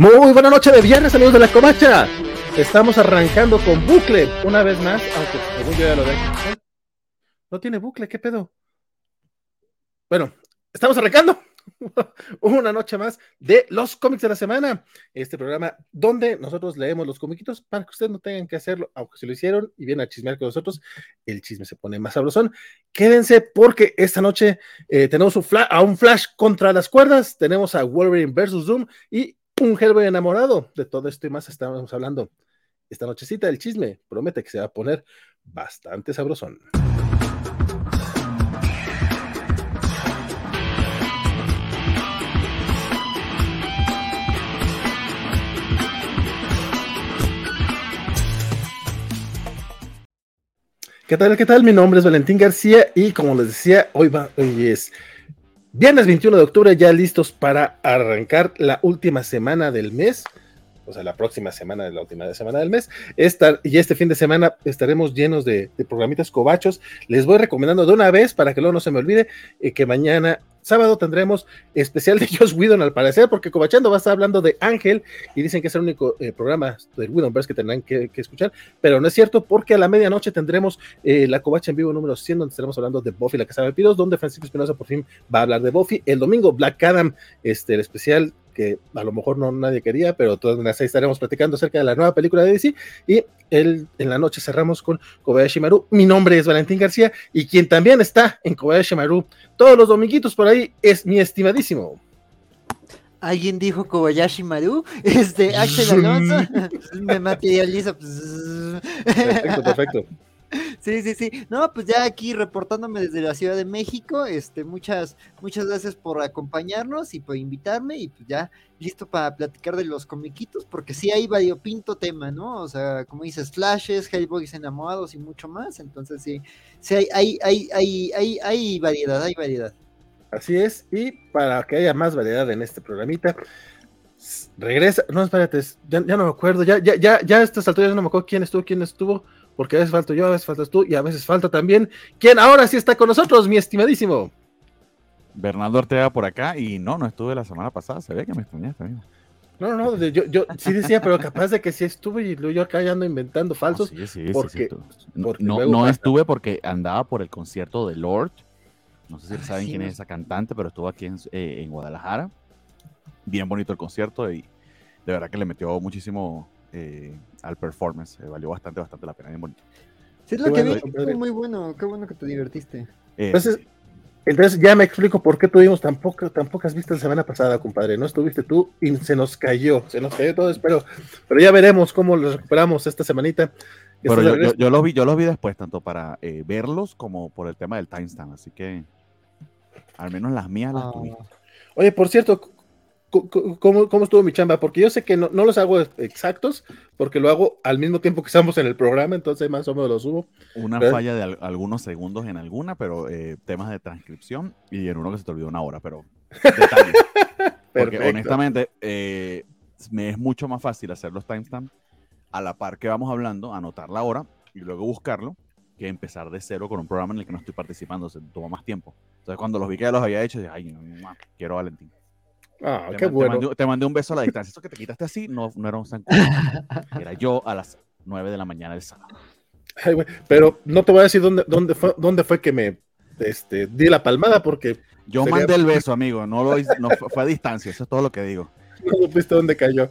Muy buena noche de viernes, amigos de la Covacha. Estamos arrancando con bucle una vez más, aunque según yo ya lo dejo. No tiene bucle, ¿qué pedo? Bueno, estamos arrancando una noche más de los cómics de la semana. Este programa donde nosotros leemos los comiquitos para que ustedes no tengan que hacerlo, aunque se lo hicieron y vienen a chismear con nosotros, el chisme se pone más sabrosón. Quédense porque esta noche eh, tenemos a un flash contra las cuerdas, tenemos a Wolverine versus Zoom y un Hellboy enamorado. De todo esto y más estamos hablando. Esta nochecita del chisme promete que se va a poner bastante sabrosón. ¿Qué tal? ¿Qué tal? Mi nombre es Valentín García y como les decía, hoy, va, hoy es viernes 21 de octubre, ya listos para arrancar la última semana del mes. O sea, la próxima semana la última semana del mes. Esta, y este fin de semana estaremos llenos de, programitas cobachos. Les voy recomendando de una vez para que luego no se me olvide eh, que mañana sábado tendremos especial de Joss Whedon al parecer, porque Cobachando va a estar hablando de Ángel y dicen que es el único eh, programa del Whedonverse que tendrán que, escuchar, pero no es cierto porque a la medianoche tendremos eh, la Covacha en vivo número 100 donde estaremos hablando de Buffy la Casa de Piros, donde Francisco Espinosa por fin va a hablar de Buffy. El domingo Black Adam, este, el especial que a lo mejor no nadie quería, pero todas las estaremos platicando acerca de la nueva película de DC y el, en la noche cerramos con Kobayashi Maru. Mi nombre es Valentín García y quien también está en Kobayashi Maru todos los dominguitos por ahí es mi estimadísimo. Alguien dijo Kobayashi Maru, este Axel Alonso me materializa. Perfecto, perfecto. Sí, sí, sí. No, pues ya aquí reportándome desde la Ciudad de México. Este, muchas, muchas gracias por acompañarnos y por invitarme. Y pues ya listo para platicar de los comiquitos, porque sí hay variopinto tema, ¿no? O sea, como dices, flashes, Hellboys enamorados y mucho más. Entonces sí, sí hay, hay, hay, hay, hay, hay variedad, hay variedad. Así es, y para que haya más variedad en este programita, regresa, no, espérate, ya, ya no me acuerdo, ya, ya, ya, ya a estas alturas no me acuerdo quién estuvo, quién estuvo, porque a veces falto yo, a veces faltas tú, y a veces falta también quien ahora sí está con nosotros, mi estimadísimo. Bernardo Ortega por acá, y no, no estuve la semana pasada, se ve que me extrañaste, amigo. No, no, no, yo, yo sí decía, pero capaz de que sí estuve y yo acá ya ando inventando falsos. No, sí, sí, porque, sí, porque no, no estuve porque andaba por el concierto de Lord. No sé si saben quién es esa cantante, pero estuvo aquí en, eh, en, Guadalajara. Bien bonito el concierto y de verdad que le metió muchísimo eh, al performance. Eh, valió bastante, bastante la pena. Bien bonito. Sí, es lo que vi. Fue muy bueno. Qué bueno que te divertiste. Entonces, entonces ya me explico por qué tuvimos tan, poca, tan pocas vistas la semana pasada, compadre. No estuviste tú y se nos cayó, se nos cayó todo, pero, pero ya veremos cómo lo recuperamos esta semanita. Pero yo, yo, yo, los vi, yo los vi después, tanto para eh, verlos como por el tema del timestamp, así que al menos las mías las Ah. tuviste. Oye, por cierto, ¿cómo, cómo estuvo mi chamba? Porque yo sé que no, no, los hago exactos, porque lo hago al mismo tiempo que estamos en el programa, entonces más o menos lo subo. Una pero... falla de al, algunos segundos en alguna, pero eh, temas de transcripción y en uno que se te olvidó una hora, pero porque honestamente eh, me es mucho más fácil hacer los timestamps a la par que vamos hablando, anotar la hora y luego buscarlo, que empezar de cero con un programa en el que no estoy participando, se toma más tiempo. Entonces cuando los vi que ya los había hecho, dije, ay, no, quiero Valentín. Ah, te, qué bueno. Mandé, te mandé un beso a la distancia. Eso que te quitaste así no, no era un zancudo. Era yo a las 9 de la mañana del sábado. Ay, pero no te voy a decir dónde, dónde, fue, dónde fue que me este, di la palmada porque... Yo sería... mandé el beso, amigo. No lo no, fue a distancia. Eso es todo lo que digo. No supiste dónde cayó.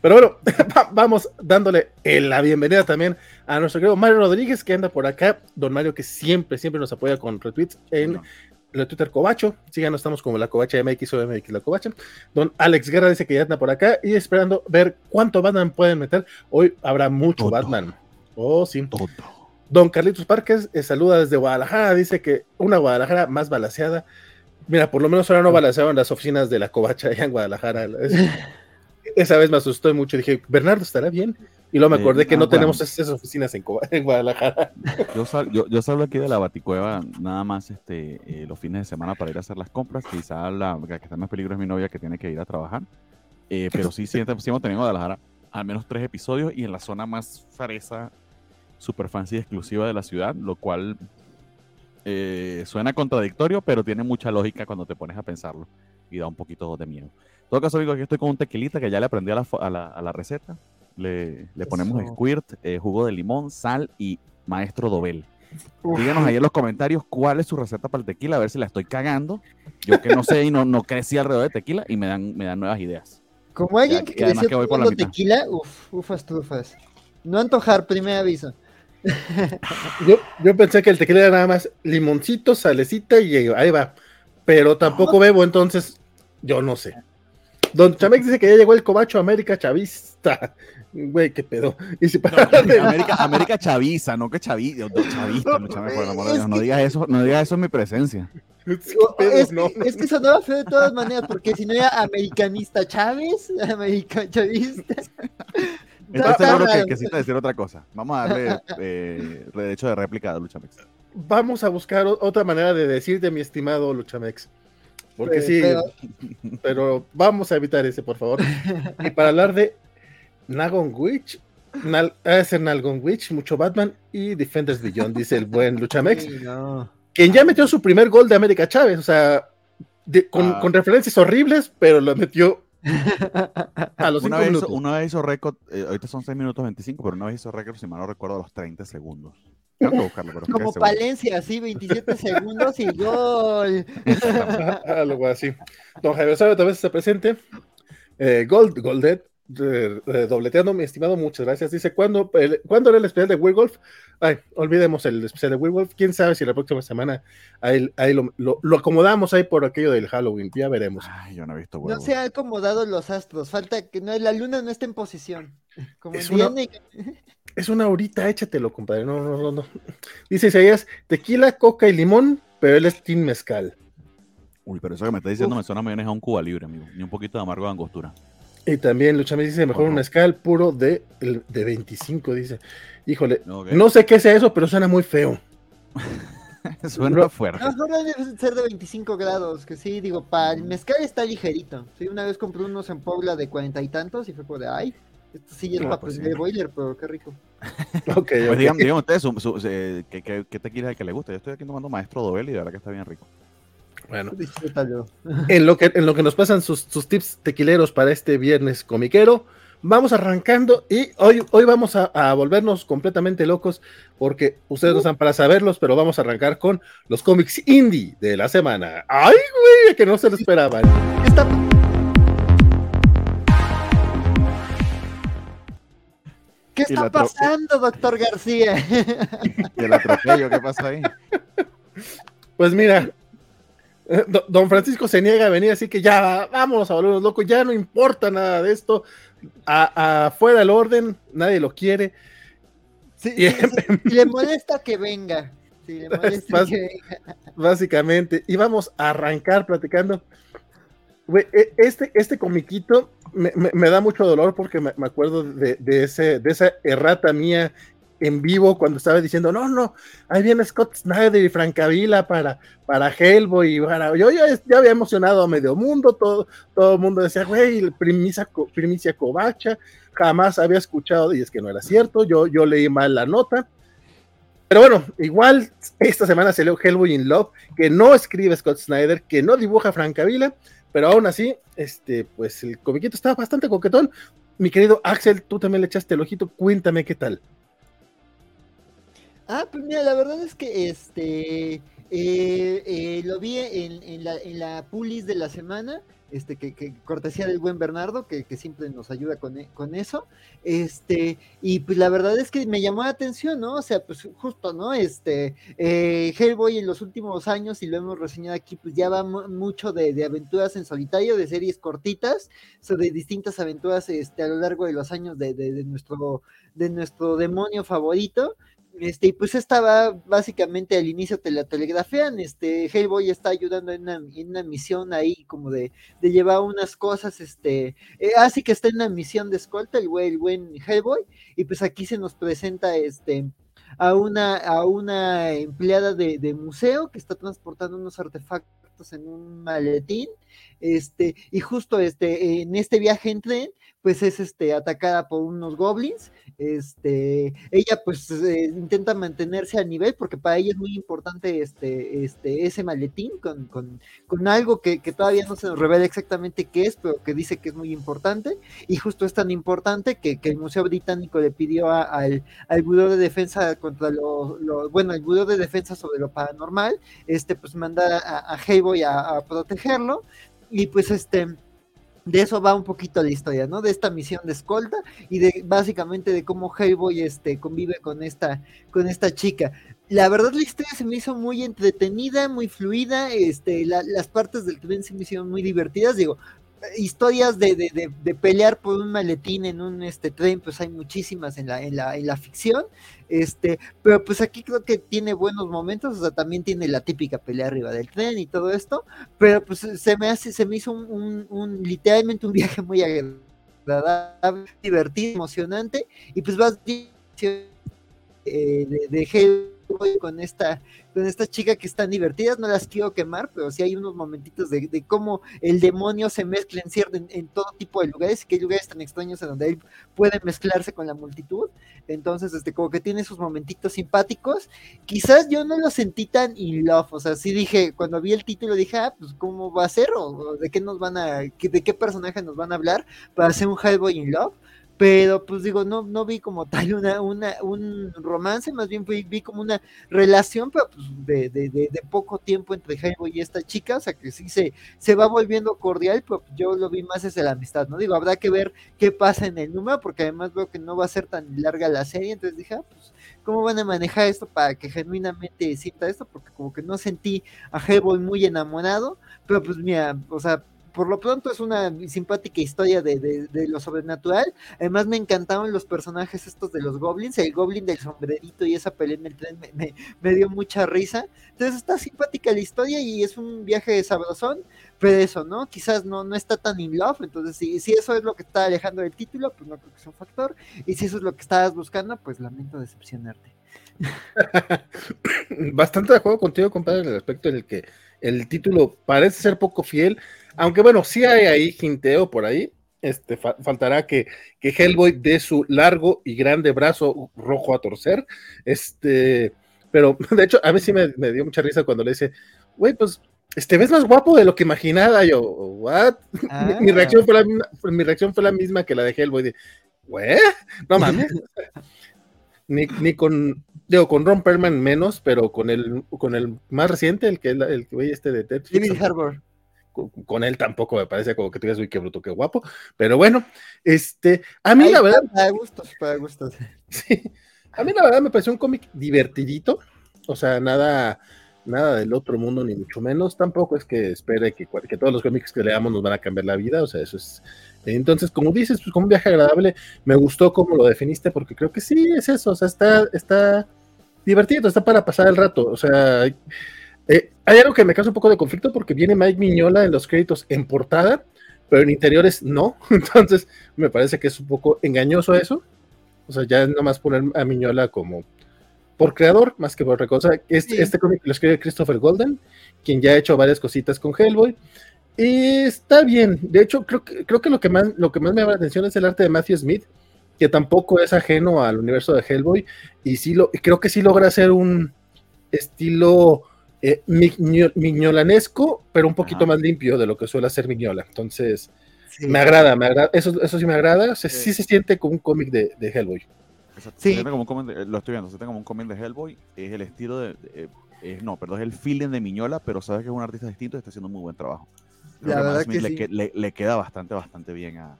Pero bueno, vamos dándole la bienvenida también a nuestro querido Mario Rodríguez que anda por acá. Don Mario que siempre, siempre nos apoya con retweets en no. El Twitter Cobacho. Síganos, estamos como la Covacha MX o MX la Covacha. Don Alex Guerra dice que ya anda por acá y esperando ver cuánto Batman pueden meter. Hoy habrá mucho Todo. Batman. Oh, sí. Todo. Don Carlitos Parques eh, saluda desde Guadalajara. Dice que una Guadalajara más balanceada. Mira, por lo menos ahora no balanceaban las oficinas de la Covacha allá en Guadalajara. Es, esa vez me asustó mucho. Dije, Bernardo, ¿estará bien? Y luego me acordé eh, que no, no tenemos bueno. esas oficinas en, en Guadalajara. Yo, sal, yo, yo, salgo aquí de la Baticueva nada más este, eh, los fines de semana para ir a hacer las compras. Quizá la, la que está más peligro es mi novia que tiene que ir a trabajar. Eh, pero sí, sí, sí hemos tenido en Guadalajara al menos tres episodios y en la zona más fresa, super fancy exclusiva de la ciudad, lo cual eh, suena contradictorio, pero tiene mucha lógica cuando te pones a pensarlo y da un poquito de miedo. En todo caso, digo, aquí estoy con un tequilita que ya le aprendí a la, receta. Le, ponemos squirt, eh, jugo de limón, sal y maestro Dobel. Díganos ahí en los comentarios cuál es su receta para el tequila, a ver si la estoy cagando. Yo que no sé y no, no crecí alrededor de tequila y me dan, me dan nuevas ideas. Como alguien que, creció tomando tequila, uff, ufas, tufas. No antojar, primer aviso. yo, pensé que el tequila era nada más limoncito, salecita y ahí va. Pero tampoco bebo, entonces yo no sé. Don Chamex dice que ya llegó el cobacho América Chavista. Güey, qué pedo. Y si para América, América Chaviza, no que Chavista, chavista, no, no, digas eso, no digas eso en mi presencia. Es, es, que sonaba feo de todas maneras, porque si no era americanista Chávez, americano chavista. Estoy seguro que quisiste decir otra cosa. Vamos a darle eh, derecho de réplica a Luchamex. Vamos a buscar otra manera de decirte, mi estimado Luchamex. Porque sí, pero... vamos a evitar ese, por favor. y para hablar de Nagon Witch, Nal, es Nalgon Witch, mucho Batman y Defenders Beyond, dice el buen Luchamex. Quien ya metió su primer gol de América Chávez, o sea, con, ah. con, referencias horribles, pero lo metió a los una, vez hizo, una vez hizo récord, eh, ahorita son 6 minutos 25, pero una vez hizo récord, si mal no recuerdo, a los 30 segundos. Tengo que buscarlo, pero Como Palencia, así, 27 segundos y gol. Algo así. Don Javier Sabe, tal vez se presente. Eh, Gold, Goldet, dobleteando, mi estimado, muchas gracias. Dice, ¿cuándo, ¿cuándo era el especial de Werewolf? Ay, olvidemos el especial de Werewolf. Quién sabe si la próxima semana ahí, lo, acomodamos ahí por aquello del Halloween. Ya veremos. Ay, yo no he visto No se han acomodado los astros. Falta que no, la luna no esté en posición. Como es, una, es una horita, échatelo, compadre. No, no, no, no. Dice Isaías, tequila, coca y limón, pero él es Team Mezcal. Uy, pero eso que me está diciendo me suena mayonesa a un Cuba libre, amigo. Ni un poquito de amargo de angostura. Y también Lucha me dice, mejor un mezcal puro de, de 25, dice. Híjole, no sé qué sea eso, pero suena muy feo. suena fuerte. Mejor debe ser de 25 grados, que sí, digo, para el mezcal está ligerito. Sí, una vez compré unos en Puebla de cuarenta y tantos y fue por de, ay, esto sí es para pues de boiler, pero qué rico. ok, pues digan, digan ustedes, ¿qué, qué, qué tequila es el que le gusta? Yo estoy aquí tomando Maestro Dobel y de verdad que está bien rico. Bueno, en lo, que, en lo que nos pasan sus, tips tequileros para este viernes comiquero, vamos arrancando y hoy, hoy vamos a, volvernos completamente locos porque ustedes no están para saberlos, pero vamos a arrancar con los cómics indie de la semana. ¡Ay, güey! Que no se lo esperaban. ¿Qué está pasando, doctor García? ¿Y el atropello qué pasa ahí? Pues mira, don Francisco se niega a venir, así que ya vámonos a volvernos locos, ya no importa nada de esto, afuera el orden, nadie lo quiere. Sí, le molesta que venga. le molesta que venga. Básicamente, y vamos a arrancar platicando. E, este, este comiquito me, da mucho dolor porque me, acuerdo de, ese, de esa errata mía en vivo cuando estaba diciendo, no, no, ahí viene Scott Snyder y Francavila para, para Hellboy y para... Yo ya, había emocionado a medio mundo, todo, todo el mundo decía, güey, primicia, primicia covacha, jamás había escuchado, y es que no era cierto, yo, yo leí mal la nota. Pero bueno, igual esta semana se salió Hellboy in Love, que no escribe Scott Snyder, que no dibuja Francavila, pero aún así, este, pues el comiquito estaba bastante coquetón. Mi querido Axel, tú también le echaste el ojito, cuéntame qué tal. Ah, pues mira, la verdad es que este eh, eh, lo vi en, la, en la pulis de la semana, este, que, que cortesía del buen Bernardo, que, siempre nos ayuda con, e, con, eso. Este, y pues la verdad es que me llamó la atención, ¿no? O sea, pues justo, ¿no? Este, eh, Hellboy en los últimos años, y lo hemos reseñado aquí, pues ya va mucho de, aventuras en solitario, de series cortitas, de distintas aventuras este, a lo largo de los años de, de nuestro, de nuestro demonio favorito. Este, y pues estaba básicamente al inicio te la telegrafean, este, Hellboy está ayudando en una, misión ahí como de, llevar unas cosas, este, eh, así que está en una misión de escolta el, el buen Hellboy, y pues aquí se nos presenta este a una, a una empleada de, de museo que está transportando unos artefactos en un maletín, este, y justo este, en este viaje en tren, pues es este, atacada por unos goblins. Este, ella pues eh, intenta mantenerse a nivel porque para ella es muy importante este, este, ese maletín con, con, con algo que, que, todavía no se nos revela exactamente qué es, pero que dice que es muy importante. Y justo es tan importante que, que el Museo Británico le pidió al, al de Defensa contra lo, lo, bueno, Buró de Defensa sobre lo paranormal, este, pues mandar a, a, a protegerlo. Y pues este de eso va un poquito la historia, ¿no? De esta misión de escolta y de básicamente de cómo Hellboy este, convive con esta, con esta chica. La verdad la historia se me hizo muy entretenida, muy fluida, este, la, las partes del tren se me hicieron muy divertidas, digo, historias de, de, de, pelear por un maletín en un este tren, pues hay muchísimas en la, en la, en la ficción, este, pero pues aquí creo que tiene buenos momentos, o sea, también tiene la típica pelea arriba del tren y todo esto, pero pues se me hace, se me hizo un, un, un literalmente un viaje muy agradable, divertido, emocionante, y pues vas eh, de, de con esta, con esta chica que están divertidas, no las quiero quemar, pero sí hay unos momentitos de, cómo el demonio se mezcla en, cierto, en, todo tipo de lugares, que hay lugares tan extraños en donde él puede mezclarse con la multitud, entonces este, como que tiene sus momentitos simpáticos, quizás yo no lo sentí tan in love, o sea, sí dije, cuando vi el título dije, ah, pues cómo va a ser, o de qué nos van a, de qué personaje nos van a hablar para hacer un Hellboy in love, pero pues digo, no, no vi como tal una, una, un romance, más bien vi, vi como una relación, pero pues de, de, de, de poco tiempo entre Hellboy y esta chica, o sea que sí se, se va volviendo cordial, pero yo lo vi más desde la amistad, ¿no? Digo, habrá que ver qué pasa en el número, porque además veo que no va a ser tan larga la serie, entonces dije, ah, pues, ¿cómo van a manejar esto para que genuinamente sienta esto? Porque como que no sentí a Hellboy muy enamorado, pero pues mira, o sea, por lo pronto es una simpática historia de, de, de, lo sobrenatural. Además me encantaron los personajes estos de los goblins, el goblin del sombrerito y esa pelea en el tren me, me, dio mucha risa. Entonces está simpática la historia y es un viaje sabrosón, pero eso, ¿no? Quizás no, no está tan in love, entonces si, si eso es lo que está alejando del título, pues no creo que sea un factor. Y si eso es lo que estabas buscando, pues lamento decepcionarte. Bastante de acuerdo contigo, compadre, en el aspecto en el que el título parece ser poco fiel, aunque bueno, sí hay ahí jinteo por ahí. Este, fa faltará que, que Hellboy dé su largo y grande brazo rojo a torcer. Este, pero de hecho, a mí sí me, me dio mucha risa cuando le dice, güey, pues este ves más guapo de lo que imaginaba. Yo, ¿what? Ah. Mi, mi, reacción fue la misma, mi reacción fue la misma que la de Hellboy. De, güey, no mames. ni, ni con, digo, con Ron Perlman menos, pero con el, con el más reciente, el que el, el que este de Ted. David Harbour con, él tampoco me parece como que tú digas, uy, qué bruto, qué guapo. Pero bueno, este, a mí Ay, la verdad. Para gustos, para gustos. Sí, a mí la verdad me pareció un cómic divertidito. O sea, nada, nada del otro mundo, ni mucho menos. Tampoco es que espere que, que todos los cómics que leamos nos van a cambiar la vida. O sea, eso es. Entonces, como dices, pues como un viaje agradable, me gustó cómo lo definiste, porque creo que sí es eso. O sea, está, está divertido, está para pasar el rato. O sea, eh, hay algo que me causa un poco de conflicto porque viene Mike Miñola en los créditos en portada, pero en interiores no. Entonces me parece que es un poco engañoso eso. O sea, ya nomás poner a Miñola como por creador, más que por otra cosa. Este, sí. este cómic lo escribe Christopher Golden, quien ya ha hecho varias cositas con Hellboy. Y está bien. De hecho, creo que, creo que lo que más, lo que más me llama la atención es el arte de Matthew Smith, que tampoco es ajeno al universo de Hellboy. Y sí lo, creo que sí logra hacer un estilo eh, miñolanesco, pero un poquito ah. más limpio de lo que suele hacer Miñola. Entonces, sí. me agrada, me agrada, eso, eso sí me agrada. O sea, sí. sí. se siente como un cómic de, de, Hellboy. Sí. Como un de, lo estoy viendo, se siente como un cómic de Hellboy. Es el estilo de. eh, no, perdón, es el feeling de Miñola, pero sabes que es un artista distinto y está haciendo muy buen trabajo. Creo la verdad que le, sí. le, le, queda bastante, bastante bien a,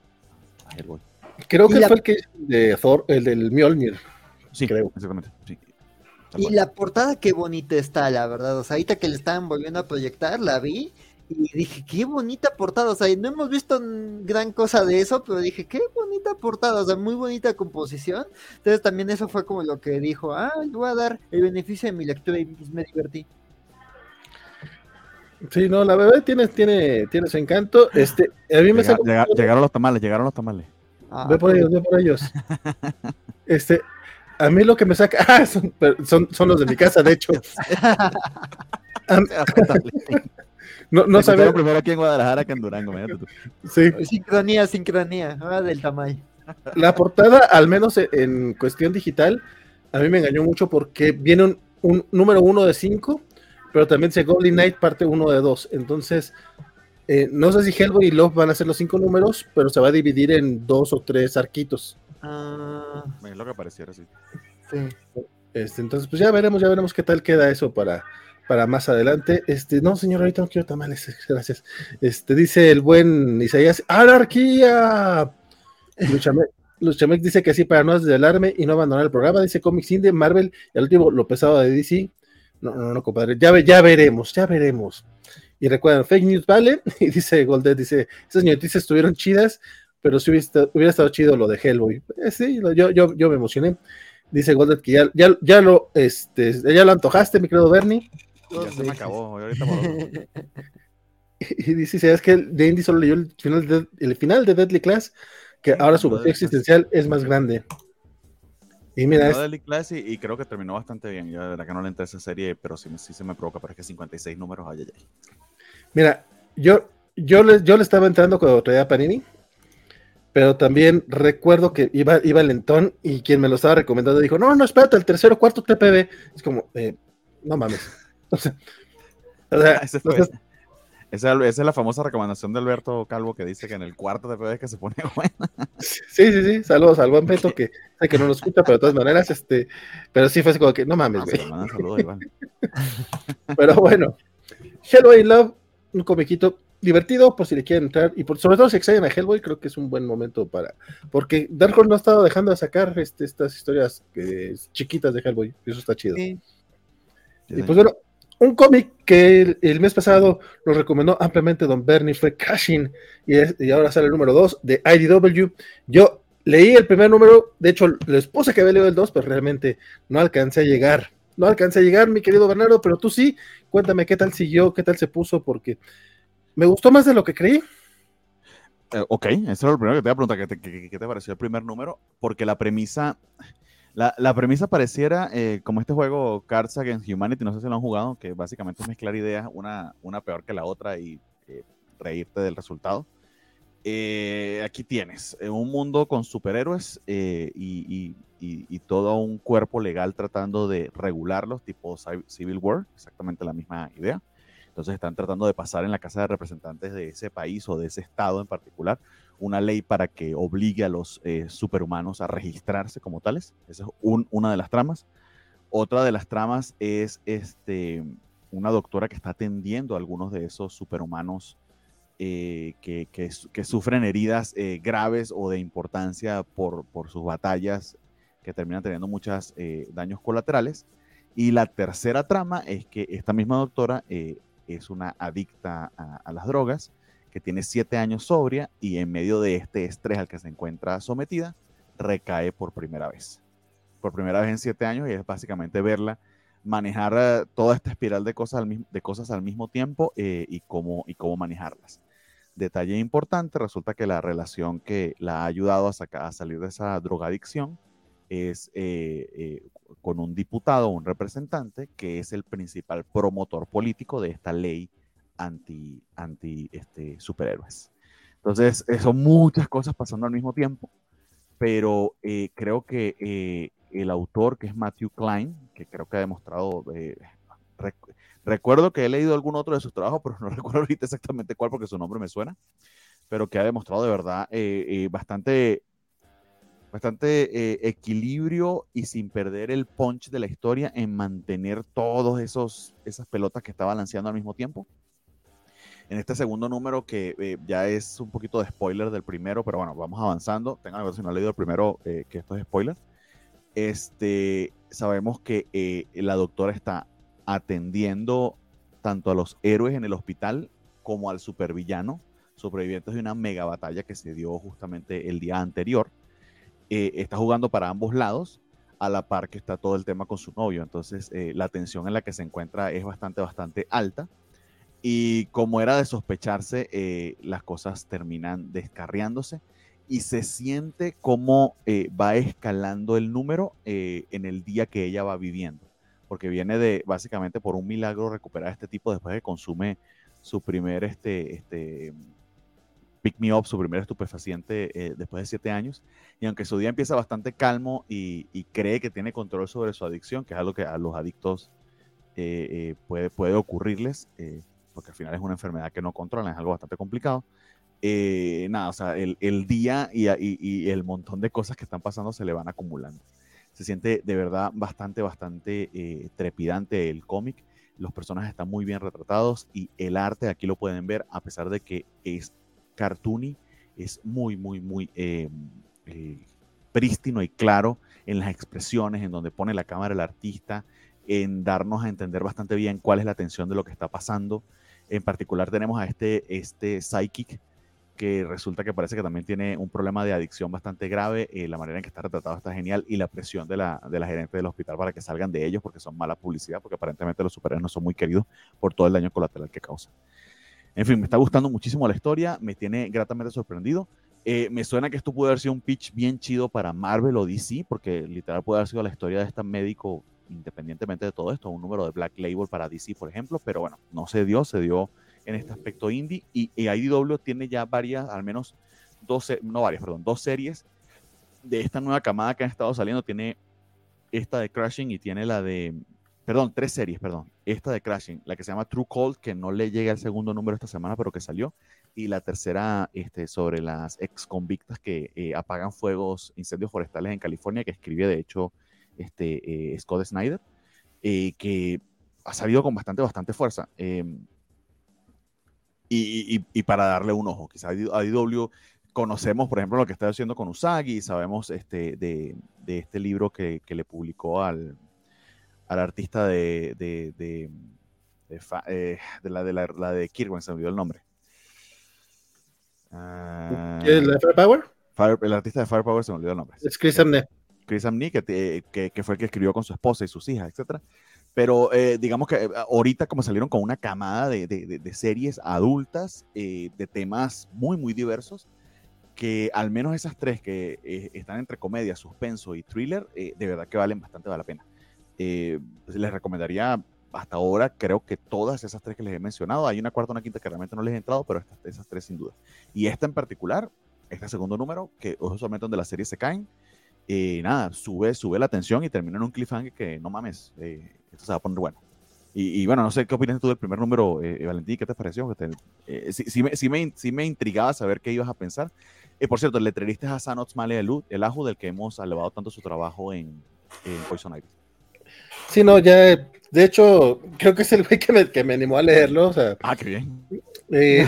a Hellboy. Creo que la... fue el que de Thor, el del Mjolnir. Sí, creo. Exactamente. Sí. Y la portada qué bonita está, la verdad. O sea, ahorita que le estaban volviendo a proyectar, la vi y dije, qué bonita portada. O sea, no hemos visto gran cosa de eso, pero dije, qué bonita portada. O sea, muy bonita composición. Entonces también eso fue como lo que dijo, ah, le voy a dar el beneficio de mi lectura y pues me divertí. Sí, no, la verdad tiene, tiene, tiene su encanto. Este, a mí me Llega, llega, llegaron los tamales, llegaron los tamales. Ah, ve por ellos, ve por ellos. Este, a mí lo que me saca, ah, son, son, son los de mi casa, de hecho. No, no sabía. primero aquí en Guadalajara que en Durango, Sí. Sincronía, sincronía, ah, del tamaño. La portada, al menos en cuestión digital, a mí me engañó mucho porque viene un, número uno de cinco, pero también dice Goblin Knight parte uno de dos. Entonces, eh, no sé si Hellboy y Love van a ser los cinco números, pero se va a dividir en dos o tres arquitos. Ah. Es lo que pareciera, sí. Sí. Este, entonces, pues ya veremos, ya veremos qué tal queda eso para, para más adelante. Este, no, señor, ahorita no quiero tamales, gracias. Este, dice el buen Isaías, ¡Anarquía! Luchamec, dice que sí, para no desvelarme y no abandonar el programa, dice Comics Indie, Marvel, y al último, lo pesado de DC. No, no, no, compadre, ya, ya veremos, ya veremos. Y recuerden, fake news vale, y dice Goldet, dice, esas noticias estuvieron chidas, pero si hubiera, estado chido lo de Hellboy. Eh, sí, yo, yo, yo me emocioné. Dice Goldet que ya, ya, ya, lo, este, ya lo antojaste, mi querido Bernie. Ya se me acabó, ahorita Y dice, ¿sabes que de Indy solo leyó el final de, el final de Deadly Class? Que ahora su vacío existencial es más grande. Y mira, es... Deadly Class y, creo que terminó bastante bien. Yo de verdad que no le entré a esa serie, pero sí, sí se me provoca, pero es que 56 números, ay, ay, ay. Mira, yo, yo, le, yo le estaba entrando cuando traía Panini pero también recuerdo que iba, iba lentón y quien me lo estaba recomendando dijo, no, no, espérate, el tercero cuarto TPB. Es como, eh, no mames. O sea, esa, es la famosa recomendación de Alberto Calvo que dice que en el cuarto TPB es que se pone buena. Sí, sí, sí, saludos al buen Beto que sé que no nos escucha, pero de todas maneras, este, pero sí fue así como que, no mames, ah, güey. pero bueno, Hello I Love, un comiquito divertido por si le quieren entrar y por, sobre todo si extrañan a Hellboy creo que es un buen momento para porque Dark Horse no ha estado dejando de sacar este, estas historias chiquitas de Hellboy y eso está chido. Y pues bueno un cómic que el, mes pasado nos recomendó ampliamente Don Bernie fue Cashing y, y ahora sale el número 2 de IDW yo leí el primer número de hecho les puse que había leído el 2 pero realmente no alcancé a llegar. No alcancé a llegar mi querido Bernardo pero tú sí. Cuéntame qué tal siguió qué tal se puso porque me gustó más de lo que creí. Eh, ok, eso era lo primero que te iba a preguntar, ¿qué te, pareció el primer número? Porque la premisa, la, premisa pareciera eh, como este juego Cards Against Humanity, no sé si lo han jugado, que básicamente es mezclar ideas, una, una peor que la otra y eh, reírte del resultado. aquí tienes un mundo con superhéroes y, y, todo un cuerpo legal tratando de regularlos, tipo Civil War, exactamente la misma idea. Entonces están tratando de pasar en la Casa de Representantes de ese país o de ese estado en particular una ley para que obligue a los eh, superhumanos a registrarse como tales. Esa es una de las tramas. Otra de las tramas es este, una doctora que está atendiendo a algunos de esos superhumanos eh, que, que, sufren heridas eh, graves o de importancia por, por, sus batallas que terminan teniendo muchos daños colaterales. Y la tercera trama es que esta misma doctora es una adicta a, las drogas, que tiene siete años sobria y en medio de este estrés al que se encuentra sometida, recae por primera vez. Por primera vez en siete años y es básicamente verla manejar eh, toda esta espiral de cosas al, de cosas al mismo tiempo eh, y, cómo, y cómo manejarlas. Detalle importante, resulta que la relación que la ha ayudado a, a salir de esa drogadicción es eh, con un diputado, un representante, que es el principal promotor político de esta ley anti, anti este, superhéroes. Entonces, eh, son muchas cosas pasando al mismo tiempo, pero eh, creo que eh, el autor, que es Matthew Klein, que creo que ha demostrado, recuerdo que he leído algún otro de sus trabajos, pero no recuerdo ahorita exactamente cuál porque su nombre me suena, pero que ha demostrado de verdad bastante bastante eh, equilibrio y sin perder el punch de la historia en mantener todos esos esas pelotas que está balanceando al mismo tiempo. En este segundo número que eh, ya es un poquito de spoiler del primero, pero bueno, vamos avanzando. Tengan ver si no han leído el primero, eh, que esto es spoiler. Este, sabemos que la doctora está atendiendo tanto a los héroes en el hospital como al supervillano, sobrevivientes de una mega batalla que se dio justamente el día anterior eh, está jugando para ambos lados, a la par que está todo el tema con su novio. Entonces, eh, la tensión en la que se encuentra es bastante, bastante alta. Y como era de sospecharse, eh, las cosas terminan descarriándose y se siente como va escalando el número en el día que ella va viviendo. Porque viene de, básicamente, por un milagro recuperar este tipo después de consume su primer este, este, pick me up, su primer estupefaciente eh, después de siete años. Y aunque su día empieza bastante calmo y, cree que tiene control sobre su adicción, que es algo que a los adictos eh, eh, puede, puede ocurrirles, porque al final es una enfermedad que no controlan, es algo bastante complicado. nada, o sea, el, el día y, y, el montón de cosas que están pasando se le van acumulando. Se siente de verdad bastante, bastante trepidante el cómic los personajes están muy bien retratados y el arte, aquí lo pueden ver, a pesar de que es cartoony, es muy, muy, muy eh, eh, prístino y claro en las expresiones, en donde pone la cámara el artista, en darnos a entender bastante bien cuál es la tensión de lo que está pasando. En particular tenemos a este, este psychic que resulta que parece que también tiene un problema de adicción bastante grave. Eh, la manera en que está retratado está genial y la presión de la, de la gerente del hospital para que salgan de ellos porque son mala publicidad, porque aparentemente los superhéroes no son muy queridos por todo el daño colateral que causan. En fin, me está gustando muchísimo la historia, me tiene gratamente sorprendido. Eh, me suena que esto puede haber sido un pitch bien chido para Marvel o DC, porque literal puede haber sido la historia de este médico, independientemente de todo esto, un número de Black Label para DC, por ejemplo, pero bueno, no se dio, se dio en este aspecto indie y, y IDW tiene ya varias, al menos dos, no varias, perdón, dos series de esta nueva camada que han estado saliendo. Tiene esta de Crashing y tiene la de perdón, tres series, perdón. Esta de Crashing, la que se llama True Cold, que no le llega al segundo número esta semana, pero que salió. Y la tercera este, sobre las ex convictas que eh, apagan fuegos, incendios forestales en California, que escribe de hecho este, eh, Scott Snyder, eh, que ha salido con bastante, bastante fuerza. Em, y, y, para darle un ojo, quizá a IW conocemos, por ejemplo, lo que está haciendo con Usagi, sabemos este, de, de este libro que, que le publicó al, al artista de, de, de, de, eh, la, de la, la, de Kirwan, se me olvidó el nombre. Uh, ¿El de Firepower? Fire, el artista de Firepower se me olvidó el nombre. Es Chris Amney. Chris Amney, que, que, que, fue el que escribió con su esposa y sus hijas, etc. Pero eh, digamos que eh, ahorita como salieron con una camada de, de, de series adultas, eh, de temas muy, muy diversos, que al menos esas tres que eh, están entre comedia, suspenso y thriller, de verdad que valen bastante la pena. Eh, pues, les recomendaría hasta ahora, creo que todas esas tres que les he mencionado, hay una cuarta, una quinta que realmente no les he entrado, pero estas, esas tres sin duda. Y esta en particular, este segundo número, que es usualmente donde las series se caen, y nada, sube, sube la tensión y termina en un cliffhanger que no mames, eh, esto se va a poner bueno. Y, y, bueno, no sé qué opinas tú del primer número, eh, Valentín, ¿qué te pareció? Eh, sí, sí, me, sí, me, sí, me, intrigaba saber qué ibas a pensar. Eh, por cierto, el letrerista es Hassan Otsmale el ajo del que hemos alabado tanto su trabajo en, en Poison Ivy. Sí, no, ya, de hecho, creo que es el güey que me, que me animó a leerlo. O sea, ah, qué bien. Eh,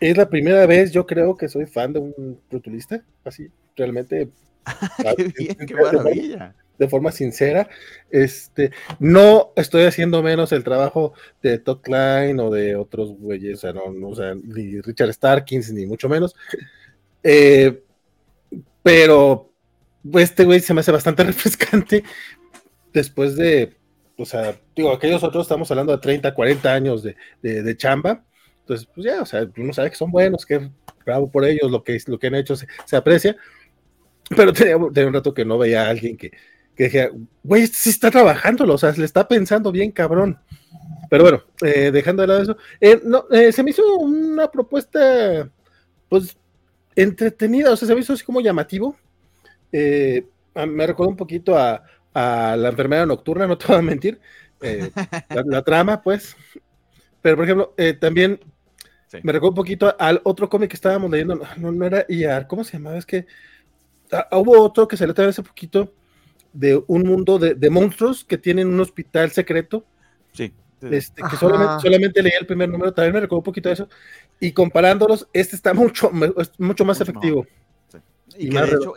es, la primera vez, yo creo que soy fan de un brutulista, así, realmente. qué bien, qué maravilla. De forma sincera, este, no estoy haciendo menos el trabajo de Todd Klein o de otros güeyes, o sea, no, no o sea, ni Richard Starkins, ni mucho menos. Eh, pero este güey se me hace bastante refrescante después de, o sea, digo, aquellos otros estamos hablando de 30, 40 años de, de, chamba, entonces, pues ya, o sea, uno sabe que son buenos, que bravo por ellos, lo que, lo que han hecho se, se aprecia, pero tenía, tenía, un rato que no veía a alguien que, que decía, güey, este sí está trabajándolo, o sea, le está pensando bien cabrón. Pero bueno, eh, dejando de lado eso, eh, no, eh, se me hizo una propuesta, pues, entretenida, o sea, se me hizo así como llamativo. Eh, me recordó un poquito a, a la enfermera nocturna, no te voy a mentir, eh, la, trama, pues. Pero, por ejemplo, eh, también sí. me recuerdo un poquito al otro cómic que estábamos leyendo, no, no era IAR, ¿cómo se llamaba? Es que ah, hubo otro que salió también hace poquito de un mundo de, de, monstruos que tienen un hospital secreto. Sí. Este, que solamente, solamente, leí el primer número, también me recuerdo un poquito de eso. Y comparándolos, este está mucho, mucho más mucho efectivo. Sí. Y, y que de hecho,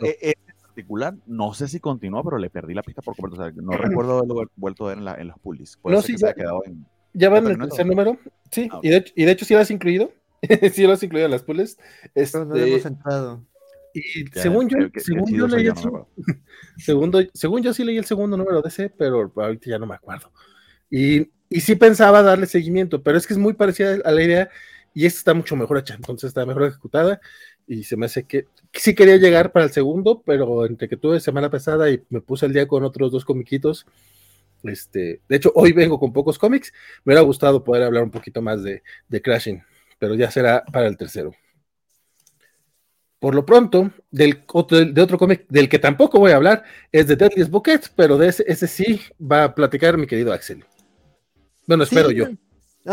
particular, no sé si continuó, pero le perdí la pista por completo. O sea, no recuerdo haberlo vuelto a ver en, la, en los pullis. Puede no, sí, ya, se en, ya van en el tercer número. Sí, ah, y, de hecho, y de hecho sí lo has incluido. sí lo has incluido en las pullis. Este, pero no lo hemos entrado. Y ya, según yo, que, según que yo leí el no segundo, según yo sí leí el segundo número de ese, pero ahorita ya no me acuerdo. Y, y sí pensaba darle seguimiento, pero es que es muy parecida a la idea y esta está mucho mejor hecha, entonces está mejor ejecutada y se me hace que sí quería llegar para el segundo, pero entre que tuve semana pasada y me puse el día con otros dos comiquitos, Este, de hecho, hoy vengo con pocos cómics. Me hubiera gustado poder hablar un poquito más de, de Crashing, pero ya será para el tercero. Por lo pronto, del otro, de otro cómic del que tampoco voy a hablar es de Deadliest Bucket, pero de ese, ese, sí va a platicar mi querido Axel. Bueno, espero yo.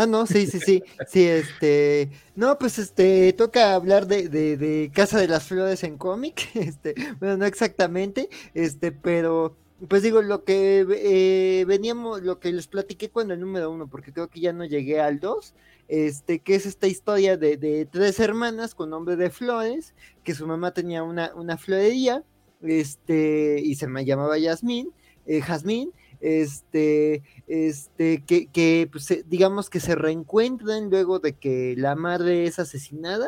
Ah, no, sí, sí, sí. Sí, este. No, pues este, toca hablar de, de, de Casa de las Flores en cómic. Este, bueno, no exactamente, este, pero pues digo, lo que eh, veníamos, lo que les platiqué cuando el número uno, porque creo que ya no llegué al dos, este, que es esta historia de, de tres hermanas con nombre de Flores, que su mamá tenía una, una florería, este, y se me llamaba Yasmín, eh, Jazmín, este, este, que, que pues, digamos que se reencuentran luego de que la madre es asesinada,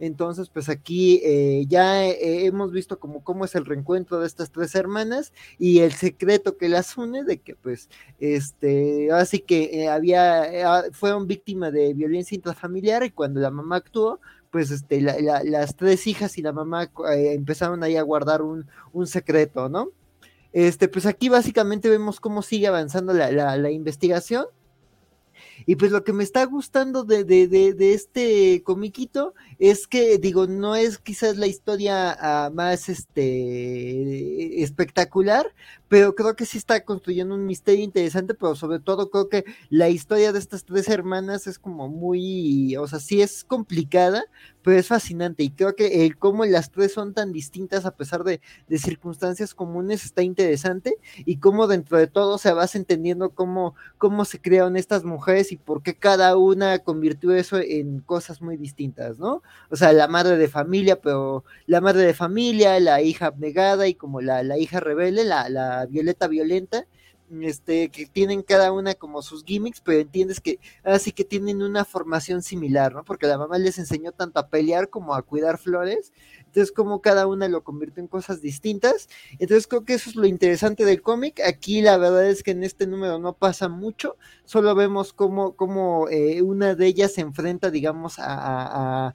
entonces, pues aquí eh, ya eh, hemos visto como cómo es el reencuentro de estas tres hermanas y el secreto que las une de que, pues, este, así que eh, había, ah, fueron víctimas de violencia intrafamiliar y cuando la mamá actuó, pues, este, las tres hijas y la mamá empezaron ahí a guardar un, un secreto, ¿no? Este, pues aquí básicamente vemos cómo sigue avanzando la, la, investigación. Y pues lo que me está gustando de, de, de, este comiquito es que, digo, no es quizás la historia ah, más este espectacular, pero creo que sí está construyendo un misterio interesante, pero sobre todo creo que la historia de estas tres hermanas es como muy, o sea, sí es complicada, pero es fascinante y creo que el cómo las tres son tan distintas a pesar de, de circunstancias comunes está interesante y cómo dentro de todo se vas entendiendo cómo, cómo se crearon estas mujeres y por qué cada una convirtió eso en cosas muy distintas, ¿no? O sea, la madre de familia, pero la madre de familia, la hija abnegada y como la, la hija rebelde, la, la Violeta Violenta, este, que tienen cada una como sus gimmicks, pero entiendes que así que tienen una formación similar, ¿no? Porque la mamá les enseñó tanto a pelear como a cuidar flores, entonces como cada una lo convierte en cosas distintas, entonces creo que eso es lo interesante del cómic, aquí la verdad es que en este número no pasa mucho, solo vemos cómo, cómo eh, una de ellas se enfrenta, digamos, a,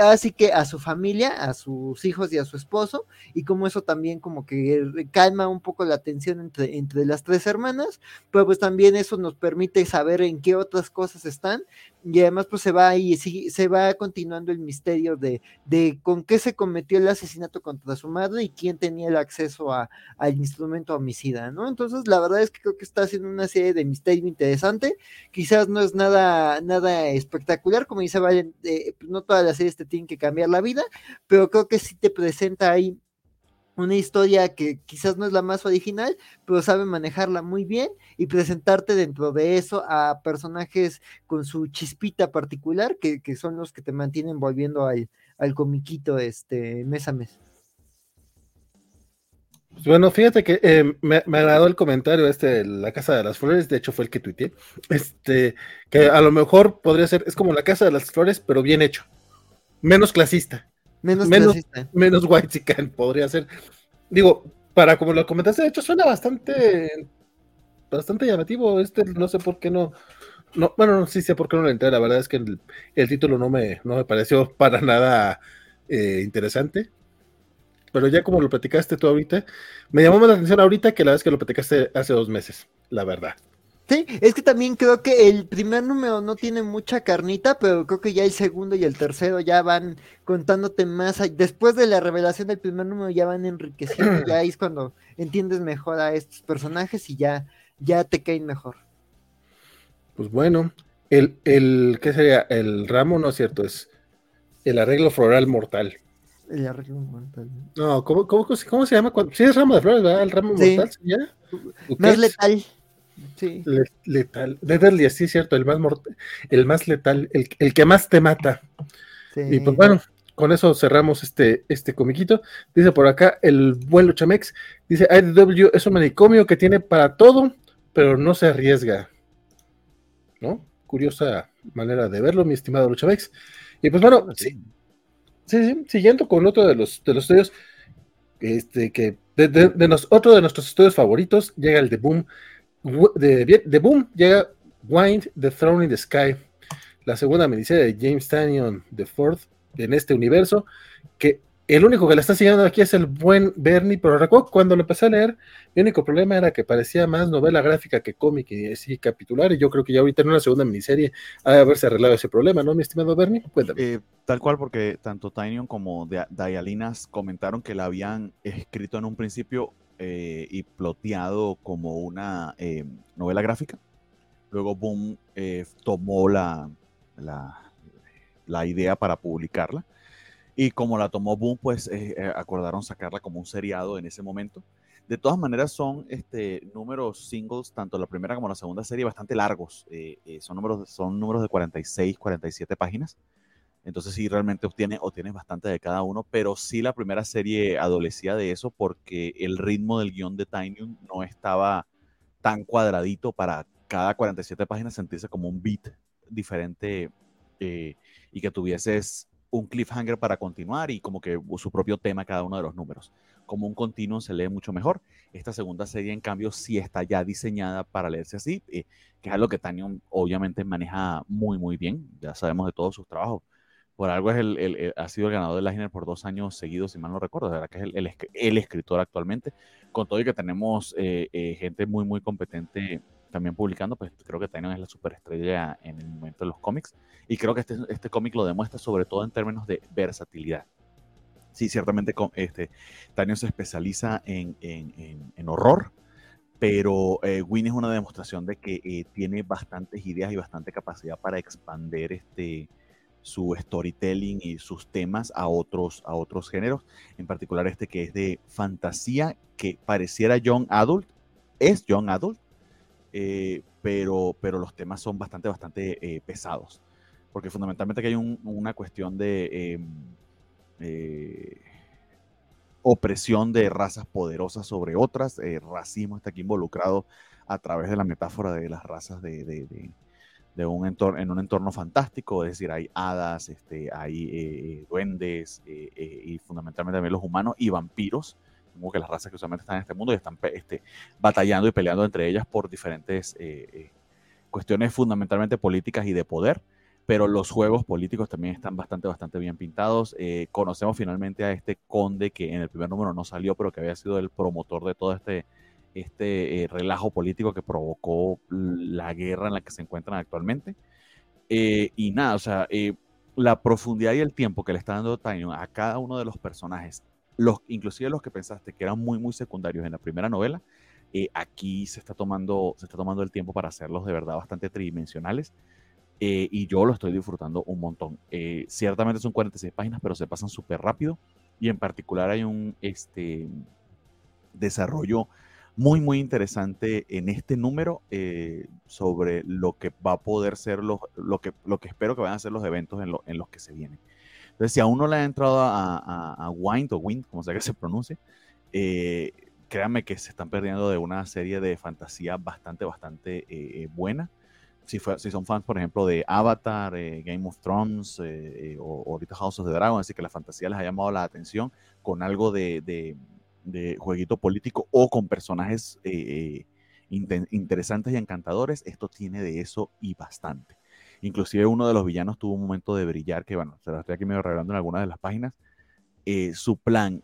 así que a su familia, a sus hijos y a su esposo, y cómo eso también como que calma un poco la tensión entre, entre las tres hermanas, pero pues también eso nos permite saber en qué otras cosas están, y además pues se va ahí, se va continuando el misterio de, de con qué se cometió el asesinato contra su madre y quién tenía el acceso a, al instrumento homicida, ¿no? Entonces la verdad es que creo que está haciendo una serie de misterio interesante, quizás no es nada, nada espectacular, como dice Valen, eh, pues, no todas las series te tienen que cambiar la vida, pero creo que sí te presenta ahí una historia que quizás no es la más original, pero sabe manejarla muy bien y presentarte dentro de eso a personajes con su chispita particular, que, que son los que te mantienen volviendo al, al comiquito este, mes a mes. Pues bueno, fíjate que eh, me, agradó el comentario este de la Casa de las Flores, de hecho fue el que tuiteé, este, que a lo mejor podría ser, es como la Casa de las Flores, pero bien hecho, menos clasista. Menos, menos, menos white podría ser. Digo, para como lo comentaste, de hecho suena bastante bastante llamativo. Este, no sé por qué no. no bueno, sí sé por qué no lo entré. La verdad es que el, el título no me, no me pareció para nada eh, interesante. Pero ya como lo platicaste tú ahorita, me llamó más la atención ahorita que la vez que lo platicaste hace dos meses, la verdad. Sí, es que también creo que el primer número no tiene mucha carnita, pero creo que ya el segundo y el tercero ya van contándote más. Después de la revelación del primer número ya van enriqueciendo, ya es cuando entiendes mejor a estos personajes y ya, ya te caen mejor. Pues bueno, el, el, ¿qué sería? El ramo, no es cierto, es el arreglo floral mortal. El arreglo mortal. No, ¿cómo, cómo, cómo se llama? Sí, es ramo de flores, ¿verdad? El ramo mortal, ¿sí? Más letal. Sí. letal. Deadly, sí, cierto, el más, el más letal, el, el, que más te mata. Y pues bueno, con eso cerramos este, este comiquito. Dice por acá el buen Luchamex, dice IDW es un manicomio que tiene para todo, pero no se arriesga. ¿No? Curiosa manera de verlo, mi estimado Luchamex. Y pues bueno, sí. Sí, siguiendo con otro de los, de los estudios, este, que de, de, de otro de nuestros estudios favoritos, llega el de Boom de, Boom llega Wind, The Throne in the Sky, la segunda miniserie de James Tannion de Ford en este universo, que el único que la está siguiendo aquí es el buen Bernie, pero recuerdo cuando lo empecé a leer, mi único problema era que parecía más novela gráfica que cómic y así capitular, y yo creo que ya ahorita en una segunda miniserie ha de haberse arreglado ese problema, ¿no, mi estimado Bernie? Cuéntame. Eh, tal cual, porque tanto Tynion como Dialinas comentaron que la habían escrito en un principio eh, y ploteado como una eh, novela gráfica. Luego Boom tomó la, la, la idea para publicarla y como la tomó Boom, pues eh, eh, acordaron sacarla como un seriado en ese momento. De todas maneras, son este, números singles, tanto la primera como la segunda serie, bastante largos. Eh, son, números, son números de 46, 47 páginas. Entonces sí, realmente obtiene, obtiene bastante de cada uno, pero sí la primera serie adolecía de eso porque el ritmo del guion de Tiny no estaba tan cuadradito para cada 47 páginas sentirse como un beat diferente y que tuvieses un cliffhanger para continuar y como que su propio tema cada uno de los números. Como un continuo se lee mucho mejor. Esta segunda serie, en cambio, sí está ya diseñada para leerse así, eh, que es algo que Tanyon obviamente maneja muy, muy bien. Ya sabemos de todos sus trabajos. Por algo es el, ha sido el ganador de Eisner por dos años seguidos, si mal no recuerdo. De verdad que es el, escritor actualmente. Con todo y que tenemos eh, eh, gente muy, muy competente también publicando, pues creo que Tynion es la superestrella en el momento de los cómics. Y creo que este, este cómic lo demuestra sobre todo en términos de versatilidad. Sí, ciertamente este, Tynion se especializa en, en, en, horror, pero eh, Win es una demostración de que eh, tiene bastantes ideas y bastante capacidad para expander este, su storytelling y sus temas a otros, a otros géneros, en particular este que es de fantasía, que pareciera young adult, es young adult, eh, pero, pero los temas son bastante, bastante eh, pesados, porque fundamentalmente aquí hay una cuestión de em, eh, opresión de razas poderosas sobre otras, racismo está aquí involucrado a través de la metáfora de las razas de, de, un entorno, en un entorno fantástico, es decir, hay hadas, este, hay duendes y fundamentalmente también los humanos y vampiros como que las razas que usualmente están en este mundo y están este, batallando y peleando entre ellas por diferentes eh, eh, cuestiones fundamentalmente políticas y de poder, pero los juegos políticos también están bastante, bastante bien pintados. Eh, conocemos finalmente a este conde que en el primer número no salió, pero que había sido el promotor de todo este, este relajo político que provocó la guerra en la que se encuentran actualmente. y nada, o sea, la profundidad y el tiempo que le está dando Tiny a cada uno de los personajes los, inclusive los que pensaste que eran muy, muy secundarios en la primera novela, eh, aquí se está, tomando, se está tomando el tiempo para hacerlos de verdad bastante tridimensionales. Eh, y yo lo estoy disfrutando un montón. Eh, ciertamente son 46 páginas, pero se pasan súper rápido. Y en particular hay un este, desarrollo muy, muy interesante en este número sobre lo que va a poder ser los, lo, que, lo que espero que vayan a ser los eventos en, en los que se vienen. Entonces, si aún no le ha entrado a, a, Wind o Wind, como sea que se pronuncie, eh, créanme que se están perdiendo de una serie de fantasía bastante, bastante eh, eh, buena. Si, si, son fans, por ejemplo, de Avatar, Game of Thrones o, ahorita House of the Dragon, así que la fantasía les ha llamado la atención con algo de, de, de jueguito político o con personajes interesantes y encantadores, esto tiene de eso y bastante. Inclusive uno de los villanos tuvo un momento de brillar, que bueno, se lo estoy aquí medio revelando en algunas de las páginas. Eh, su plan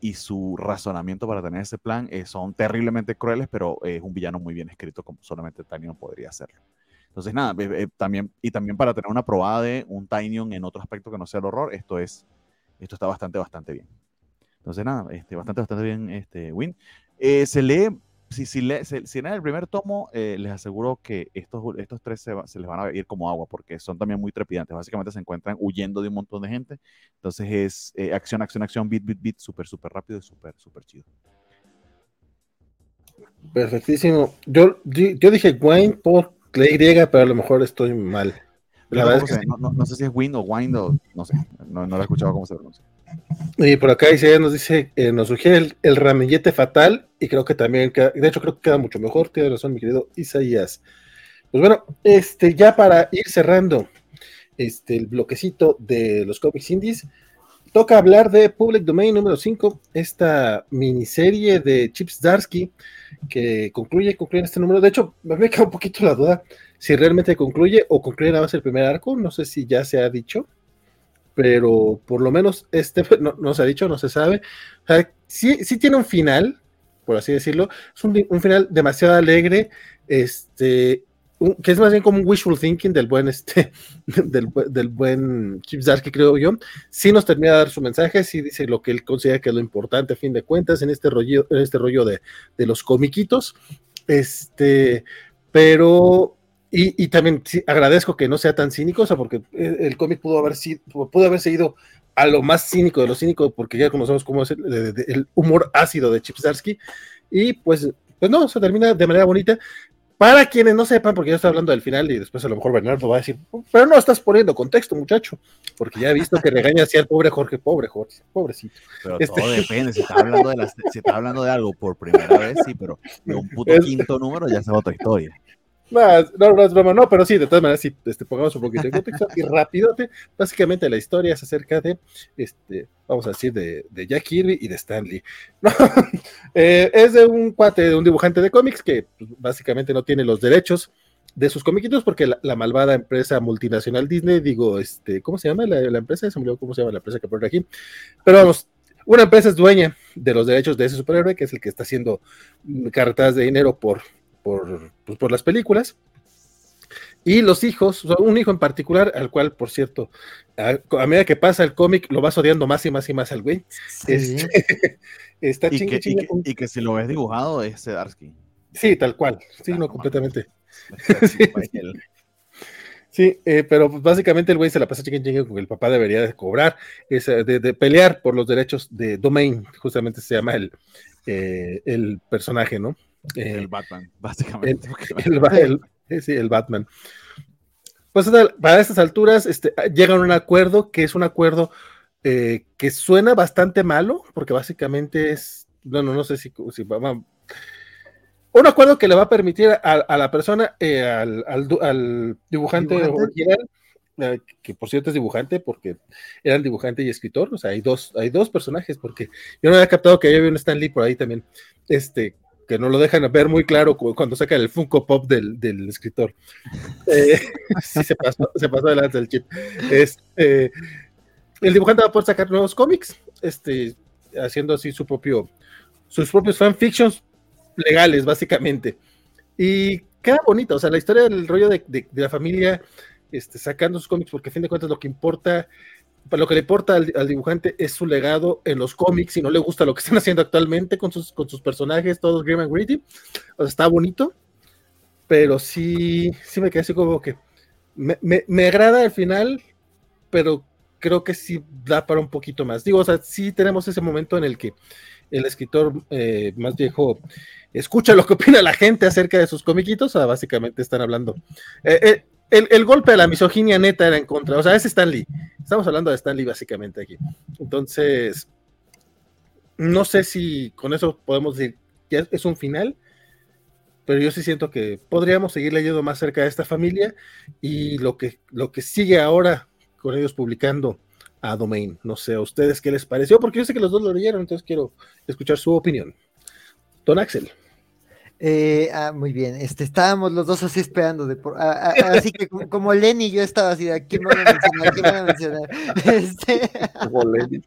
y su razonamiento para tener ese plan eh, son terriblemente crueles, pero es un villano muy bien escrito como solamente Tinyon podría hacerlo. Entonces, nada, eh, también, y también para tener una probada de un Tinyon en otro aspecto que no sea el horror, esto es, esto está bastante, bastante bien. Entonces, nada, este, bastante, bastante bien, este, Win. se lee si, si, le, si, el primer tomo, eh, les aseguro que estos, estos tres se, se, les van a ir como agua, porque son también muy trepidantes. Básicamente se encuentran huyendo de un montón de gente. Entonces es eh, acción, acción, acción, beat, beat, beat, súper, súper rápido y súper, súper chido. Perfectísimo. Yo, yo dije Wine por la Y, pero a lo mejor estoy mal. La verdad es que no, no, sé si es Wine o Wine o no sé, no, no lo he escuchado cómo se pronuncia. Y por acá dice, nos dice, eh, nos sugiere el, ramillete fatal, y creo que también, de hecho creo que queda mucho mejor, tiene razón mi querido Isaías. Pues bueno, este, ya para ir cerrando este, el bloquecito de los cómics indies, toca hablar de Public Domain número 5, esta miniserie de Chips Darsky, que concluye, concluye en este número. De hecho, me queda un poquito la duda si realmente concluye o concluye nada más el primer arco, no sé si ya se ha dicho. Pero por lo menos este no, se ha dicho, no se sabe. O sea, sí, sí tiene un final, por así decirlo, es un, un final demasiado alegre, este, que es más bien como un wishful thinking del buen este del, del buen Chip Zarsky, creo yo, sí nos termina de dar su mensaje, sí dice lo que él considera que es lo importante a fin de cuentas en este rollo, en este rollo de, de los comiquitos. Este, pero y, y, también agradezco que no sea tan cínico, o sea, porque el, cómic pudo haber sido, pudo haber seguido a lo más cínico de lo cínico, porque ya conocemos cómo es el, el humor ácido de Chip Zarsky, y pues, pues no, se termina de manera bonita. Para quienes no sepan, porque yo estoy hablando del final y después a lo mejor Bernardo va a decir, pero no estás poniendo contexto, muchacho, porque ya he visto que regaña así al pobre Jorge, pobre Jorge, pobrecito. Pero este... todo depende, si está, hablando de si está hablando de algo por primera vez, sí, pero de un puto quinto número ya es otra historia. No, no, no no, pero sí, de todas maneras, si este, pongamos un poquito de contexto y rápido, básicamente la historia es acerca de, este, vamos a decir, de, de Jack Kirby y de Stanley. Eh, es de un cuate, de un dibujante de cómics que pues, básicamente no tiene los derechos de sus comiquitos porque la, malvada empresa multinacional Disney, digo, este, ¿cómo se llama la, la empresa? Se me olvidó cómo se llama la empresa que pone aquí. Pero vamos, una empresa es dueña de los derechos de ese superhéroe, que es el que está haciendo cartas de dinero por por, pues, por las películas. Y los hijos, un hijo en particular, al cual, por cierto, a, medida que pasa el cómic, lo vas odiando más y más y más al güey. Este, está y, que, y, que, si lo ves dibujado es Sedarsky. Sí, tal cual. Sí, no, completamente. sí, eh, pero pues, básicamente el güey se la pasa chingue chingue con el papá debería de cobrar, es, de, de, pelear por los derechos de Domain, justamente se llama el, eh, el personaje, ¿no? el Batman, básicamente. El, sí, el Batman. Pues para estas alturas este, llegan a un acuerdo que es un acuerdo eh, que suena bastante malo, porque básicamente es, bueno, no sé si, si un acuerdo que le va a permitir a, la persona, eh, al, al, dibujante, original, eh, que por cierto es dibujante, porque era el dibujante y escritor, o sea, hay dos, hay dos personajes, porque yo no había captado que había un Stan Lee por ahí también, este, que no lo dejan ver muy claro cuando sacan el Funko Pop del, del escritor. Eh, sí, se pasó, se pasó adelante el chip. Este, el dibujante va a poder sacar nuevos cómics, este, haciendo así su propio, sus propios fanfictions legales, básicamente. Y queda bonito, o sea, la historia del rollo de, de, de la familia este, sacando sus cómics, porque a fin de cuentas lo que importa lo que le importa al, dibujante es su legado en los cómics y no le gusta lo que están haciendo actualmente con sus, con sus personajes, todos grim and gritty. O sea, está bonito, pero sí, sí me quedé así como que me, me, agrada al final, pero creo que sí da para un poquito más. Digo, o sea, sí tenemos ese momento en el que el escritor eh, más viejo escucha lo que opina la gente acerca de sus comiquitos, o sea, básicamente están hablando. Eh, eh, el, golpe de la misoginia neta era en contra, o sea, es Stanley. Estamos hablando de Stanley básicamente aquí. Entonces, no sé si con eso podemos decir que es un final, pero yo sí siento que podríamos seguir leyendo más cerca de esta familia y lo que, lo que sigue ahora con ellos publicando a Domain. No sé a ustedes qué les pareció, porque yo sé que los dos lo leyeron, entonces quiero escuchar su opinión. Don Axel. Eh, ah, muy bien. Este, estábamos los dos así esperando. De por, así que como, Lenny, yo estaba así de quién van a mencionar, quién van a mencionar. Este, como Lenny.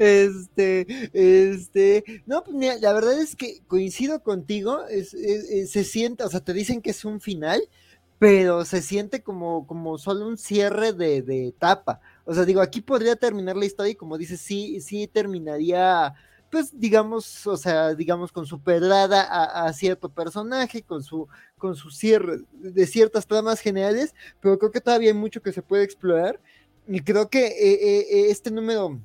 Este, este, no, pues mira, la verdad es que coincido contigo. Es, se siente, o sea, te dicen que es un final, pero se siente como, como solo un cierre de, de etapa. O sea, digo, aquí podría terminar la historia y como dices, sí, sí terminaría pues digamos, o sea, digamos con su pedrada a, cierto personaje, con su, con su cierre de ciertas tramas generales, pero creo que todavía hay mucho que se puede explorar y creo que eh, eh, eh, este número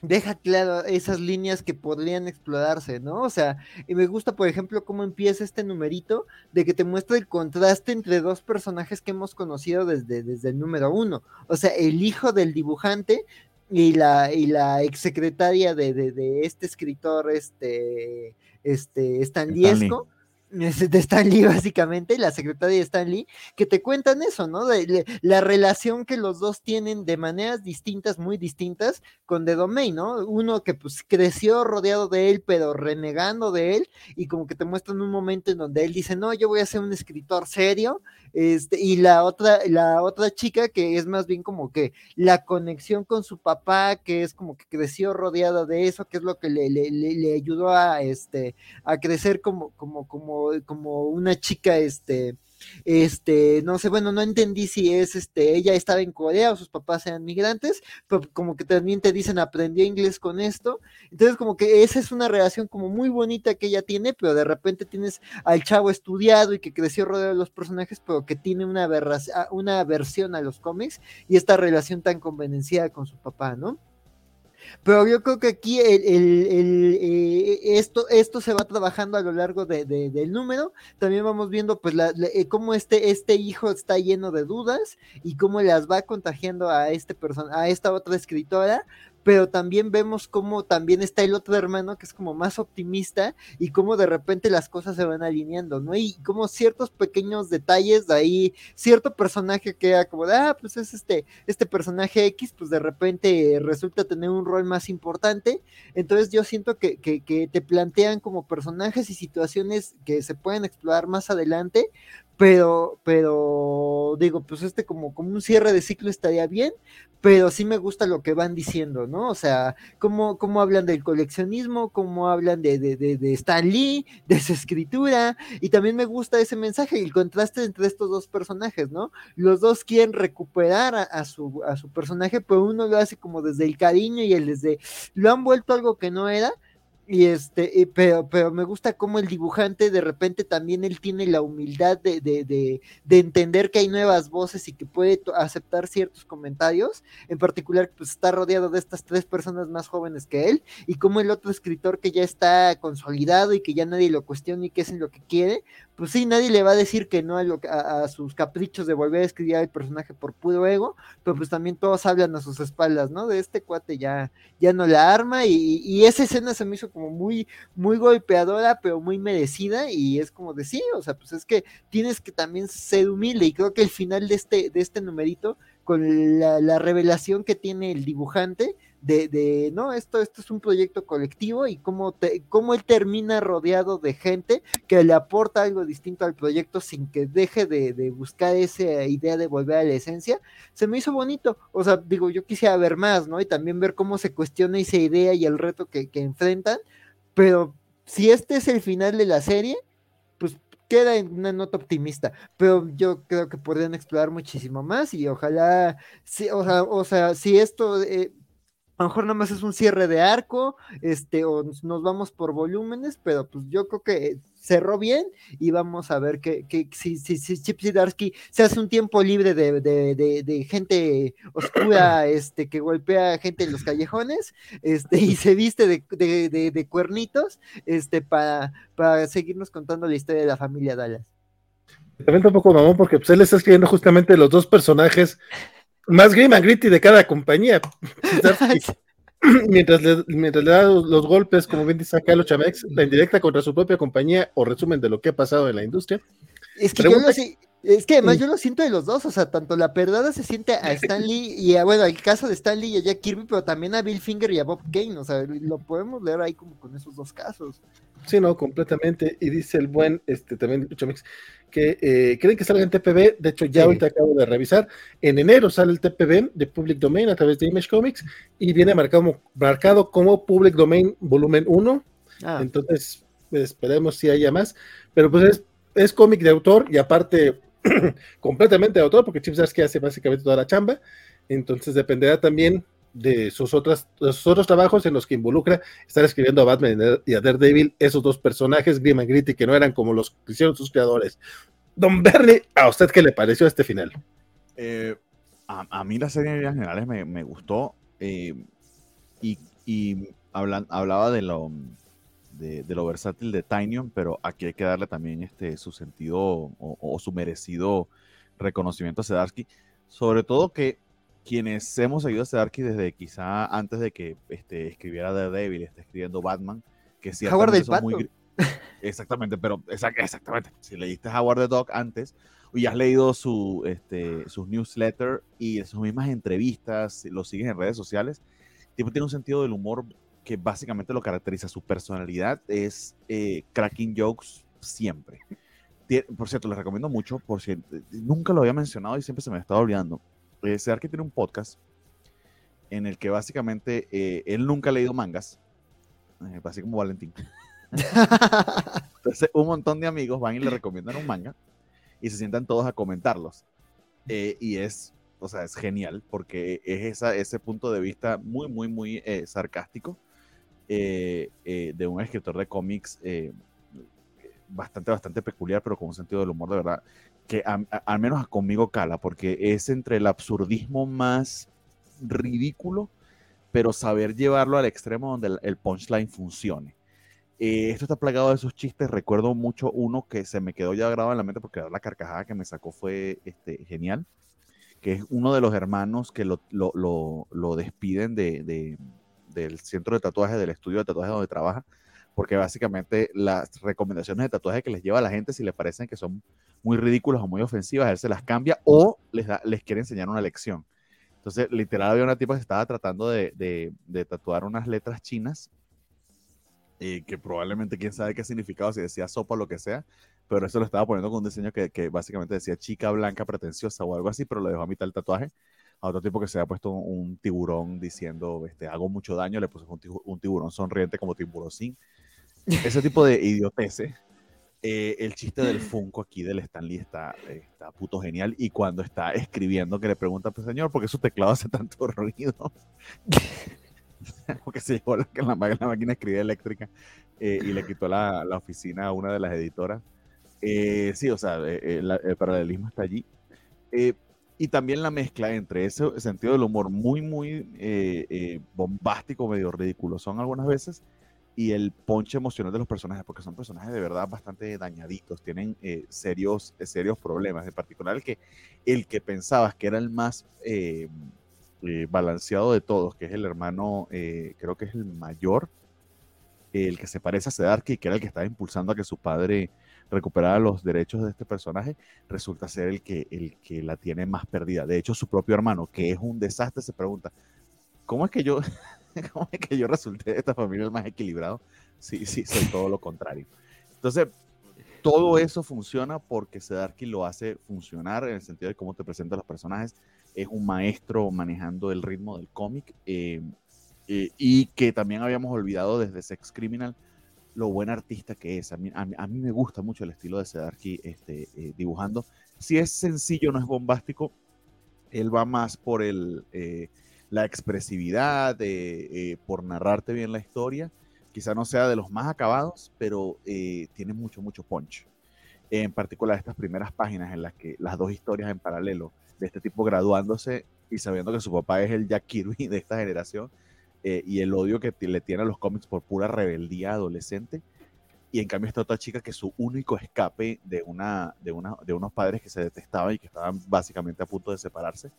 deja claro esas líneas que podrían explorarse, ¿no? O sea, y me gusta, por ejemplo, cómo empieza este numerito de que te muestra el contraste entre dos personajes que hemos conocido desde, desde el número uno. O sea, el hijo del dibujante y la, y la exsecretaria de, de, de este escritor, este, este, Stanliesco, de Stan Lee, básicamente, la secretaria de Stan Lee, que te cuentan eso, ¿no? De, la relación que los dos tienen de maneras distintas, muy distintas, con The Domain, ¿no? Uno que pues creció rodeado de él, pero renegando de él, y como que te muestran un momento en donde él dice, no, yo voy a ser un escritor serio, este, y la otra, la otra chica que es más bien como que la conexión con su papá, que es como que creció rodeada de eso, que es lo que le, le, le ayudó a, este, a crecer como, como, como como, una chica, este, este, no sé, bueno, no entendí si es, este, ella estaba en Corea o sus papás eran migrantes, pero como que también te dicen aprendió inglés con esto, entonces como que esa es una relación como muy bonita que ella tiene, pero de repente tienes al chavo estudiado y que creció rodeado de los personajes, pero que tiene una, una aversión a los cómics y esta relación tan convenenciada con su papá, ¿no? Pero yo creo que aquí el, eh, esto, esto se va trabajando a lo largo del número. También vamos viendo pues eh, cómo este, este hijo está lleno de dudas y cómo las va contagiando a este a esta otra escritora, pero también vemos cómo también está el otro hermano que es como más optimista y cómo de repente las cosas se van alineando, ¿no? Y como ciertos pequeños detalles de ahí, cierto personaje que como de, ah, pues es este, este personaje X, pues de repente resulta tener un rol más importante. Entonces yo siento que, que, que te plantean como personajes y situaciones que se pueden explorar más adelante, pero, pero digo, pues este como, como un cierre de ciclo estaría bien, pero sí me gusta lo que van diciendo, ¿no? O sea, cómo, cómo hablan del coleccionismo, cómo hablan de, de, de, de, Stan Lee, de su escritura, y también me gusta ese mensaje, el contraste entre estos dos personajes, ¿no? Los dos quieren recuperar a, su, a su personaje, pero uno lo hace como desde el cariño y el desde, lo han vuelto algo que no era, y este, pero, pero me gusta cómo el dibujante de repente también él tiene la humildad de, de, de, de entender que hay nuevas voces y que puede aceptar ciertos comentarios, en particular pues está rodeado de estas tres personas más jóvenes que él, y como el otro escritor que ya está consolidado y que ya nadie lo cuestiona y que es en lo que quiere, pues sí, nadie le va a decir que no a, lo, a, sus caprichos de volver a escribir al personaje por puro ego, pero pues también todos hablan a sus espaldas, ¿no? De este cuate ya, ya no la arma y, y esa escena se me hizo como muy, muy golpeadora, pero muy merecida y es como de sí, o sea, pues es que tienes que también ser humilde y creo que el final de este, de este numerito, con la revelación que tiene el dibujante, de, no, esto, esto es un proyecto colectivo y cómo, te, cómo él termina rodeado de gente que le aporta algo distinto al proyecto sin que deje de, de, buscar esa idea de volver a la esencia, se me hizo bonito. O sea, digo, yo quisiera ver más, ¿no? Y también ver cómo se cuestiona esa idea y el reto que, que enfrentan, pero si este es el final de la serie, pues queda en una nota optimista, pero yo creo que podrían explorar muchísimo más y ojalá, si, o, sea, o sea, si esto eh, a lo mejor nada más es un cierre de arco, este, o nos vamos por volúmenes, pero pues yo creo que cerró bien y vamos a ver que, que si, si, si Chip Zdarsky se hace un tiempo libre de, de, de, de, gente oscura este, que golpea gente en los callejones este, y se viste de, cuernitos este, para, para seguirnos contando la historia de la familia Dallas. También un poco mamón porque pues, él está escribiendo justamente los dos personajes más grim and gritty de cada compañía. mientras, le, mientras le da los, golpes, como bien dice acá los Chamex, la indirecta contra su propia compañía o resumen de lo que ha pasado en la industria. Es que, yo es que además yo lo siento de los dos, o sea, tanto la perdada se siente a Stanley y a, bueno, el caso de Stanley y a Jack Kirby, pero también a Bill Finger y a Bob Kane, o sea, lo podemos leer ahí como con esos dos casos. Sí, no, completamente. Y dice el buen, este, también Chamex, que eh, creen que salga en TPB, de hecho ya ahorita acabo de revisar, en enero sale el TPB de Public Domain a través de Image Comics y viene marcado como, marcado como Public Domain volumen 1, ah. entonces esperemos si haya más, pero pues es, es cómic de autor y aparte completamente de autor porque Chip que hace básicamente toda la chamba, entonces dependerá también de sus, otras, sus otros trabajos en los que involucra estar escribiendo a Batman y a Daredevil, esos dos personajes, Grim and Gritty, que no eran como los que hicieron sus creadores. Don Bernie, ¿a usted qué le pareció este final? Eh, a, mí la serie en generales me, me gustó eh, y, y hablaba de lo, de, lo versátil de Tinyon, pero aquí hay que darle también este, su sentido o, o su merecido reconocimiento a Sedarsky, sobre todo que quienes hemos seguido a Sedarky desde quizá antes de que este, escribiera Daredevil, está escribiendo Batman, que Howard del Pato. Muy... Exactamente, pero exactamente. Si leíste Howard the Dog antes y has leído su, este, sus newsletters y sus mismas entrevistas, lo sigues en redes sociales, tipo tiene un sentido del humor que básicamente lo caracteriza. Su personalidad es eh, cracking jokes siempre. Por cierto, les recomiendo mucho, por si nunca lo había mencionado y siempre se me estaba olvidando. Eh, que tiene un podcast en el que básicamente eh, él nunca ha leído mangas, eh, así como Valentín. Entonces, un montón de amigos van y le recomiendan un manga y se sientan todos a comentarlos. Eh, y es, o sea, es genial porque es esa, ese punto de vista muy, muy, muy sarcástico de un escritor de cómics bastante, bastante peculiar, pero con un sentido del humor de verdad, que al menos conmigo cala, porque es entre el absurdismo más ridículo, pero saber llevarlo al extremo donde el, punchline funcione. Eh, esto está plagado de esos chistes. Recuerdo mucho uno que se me quedó ya grabado en la mente porque la carcajada que me sacó fue este, genial, que es uno de los hermanos que lo, lo, lo, despiden de, del centro de tatuaje, del estudio de tatuaje donde trabaja, porque básicamente las recomendaciones de tatuaje que les lleva a la gente, si le parecen que son muy ridículas o muy ofensivas, él se las cambia o les, da, les quiere enseñar una lección. Entonces, literal, había una tipa que estaba tratando de, tatuar unas letras chinas, y que probablemente quién sabe qué significado, si decía sopa o lo que sea, pero eso lo estaba poniendo con un diseño que, básicamente decía chica blanca pretenciosa o algo así, pero lo dejó a mitad del tatuaje. A otro tipo que se había puesto un, tiburón diciendo, este, hago mucho daño, le puso un, tiburón sonriente como tiburón Ese tipo de idioteces eh, el chiste del Funko aquí del Stanley está, está puto genial. Y cuando está escribiendo, que le pregunta, pues señor, ¿por qué su teclado hace tanto ruido? Porque se llevó la, la, la máquina escribir eléctrica eh, y le quitó la, la, oficina a una de las editoras. Eh, sí, o sea, el paralelismo está allí. y también la mezcla entre ese sentido del humor muy, muy bombástico, medio ridículo, son algunas veces, y el ponche emocional de los personajes, porque son personajes de verdad bastante dañaditos, tienen eh, serios, eh, serios problemas, en particular el que, el que pensabas que era el más eh, balanceado de todos, que es el hermano, creo que es el mayor, el que se parece a Sedarki, que era el que estaba impulsando a que su padre recuperara los derechos de este personaje, resulta ser el que, el que la tiene más perdida. De hecho, su propio hermano, que es un desastre, se pregunta, ¿cómo es que yo... ¿Cómo es que yo resulté de esta familia el más equilibrado? Sí, sí, soy todo lo contrario. Entonces, todo eso funciona porque Sedarki lo hace funcionar en el sentido de cómo te presenta los personajes. Es un maestro manejando el ritmo del cómic eh, eh, y que también habíamos olvidado desde Sex Criminal lo buen artista que es. A mí, a mí, me gusta mucho el estilo de Sedarki este, eh, dibujando. Si es sencillo, no es bombástico, él va más por el la expresividad, eh, por narrarte bien la historia. Quizá no sea de los más acabados, pero eh, tiene mucho, mucho punch. En particular estas primeras páginas en las que las dos historias en paralelo de este tipo graduándose y sabiendo que su papá es el Jack Kirby de esta generación eh, y el odio que le tiene a los cómics por pura rebeldía adolescente. Y en cambio esta otra chica que su único escape de, una, de, una, de unos padres que se detestaban y que estaban básicamente a punto de separarse,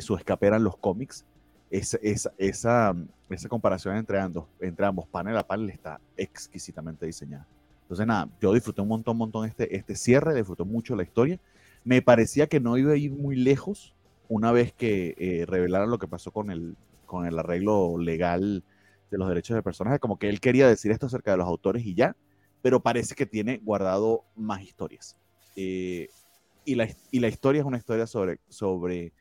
su escape eran los cómics esa, esa, esa, comparación entre ambos, entre ambos panel a panel está exquisitamente diseñada. Entonces, nada, yo disfruté un montón, un montón este, este cierre, disfruté mucho la historia. Me parecía que no iba a ir muy lejos una vez que eh, revelaron lo que pasó con el, con el arreglo legal de los derechos de personajes, como que él quería decir esto acerca de los autores y ya, pero parece que tiene guardado más historias. Eh, y, la, y la historia es una historia sobre, sobre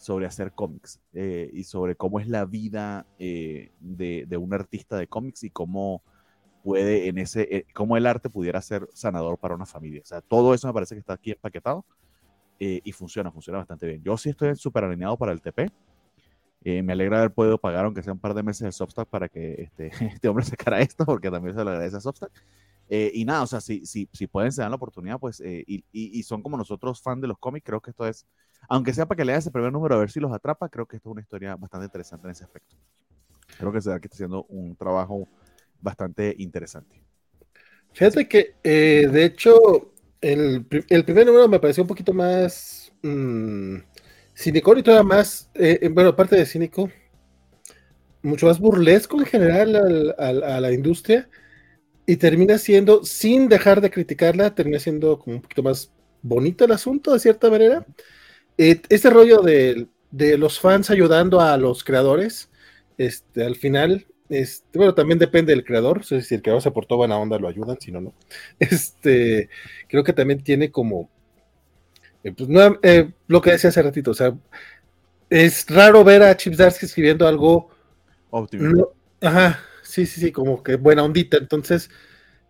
sobre hacer cómics eh, y sobre cómo es la vida eh, de, de, un artista de cómics y cómo puede en ese, eh, cómo el arte pudiera ser sanador para una familia. O sea, todo eso me parece que está aquí empaquetado y funciona, funciona bastante bien. Yo sí estoy súper alineado para el TP. me alegra haber podido pagar, aunque sea un par de meses de Substack, para que este, este hombre sacara esto, porque también se lo agradece a Substack. y nada, o sea, si, si, si pueden, se dan la oportunidad, pues, y, y, son como nosotros, fan de los cómics, creo que esto es aunque sea para que lea ese primer número a ver si los atrapa, creo que esto es una historia bastante interesante en ese aspecto. Creo que se que está haciendo un trabajo bastante interesante. Fíjate que, eh, de hecho, el, primer número me pareció un poquito más mmm, cínico y todavía más, eh, bueno, aparte de cínico, mucho más burlesco en general a la industria. y termina siendo, sin dejar de criticarla, termina siendo como un poquito más bonito el asunto, de cierta manera. Eh, este rollo de, los fans ayudando a los creadores, este, al final, este, bueno, también depende del creador, si el creador se portó buena onda, lo ayudan, si no, no. Este, creo que también tiene como, eh, pues, eh, lo que decía hace ratito, o sea, es raro ver a Chips Darsky escribiendo algo. Óptimo. ajá, sí, sí, sí, como que buena ondita. Entonces,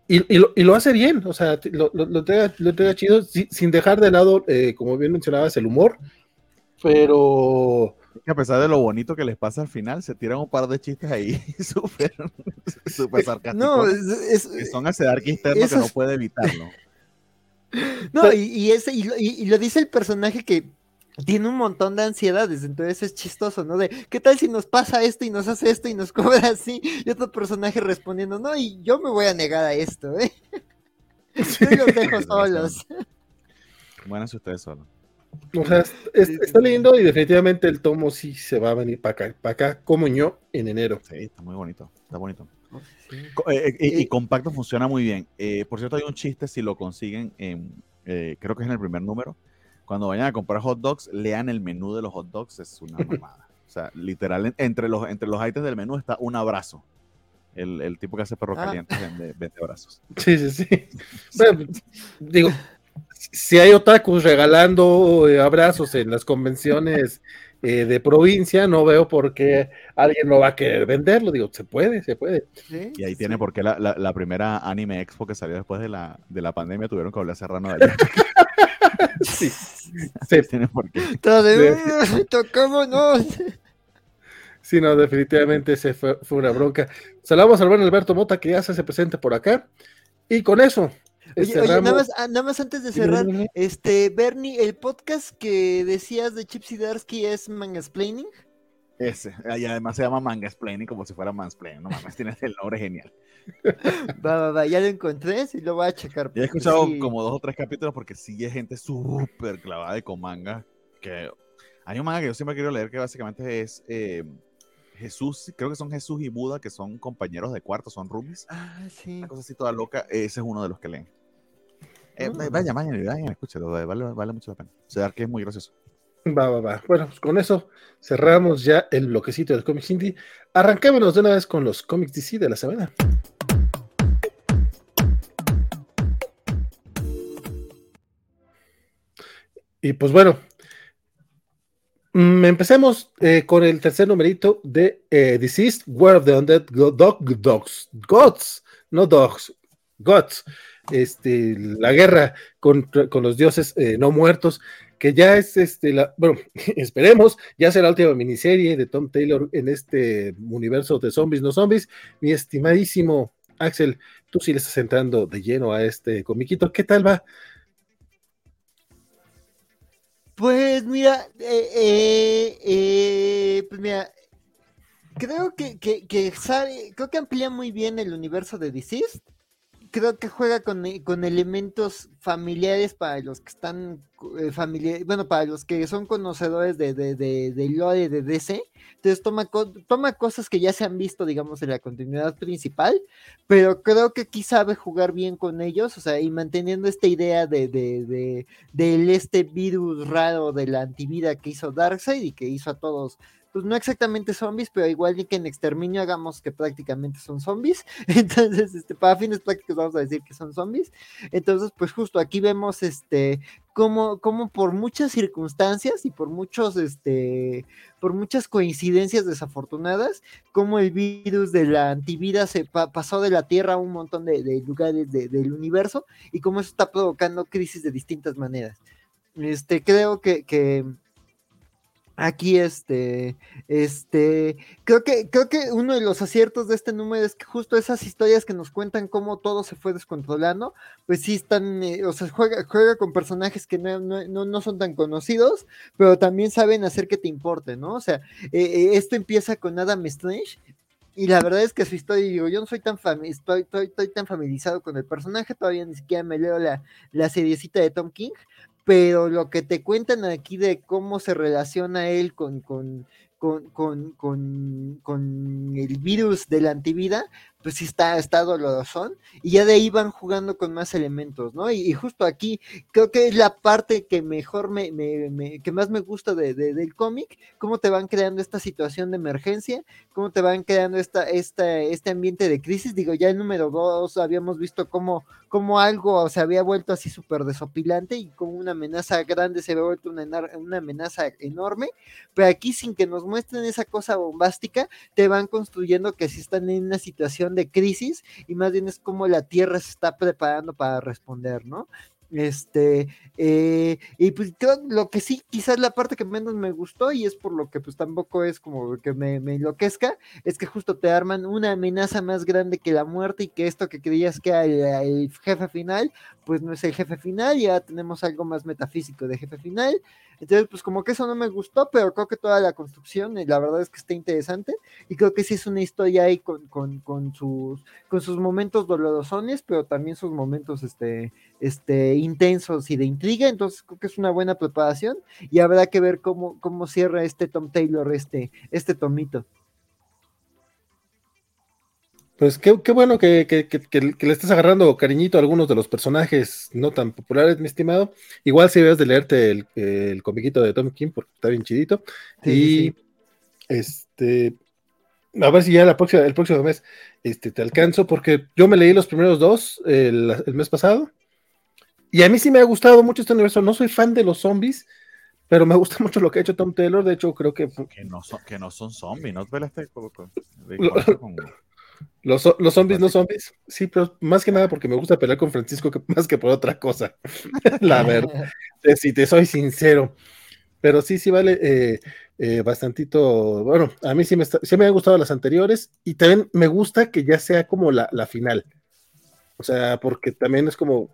y, lo, hace bien, o sea, lo, lo, entrega, chido, sin dejar de lado, eh, como bien mencionabas, el humor, pero... A pesar de lo bonito que les pasa al final, se tiran un par de chistes ahí súper super sarcásticos. No, es, que son ese dark interno que no puede evitarlo. No, y, y, ese, y, lo dice el personaje que tiene un montón de ansiedades, entonces es chistoso, ¿no? De, ¿qué tal si nos pasa esto y nos hace esto y nos cobra así? Y otro personaje respondiendo, no, y yo me voy a negar a esto, ¿eh? Yo los dejo solos. Bueno, si ustedes solos. O sea, está leyendo y definitivamente el tomo sí se va a venir para acá, para acá como yo en enero. Sí, está muy bonito, está bonito. Eh, eh, y, compacto funciona muy bien. por cierto, hay un chiste si lo consiguen, en, creo que es en el primer número, cuando vayan a comprar hot dogs, lean el menú de los hot dogs, es una mamada. o sea, literal, entre los, entre los items del menú está un abrazo. El, el tipo que hace perro ah. caliente vende, vende, abrazos. Sí, sí, sí. Bueno, digo, si hay otakus regalando eh, abrazos en las convenciones eh, de provincia, no veo por qué alguien no va a querer venderlo. Digo, se puede, se puede. y ahí tiene por qué la, la, primera anime expo que salió después de la, de la pandemia tuvieron que volver a cerrar de allá. sí, sí. tiene por qué. Tocámonos. Sí, no, definitivamente se fue, una bronca. Saludamos al buen Alberto Mota que ya se hace presente por acá. Y con eso. Oye, nada, más, ah, nada más antes de cerrar, este, Bernie, el podcast que decías de Chipsy Darsky es Mangasplaining. Ese, y además se llama Mangasplaining como si fuera Mansplaining, no mames, tienes el nombre genial. Va, va, va, ya lo encontré, y lo voy a checar. Ya he escuchado como dos o tres capítulos porque sigue gente súper clavada de con manga. Que hay un manga que yo siempre quiero leer que básicamente es eh, Jesús, creo que son Jesús y Buda, que son compañeros de cuarto, son roomies. Ah, sí. Una cosa así toda loca. Ese es uno de los que leen. Eh, ah. Vaya, vaya, vaya, escúchalo, vale, vale mucho la pena. O sea, que es muy gracioso. Va, va, va. Bueno, pues con eso cerramos ya el bloquecito del cómics indie. Arrancémonos de una vez con los cómics DC de la semana. Y pues bueno, empecemos eh, con el tercer numerito de eh, Deceased, World of the Undead Dog, Dogs, Gods, no Dogs, Gods, este, la guerra con, los dioses eh, no muertos, que ya es, este, la, bueno, esperemos, ya será la última miniserie de Tom Taylor en este universo de zombies, no zombies. Mi estimadísimo Axel, tú sí le de lleno a este comiquito, ¿qué tal va? Pues mira, eh, eh, eh, pues mira, creo que, que, sabe, creo que amplía muy bien el universo de Deceased. Creo que juega con, con elementos familiares para los que están familiares, bueno, para los que son conocedores de, de, de, de lore de DC. Entonces toma, toma cosas que ya se han visto, digamos, en la continuidad principal, pero creo que aquí sabe jugar bien con ellos, o sea, y manteniendo esta idea de, de, de, este virus raro de la antivida que hizo Darkseid y que hizo a todos pues no exactamente zombies, pero igual que en exterminio hagamos que prácticamente son zombies. Entonces, este, para fines prácticos vamos a decir que son zombies. Entonces, pues justo aquí vemos este como, como por muchas circunstancias y por muchos, este, por muchas coincidencias desafortunadas, como el virus de la antivida se pasó de la Tierra a un montón de, lugares del universo y cómo eso está provocando crisis de distintas maneras. Este, creo que Aquí, este, este, creo que, creo que uno de los aciertos de este número es que justo esas historias que nos cuentan cómo todo se fue descontrolando, pues sí están, eh, o sea, juega, juega con personajes que no, no, no, son tan conocidos, pero también saben hacer que te importe, ¿no? O sea, eh, eh, esto empieza con Adam Strange, y la verdad es que su historia, digo, yo no soy tan estoy, estoy, estoy, tan familiarizado con el personaje, todavía ni siquiera me leo la, la seriecita de Tom King, pero lo que te cuentan aquí de cómo se relaciona él con, con, con, con, con, el virus de la antivida, pues sí está, está dolorosón, y ya de ahí van jugando con más elementos, ¿no? Y, justo aquí creo que es la parte que mejor me, me, que más me gusta de, del cómic, cómo te van creando esta situación de emergencia, cómo te van creando esta, esta, este ambiente de crisis, digo, ya el número dos habíamos visto cómo, cómo algo se había vuelto así súper desopilante y como una amenaza grande se había vuelto una, una amenaza enorme, pero aquí sin que nos muestren esa cosa bombástica, te van construyendo que si están en una situación de crisis y más bien es como la Tierra se está preparando para responder, ¿no? Este, eh, y pues lo que sí, quizás la parte que menos me gustó, y es por lo que pues tampoco es como que me, enloquezca, es que justo te arman una amenaza más grande que la muerte y que esto que creías que era el, jefe final, pues no es el jefe final, ya tenemos algo más metafísico de jefe final. Entonces, pues como que eso no me gustó, pero creo que toda la construcción, eh, la verdad es que está interesante, y creo que sí es una historia ahí con, con, sus, con sus momentos dolorosones, pero también sus momentos, este, este, intensos y de intriga, entonces creo que es una buena preparación y habrá que ver cómo, cómo cierra este Tom Taylor, este, este tomito. Pues qué, bueno que, le estés agarrando cariñito a algunos de los personajes no tan populares, mi estimado. Igual si debes de leerte el, el comiquito de Tom King, porque está bien chidito. y este, a ver si ya la próxima, el próximo mes este, te alcanzo, porque yo me leí los primeros dos el mes pasado y a mí sí me ha gustado mucho este universo. No soy fan de los zombies, pero me gusta mucho lo que ha hecho Tom Taylor. De hecho, creo que. Que no son, que no son zombies, ¿no? Los, los zombies no zombies. Sí, pero más que nada porque me gusta pelear con Francisco más que por otra cosa. La verdad. si te soy sincero. Pero sí, sí vale eh, eh, bastantito. Bueno, a mí sí me, sí me han gustado las anteriores y también me gusta que ya sea como la, la final. O sea, porque también es como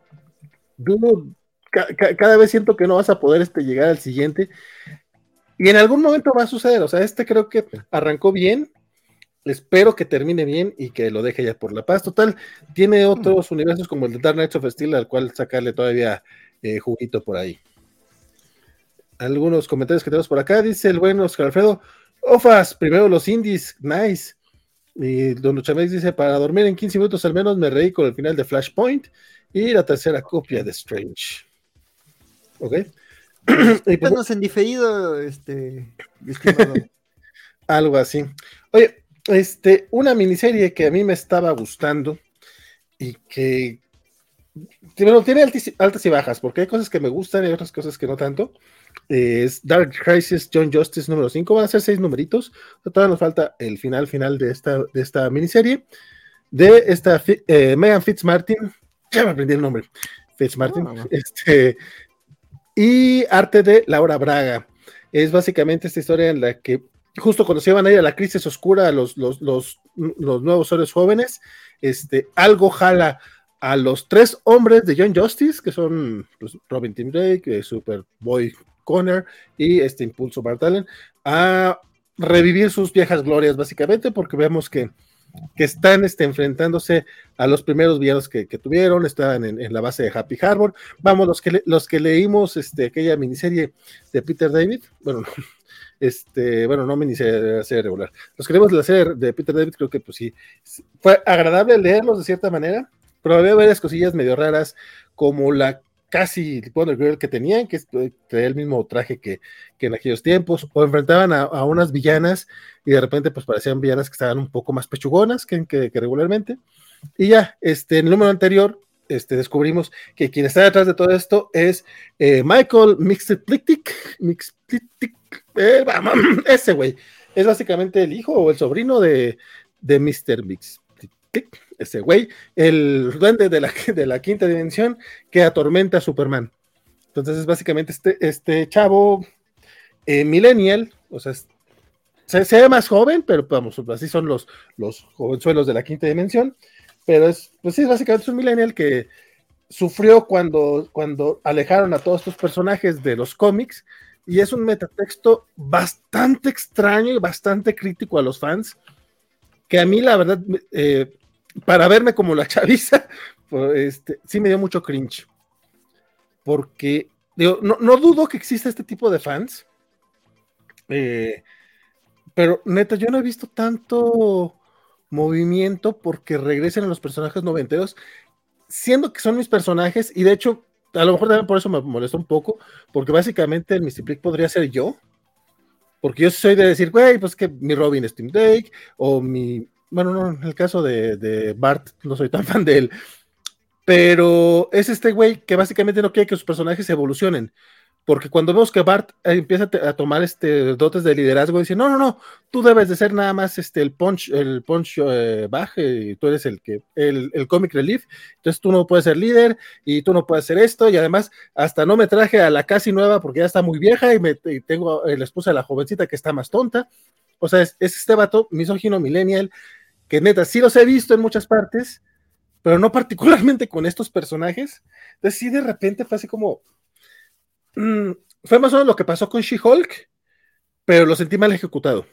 cada vez siento que no vas a poder este, llegar al siguiente. Y en algún momento va a suceder. O sea, este creo que arrancó bien. Espero que termine bien y que lo deje ya por la paz. Total, tiene otros universos como el de Dark Knights of Steel, al cual sacarle todavía eh, juguito por ahí. Algunos comentarios que tenemos por acá. Dice el buen Oscar Alfredo. Ofas, primero los indies, nice. Y Don Chamex dice: Para dormir en 15 minutos al menos me reí con el final de Flashpoint. Y la tercera copia de Strange. ¿Ok? y pues, en diferido, este, Algo así. Oye, este, una miniserie que a mí me estaba gustando y que bueno, tiene altas y bajas, porque hay cosas que me gustan y otras cosas que no tanto. Es Dark Crisis John Justice número 5. Van a ser seis numeritos. Todavía nos falta el final final de esta, de esta miniserie. De esta eh, Megan Fitzmartin, ya me aprendí el nombre, Fitz Martin, ah, este, y arte de Laura Braga. Es básicamente esta historia en la que justo cuando se iban a ir a la crisis oscura los, los, los, los nuevos héroes jóvenes, este, algo jala a los tres hombres de John Justice, que son pues, Robin Tim Drake, eh, Superboy Connor y este Impulso Bartalen, a revivir sus viejas glorias, básicamente, porque vemos que que están este, enfrentándose a los primeros villanos que, tuvieron, estaban en, la base de Happy Harbor. Vamos, los que, los que leímos este, aquella miniserie de Peter David, bueno, este, bueno, no miniserie, serie regular, los que leímos la serie de Peter David, creo que pues sí, fue agradable leerlos de cierta manera, pero había varias cosillas medio raras, como la casi Wonder Girl que tenían, que traía el mismo traje que, en aquellos tiempos, o enfrentaban a, unas villanas y de repente pues parecían villanas que estaban un poco más pechugonas que, que, regularmente. Y ya, este, en el número anterior, este, descubrimos que quien está detrás de todo esto es eh, Michael Mixplitic, Mixplitic, eh, ese güey, es básicamente el hijo o el sobrino de, de Mr. Mixplitic ese güey, el duende de la, de la quinta dimensión que atormenta a Superman. Entonces es básicamente este, este chavo eh, millennial, o sea, se, ve más joven, pero vamos, así son los, los jovenzuelos de la quinta dimensión, pero es, pues básicamente un millennial que sufrió cuando, cuando alejaron a todos estos personajes de los cómics, y es un metatexto bastante extraño y bastante crítico a los fans, que a mí la verdad eh, para verme como la chaviza, pues, este, sí me dio mucho cringe. Porque, digo, no, dudo que exista este tipo de fans. Eh, pero neta, yo no he visto tanto movimiento porque regresen a los personajes noventeros, siendo que son mis personajes, y de hecho, a lo mejor también por eso me molesta un poco, porque básicamente el Mystic podría ser yo, porque yo soy de decir, güey, pues que mi Robin es Tim Drake, o mi, bueno, no, en el caso de, de Bart, no soy tan fan de él, pero es este güey que básicamente no quiere que sus personajes evolucionen. Porque cuando vemos que Bart empieza a tomar este dotes de liderazgo, dice, no, no, no, tú debes de ser nada más este, el punch, el punch eh, baje, y tú eres el que, el, el comic relief, entonces tú no puedes ser líder, y tú no puedes hacer esto, y además hasta no me traje a la casi nueva porque ya está muy vieja, y, me, tengo la esposa de la jovencita que está más tonta. O sea, es, es este vato misógino millennial, que neta, sí los he visto en muchas partes, pero no particularmente con estos personajes. Entonces sí, de repente fue así como Mm, fue más o menos lo que pasó con She-Hulk, pero lo sentí mal ejecutado.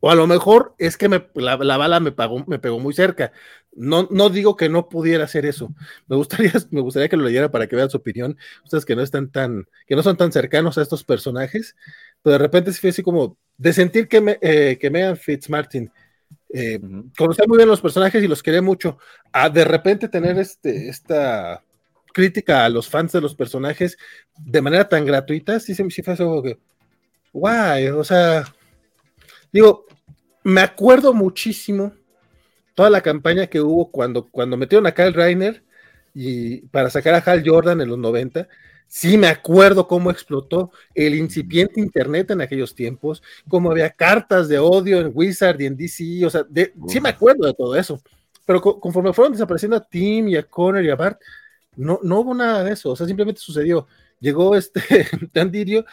O a lo mejor es que la, bala me, me pegó muy cerca. No, no digo que no pudiera hacer eso. Me gustaría, me gustaría que lo leyera para que vean su opinión. Ustedes que no están tan, que no son tan cercanos a estos personajes, pero de repente sí fue así como de sentir que, me, eh, que Megan Fitzmartin eh, conocía muy bien los personajes y los quería mucho, a de repente tener este, esta crítica a los fans de los personajes de manera tan gratuita, sí, sí fue algo que, guay, o sea, digo, me acuerdo muchísimo toda la campaña que hubo cuando, cuando metieron a Kyle Reiner y para sacar a Hal Jordan en los 90, sí me acuerdo cómo explotó el incipiente internet en aquellos tiempos, cómo había cartas de odio en Wizard y en DC, o sea, sí me acuerdo de todo eso, pero conforme fueron desapareciendo a Tim y a Connor y a Bart, no, no hubo nada de eso, o sea, simplemente sucedió. Llegó este Tandirio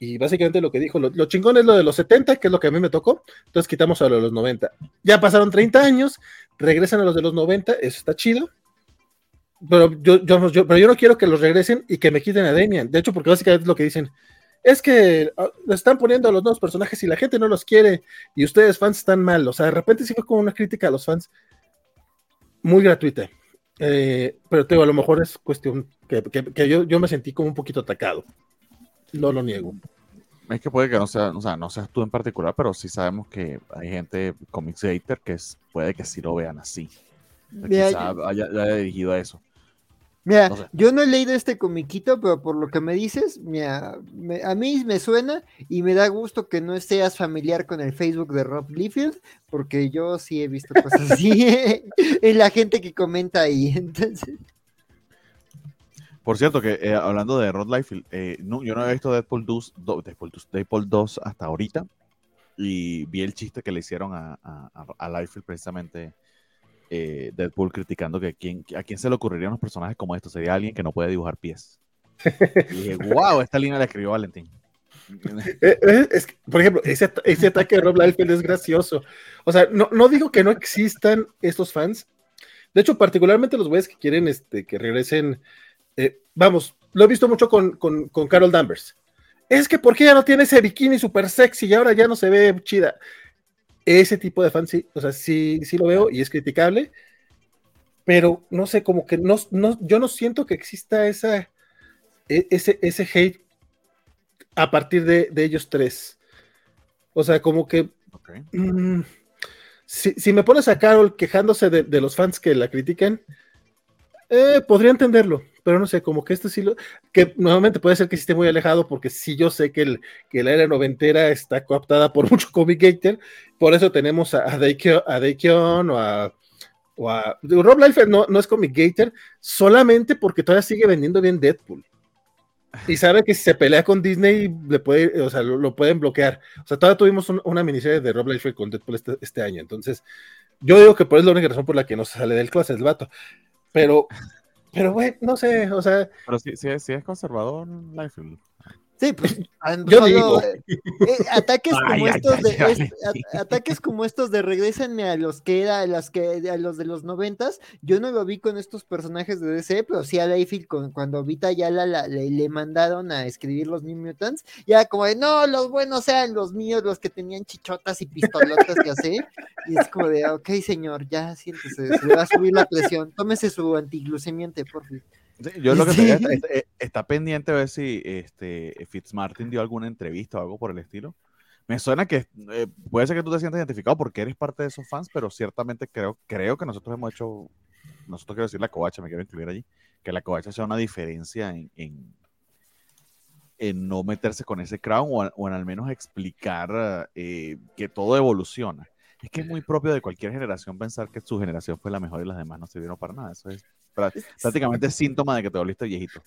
y básicamente lo que dijo, lo, chingón es lo de los 70, que es lo que a mí me tocó, entonces quitamos a lo de los 90. Ya pasaron 30 años, regresan a los de los 90, eso está chido, pero yo, yo, pero yo no quiero que los regresen y que me quiten a Damian. De hecho, porque básicamente es lo que dicen, es que ah, le están poniendo a los nuevos personajes y la gente no los quiere y ustedes fans están mal. O sea, de repente sí fue como una crítica a los fans muy gratuita. Eh, pero te a lo mejor es cuestión que, yo, yo, me sentí como un poquito atacado. No lo niego. Es que puede que no sea, o sea, no seas tú en particular, pero sí sabemos que hay gente, comics hater, que es, puede que sí lo vean así. Quizá haya, haya, dirigido a eso. Mira, yo no he leído este comiquito, pero por lo que me dices, a mí me suena y me da gusto que no seas familiar con el Facebook de Rob Liefeld, porque yo sí he visto cosas así en la gente que comenta ahí. Entonces. Por cierto, que eh, hablando de Rob Liefeld, eh, no, yo no he visto Deadpool 2, Deadpool 2, Deadpool 2 hasta ahorita y vi el chiste que le hicieron a, a, a Liefeld precisamente eh, Deadpool criticando que a quién se le ocurrirían unos personajes como estos. Sería alguien que no puede dibujar pies. y dije, wow, esta línea la escribió Valentín. Eh, eh, por ejemplo, ese, ese, ataque de Rob Liefeld es gracioso. O sea, no, no, digo que no existan estos fans. De hecho, particularmente los güeyes que quieren este, que regresen. vamos, lo he visto mucho con, con, con Carol Danvers. Es que, ¿por qué ya no tiene ese bikini súper sexy y ahora ya no se ve chida? Ese tipo de fans, sí, o sea, sí, sí lo veo y es criticable, pero no sé, como que no, no, yo no siento que exista esa, e, ese, ese hate a partir de, ellos tres. O sea, como que... Mm, si, me pones a Carol quejándose de, los fans que la critican, eh, podría entenderlo, pero no sé, como que este sí lo, que nuevamente puede ser que esté muy alejado, porque sí yo sé que, el, que la era noventera está cooptada por mucho comic gator, por eso tenemos a, a Daikon o a, o a Rob Life no, no es comic gator, solamente porque todavía sigue vendiendo bien Deadpool. Y sabe que si se pelea con Disney, le puede, o sea, lo, pueden bloquear. O sea, todavía tuvimos una miniserie de Rob Liefeld con Deadpool este, este, año. Entonces, yo digo que por eso es la única razón por la que no se sale del clase el vato. Pero pero, güey, no sé, o sea. Pero es, si es conservador, Liefeld. Sí, pues yo digo. Eh, eh, ataques como estos de ataques como estos de regresenme a los que era a los que a los de los noventas. Yo no lo vi con estos personajes de DC, pero sí a Layfield con, cuando Vita ya la, le, mandaron a escribir los New Mutants, ya como de no, los buenos sean los míos, los que tenían chichotas y pistolotas que así. Y es como de ok, señor, ya siéntese, se le va a subir la presión, tómese su antiglucemiante, por favor yo lo que sí. está, está, pendiente a ver si este, Fitzmartin dio alguna entrevista o algo por el estilo, me suena que eh, puede ser que tú te sientas identificado porque eres parte de esos fans, pero ciertamente creo, creo que nosotros hemos hecho, nosotros quiero decir la covacha, me quiero incluir allí, que la covacha sea una diferencia en, en, no meterse con ese crown o, en al menos explicar eh, que todo evoluciona. Es que es muy propio de cualquier generación pensar que su generación fue la mejor y las demás no sirvieron para nada. Eso es prácticamente síntoma de que te volviste viejito.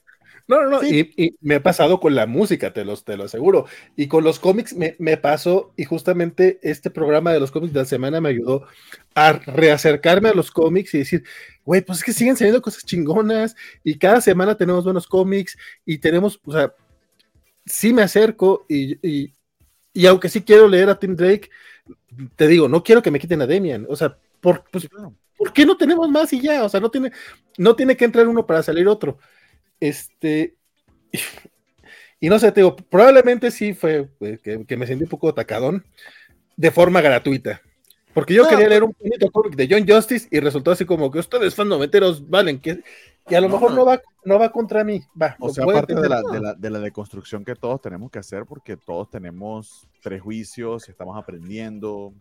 No, no, no, y, me ha pasado con la música, te, los, te lo aseguro. Y con los cómics me, me, pasó, y justamente este programa de los cómics de la semana me ayudó a reacercarme a los cómics y decir, güey, pues es que siguen saliendo cosas chingonas, y cada semana tenemos buenos cómics, y tenemos, o sea, sí me acerco, y, y, y aunque sí quiero leer a Tim Drake, te digo, no quiero que me quiten a Demian, o sea, por, pues, ¿por qué no tenemos más y ya? O sea, no tiene, no tiene que entrar uno para salir otro. Este, y no sé, te digo, probablemente sí fue eh, que, me sentí un poco atacadón de forma gratuita. Porque yo quería leer un cómic de John Justice y resultó así como que ustedes fan noventeros valen, que y a lo mejor no va, no va contra mí. Va, o sea, aparte de la, de, la, de la, deconstrucción que todos tenemos que hacer, porque todos tenemos prejuicios, estamos aprendiendo.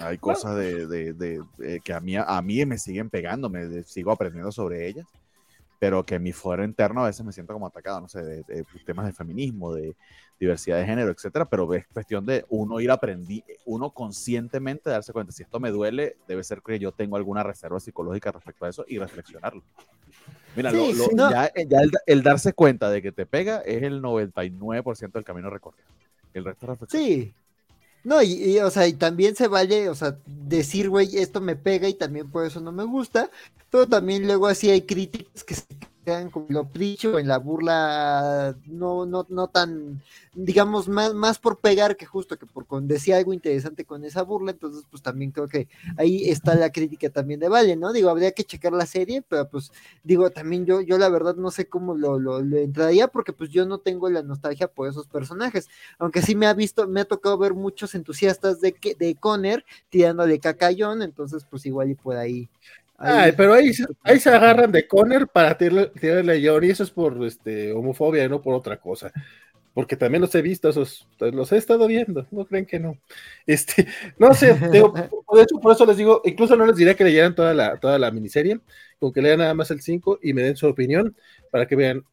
Hay cosas de, de, que a mí, a mí me siguen pegando, me sigo aprendiendo sobre ellas pero que en mi fuero interno a veces me siento como atacado, no sé, de, temas de feminismo, de diversidad de género, etcétera, pero es cuestión de uno ir aprendiendo, uno conscientemente darse cuenta, si esto me duele, debe ser que yo tengo alguna reserva psicológica respecto a eso y reflexionarlo. Mira, ya, el, darse cuenta de que te pega es el 99% del camino recorrido. El resto es reflexión. Sí, no, y, o sea, y también se vale, o sea, decir, güey, esto me pega y también por eso no me gusta, pero también luego así hay críticas que se quedan como lo dicho en la burla no, no, no tan, digamos, más, más por pegar que justo que por decir algo interesante con esa burla, entonces pues también creo que ahí está la crítica también de Vale, ¿no? Digo, habría que checar la serie, pero pues digo, también yo, yo la verdad no sé cómo lo, lo, entraría porque pues yo no tengo la nostalgia por esos personajes, aunque sí me ha visto, me ha tocado ver muchos entusiastas de, de Conner tirándole cacayón, entonces pues igual y por ahí Ay, pero ahí, ahí se agarran de Conner para tirarle, a John y eso es por este, homofobia y no por otra cosa. Porque también los he visto, esos, los he estado viendo, no creen que no. Este, no sé, de hecho, por eso les digo, incluso no les diré que leyeran toda la, toda la miniserie, con que lean nada más el 5 y me den su opinión para que vean.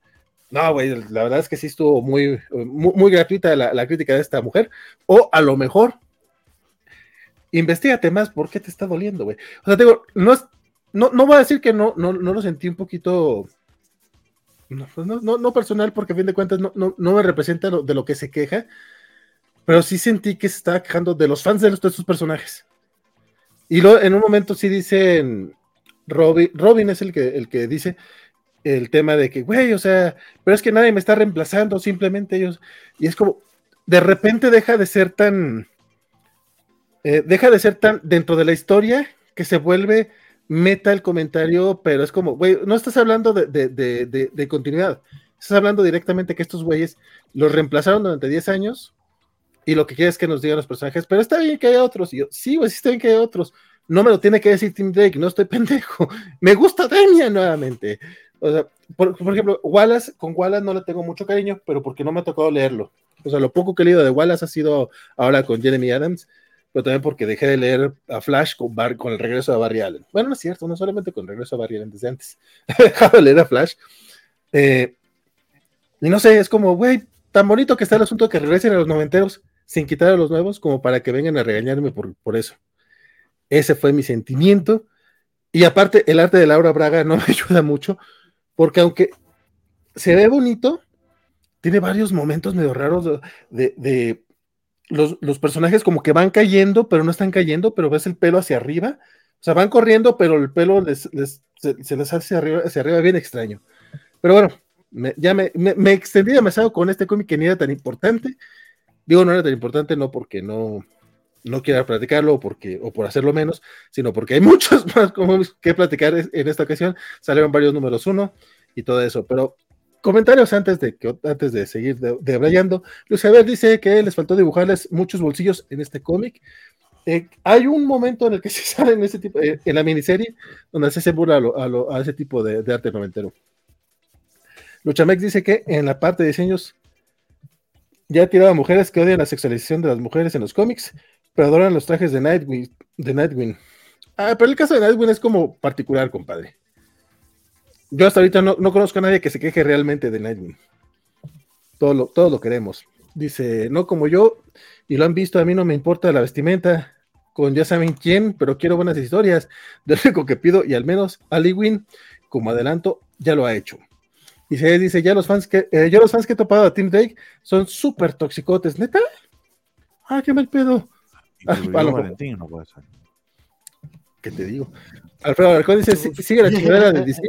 No, güey, la verdad es que sí estuvo muy, muy, gratuita la, la crítica de esta mujer. O a lo mejor, investigate más por qué te está doliendo, güey. O sea, digo, no es, no, no voy a decir que no, no, no lo sentí un poquito. Pues no, no, no, personal, porque a fin de cuentas no, no, me representa de lo que se queja, pero sí sentí que se estaba quejando de los fans de, los, de estos personajes. Y lo, en un momento sí dicen, Robin, Robin es el que, el que dice el tema de que, güey, o sea, pero es que nadie me está reemplazando, simplemente ellos. Y es como, de repente deja de ser tan, eh, deja de ser tan dentro de la historia que se vuelve meta el comentario, pero es como, güey, no estás hablando de, continuidad, estás hablando directamente que estos güeyes los reemplazaron durante 10 años y lo que quieres es que nos digan los personajes, pero está bien que haya otros. Y yo, sí, güey, sí está bien que haya otros. No me lo tiene que decir Tim Drake, no estoy pendejo. Me gusta Demian nuevamente. O sea, por, ejemplo, Wallace, con Wallace no le tengo mucho cariño, pero porque no me ha tocado leerlo. O sea, lo poco que he leído de Wallace ha sido ahora con Jeremy Adams pero también porque dejé de leer a Flash con, el regreso de Barry Allen. Bueno, no es cierto, no solamente con el regreso de Barry Allen desde antes. He dejado de leer a Flash. Eh, y no sé, es como, güey, tan bonito que está el asunto de que regresen a los noventeros sin quitar a los nuevos, como para que vengan a regañarme por, por eso. Ese fue mi sentimiento. Y aparte, el arte de Laura Braga no me ayuda mucho, porque aunque se ve bonito, tiene varios momentos medio raros de, de los, personajes como que van cayendo, pero no están cayendo, pero ves el pelo hacia arriba. O sea, van corriendo, pero el pelo se, les hace arriba, hacia arriba bien extraño. Pero bueno, ya me, me, extendí demasiado con este cómic que ni era tan importante. Digo, no era tan importante, no porque no, no quiera platicarlo o, porque, o por hacerlo menos, sino porque hay muchos más cómics que platicar en esta ocasión. Salieron varios números uno y todo eso. Pero comentarios antes de que antes de seguir de, Luis Javier dice que les faltó dibujarles muchos bolsillos en este cómic. Eh, hay un momento en el que se sale en ese tipo, eh, en la miniserie, donde se burla a, ese tipo de, arte noventero. Luchamex dice que en la parte de diseños ya ha tirado a mujeres que odian la sexualización de las mujeres en los cómics, pero adoran los trajes de Nightwing. De Nightwing. Ah, pero el caso de Nightwing es como particular, compadre. Yo hasta ahorita no, conozco a nadie que se queje realmente de Nightwing. Todo lo, todo lo queremos. Dice, no como yo, y lo han visto, a mí no me importa la vestimenta con ya saben quién, pero quiero buenas historias. De lo único que pido, y al menos Ali como adelanto, ya lo ha hecho. Y se dice, ya los fans que, eh, yo los fans que he topado a Team Drake son súper toxicotes, ¿neta? Ah, qué mal pedo. Ah, Valentín no puede ser. ¿Qué te digo? Alfredo Alarcón dice, sigue la chingada de DC.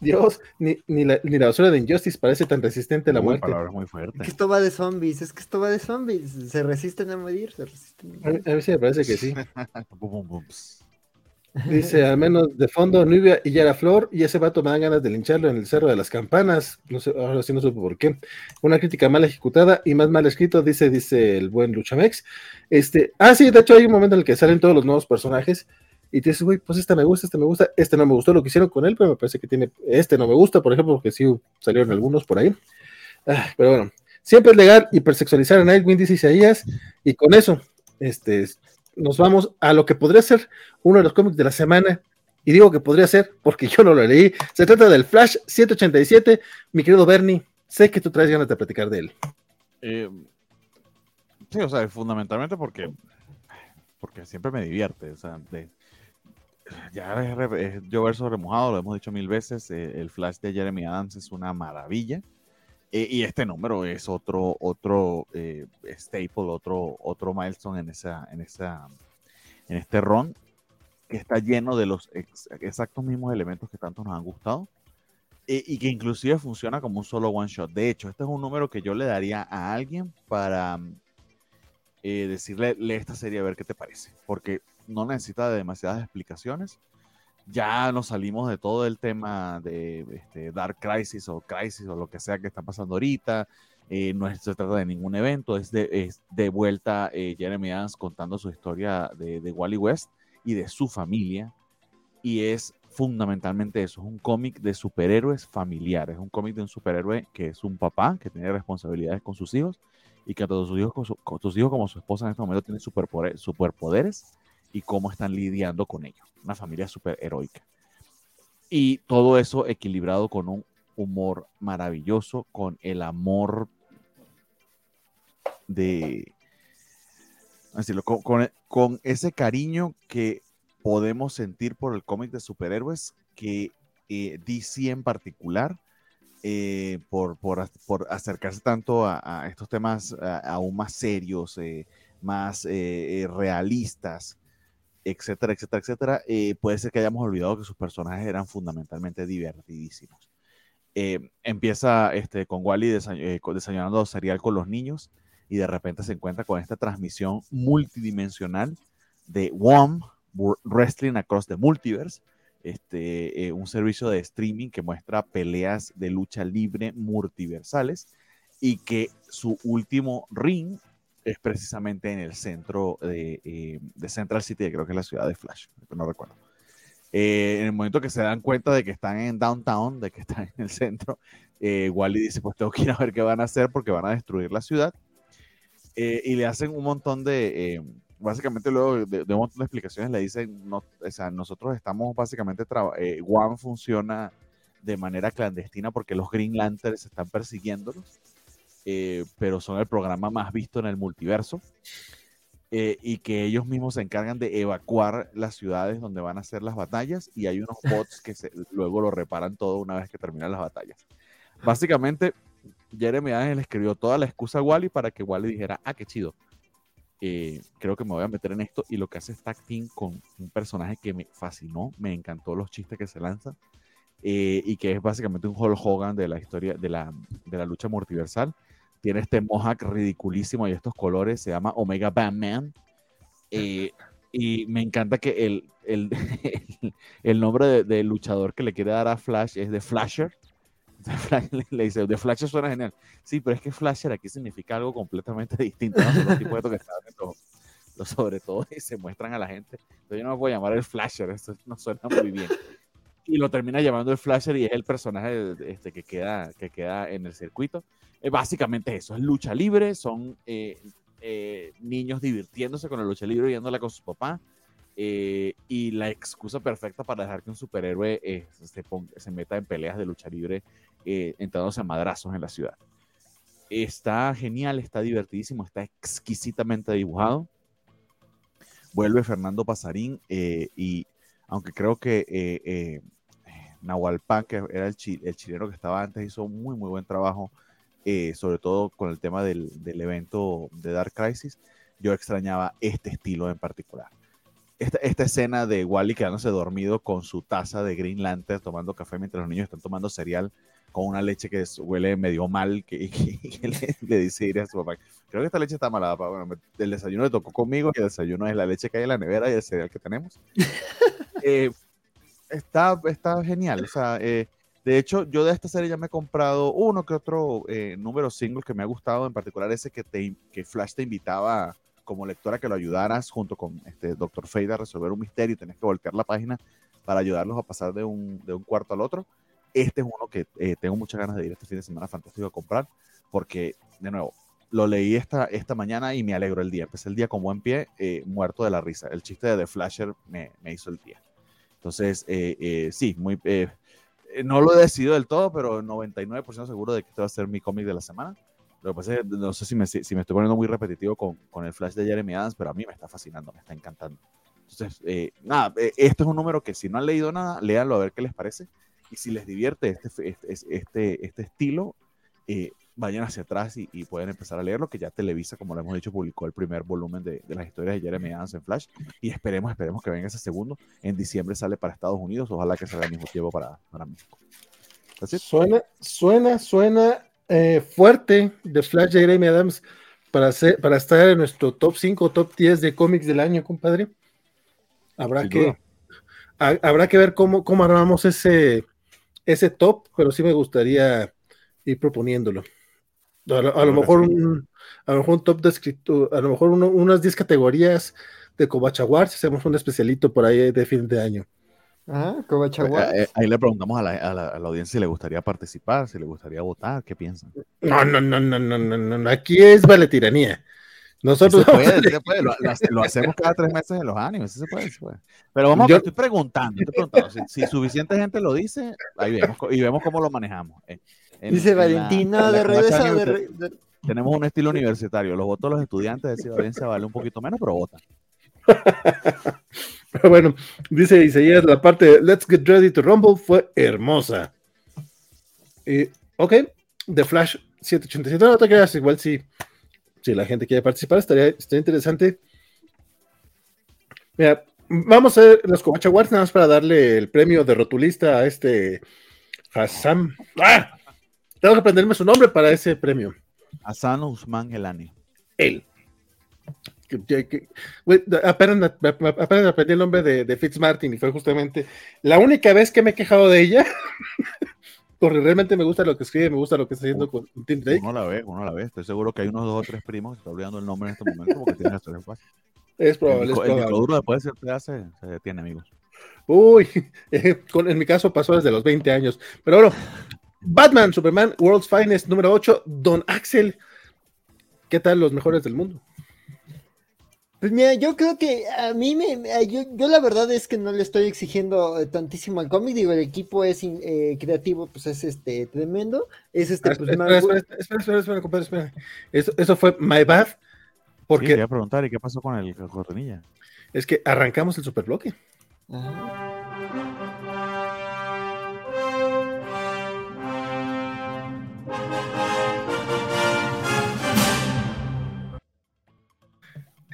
Dios, ni, ni, la, ni la basura de Injustice parece tan resistente a la muerte. Muy fuerte. Es que esto va de zombies, es que esto va de zombies. Se resisten a morir, se resisten a, a ver si me parece que sí. Dice, al menos de fondo, Nubia y Yara Flor, y ese vato me dan ganas de lincharlo en el Cerro de las Campanas. No sé, ahora sí no supo por qué. Una crítica mal ejecutada y más mal escrito, dice, dice el buen Luchamex. Este, ah, sí, de hecho hay un momento en el que salen todos los nuevos personajes y te dices, güey, pues este me gusta, este me gusta, este no me gustó lo que hicieron con él, pero me parece que tiene, este no me gusta, por ejemplo, porque sí salieron algunos por ahí. Ah, pero bueno, siempre es legal hipersexualizar a Nightwing, dice Isaías, y con eso, este, nos vamos a lo que podría ser uno de los cómics de la semana. Y digo que podría ser porque yo no lo leí. Se trata del Flash 187. Mi querido Bernie, sé que tú traes ganas de platicar de él. Eh, sí, o sea, fundamentalmente porque, porque siempre me divierte. O sea, ya es, yo verso remojado, lo hemos dicho mil veces. Eh, el Flash de Jeremy Adams es una maravilla. Eh, y este número es otro, otro eh, staple, otro, otro milestone en, esa, en, esa, en este run que está lleno de los exactos mismos elementos que tanto nos han gustado eh, y que inclusive funciona como un solo one shot. De hecho, este es un número que yo le daría a alguien para decirle, lee esta serie a ver qué te parece, porque no necesita de demasiadas explicaciones ya nos salimos de todo el tema de este, Dark Crisis o Crisis o lo que sea que está pasando ahorita. Eh, no se trata de ningún evento, es de, vuelta eh, Jeremy Adams contando su historia de, de, Wally West y de su familia. Y es fundamentalmente eso, es un cómic de superhéroes familiares, es un cómic de un superhéroe que es un papá, que tiene responsabilidades con sus hijos y que todos sus hijos, con sus hijos como su esposa en este momento tienen superpoderes y cómo están lidiando con ello. Una familia súper heroica. Y todo eso equilibrado con un humor maravilloso, con el amor de... Decirlo, con, ese cariño que podemos sentir por el cómic de superhéroes que eh, DC en particular, eh, por, por, acercarse tanto a, estos temas aún más serios, eh, más realistas, etcétera, etcétera, etcétera, eh, puede ser que hayamos olvidado que sus personajes eran fundamentalmente divertidísimos. Eh, empieza este, con Wally eh, desayunando cereal con los niños y de repente se encuentra con esta transmisión multidimensional de WOM, Wrestling Across the Multiverse, este, un servicio de streaming que muestra peleas de lucha libre multiversales y que su último ring es precisamente en el centro de, eh, de, Central City, creo que es la ciudad de Flash, no recuerdo. Eh, en el momento que se dan cuenta de que están en downtown, de que están en el centro, eh, Wally dice, pues tengo que ir a ver qué van a hacer porque van a destruir la ciudad. y le hacen un montón de, básicamente luego de, un montón de explicaciones, le dicen, no, o sea, nosotros estamos básicamente, One funciona de manera clandestina porque los Green Lanterns están persiguiéndolos eh, pero son el programa más visto en el multiverso. Eh, y que ellos mismos se encargan de evacuar las ciudades donde van a hacer las batallas y hay unos bots que luego lo reparan todo una vez que terminan las batallas. Básicamente, Jeremy Ángel escribió toda la excusa a Wally para que Wally dijera, ah, qué chido, eh, creo que me voy a meter en esto y lo que hace es tag team con un personaje que me fascinó, me encantó los chistes que se lanzan y que es básicamente un Hulk Hogan de la historia de la, de la lucha multiversal tiene este mohawk ridiculísimo y estos colores, se llama Omega Batman. Eh, y me encanta que el, el, el nombre del de luchador que le quiere dar a Flash es de Flasher. Le dice, de Flasher suena genial. Sí, pero es que Flasher aquí significa algo completamente distinto. los los, sobre todo y se muestran a la gente. Entonces yo no me voy a llamar el Flasher, esto no suena muy bien. Y lo termina llamando el Flasher y es el personaje este, que, queda, que queda en el circuito. Eh, básicamente eso, es lucha libre, son eh, eh, niños divirtiéndose con la lucha libre, viéndola con su papá. y la excusa perfecta para dejar que un superhéroe se, se, meta en peleas de lucha libre, entrándose a madrazos en la ciudad. Está genial, está divertidísimo, está exquisitamente dibujado. Vuelve Fernando Pasarín y aunque creo que eh, eh, Nahualpan, que era el, el, chileno que estaba antes, hizo muy, muy buen trabajo, eh, sobre todo con el tema del, del, evento de Dark Crisis. Yo extrañaba este estilo en particular. Esta, esta, escena de Wally quedándose dormido con su taza de Green Lantern tomando café mientras los niños están tomando cereal con una leche que huele medio mal, que, le, dice a su papá, creo que esta leche está mala, papá. Bueno, el desayuno le tocó conmigo, y el desayuno es la leche que hay en la nevera y el cereal que tenemos. Eh, está, está genial. O sea, eh, de hecho, yo de esta serie ya me he comprado uno que otro eh, número single que me ha gustado, en particular ese que, te, que Flash te invitaba como lectora que lo ayudaras junto con este Dr. Fade a resolver un misterio y tenés que voltear la página para ayudarlos a pasar de un, de un cuarto al otro. Este es uno que tengo muchas ganas de ir este fin de semana fantástico a comprar porque, de nuevo, lo leí esta, esta mañana y me alegro el día. Empecé el día con buen pie, muerto de la risa. El chiste de The Flasher me, me hizo el día. Entonces, eh, eh, sí, muy, eh, no lo he decidido del todo, pero 99% seguro de que este va a ser mi cómic de la semana. Lo que pasa es que no sé si me, si me estoy poniendo muy repetitivo con, con, el flash de Jeremy Adams, pero a mí me está fascinando, me está encantando. Entonces, nada, esto es un número que si no han leído nada, léanlo a ver qué les parece. Y si les divierte este, este, este, este estilo, vayan hacia atrás y, pueden empezar a leerlo, que ya Televisa, como lo hemos dicho, publicó el primer volumen de, las historias de Jeremy Adams en Flash, y esperemos, esperemos que venga ese segundo. En diciembre sale para Estados Unidos, ojalá que salga al mismo tiempo para, para México. Suena, suena, suena eh, fuerte de Flash de Jeremy Adams para, hacer, para estar en nuestro top 5, top 10 de cómics del año, compadre. Habrá que, habrá que ver cómo, cómo armamos ese, ese top, pero sí me gustaría ir proponiéndolo. A lo, mejor un, a lo mejor un top de escritura, a lo mejor unas 10 categorías de Covachaguar, si hacemos un especialito por ahí de fin de año. Ah, Covachaguar. Eh, eh, ahí le preguntamos a la, a, la, audiencia si le gustaría participar, si le gustaría votar, ¿qué piensan? No, no, no, no, no, no, no, aquí es vale tiranía. Nosotros se puede, se puede. Lo, hacemos cada tres meses en los animes, se puede, se puede. Pero vamos Yo... a estoy preguntando, estoy preguntando. Si, si, suficiente gente lo dice, ahí vemos y vemos cómo lo manejamos. Eh. Dice Valentina de redes Tenemos un estilo universitario. Los votos de los estudiantes de Valencia vale un poquito menos, pero votan. pero bueno, dice Isaías, la parte de Let's Get Ready to Rumble fue hermosa. Y, ok, The Flash 787. No te quedas igual si, si la gente quiere participar, estaría, estaría interesante. Mira, vamos a ver los Covacha Awards nada más para darle el premio de rotulista a este Hassan. ¡Ah! Tengo que aprenderme su nombre para ese premio. Asano Usman Elani. Él. apenas, apenas, aprendí el nombre de, de Fitzmartin y fue justamente la única vez que me he quejado de ella. porque realmente me gusta lo que escribe, me gusta lo que está haciendo con Tim Drake. Uno la ve, uno la ve. Estoy seguro que hay unos dos o tres primos que están olvidando el nombre en este momento porque tienen historia fácil. Es probable. El, es duro después de ser hace, se detiene, amigos. Uy, en mi caso pasó desde los 20 años. Pero bueno, Batman, Superman, World's Finest, número 8, Don Axel. ¿Qué tal los mejores del mundo? Pues mira, yo creo que a mí me, yo, yo, la verdad es que no le estoy exigiendo eh, tantísimo al cómic, digo, el equipo es eh, creativo, pues es este tremendo, es este, pues, espera, espera, espera, espera, espera, compadre, espera. Eso, eso fue my bad, porque... Sí, quería preguntar, ¿y qué pasó con el cortinilla? Es que arrancamos el superbloque. Ajá.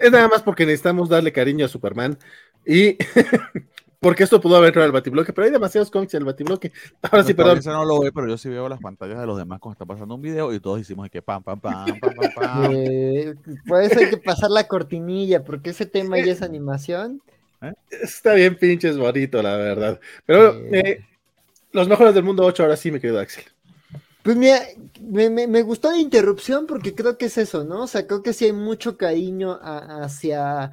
Es nada más porque necesitamos darle cariño a Superman y porque esto pudo haber entrado al batibloque, pero hay demasiados cómics en el batibloque. Ahora sí, perdón. no lo veo, pero yo sí veo las pantallas de los demás cuando está pasando un video y todos hicimos que pam, pam, pam, pam, pam, pam. Eh, por eso hay que pasar la cortinilla, porque ese tema ya es animación. ¿Eh? Está bien pinches bonito, la verdad. Pero eh, los mejores del mundo 8 ahora sí, me quedo Axel. Pues mira, me, gustó la interrupción porque creo que es eso, ¿no? O sea, creo que sí hay mucho cariño hacia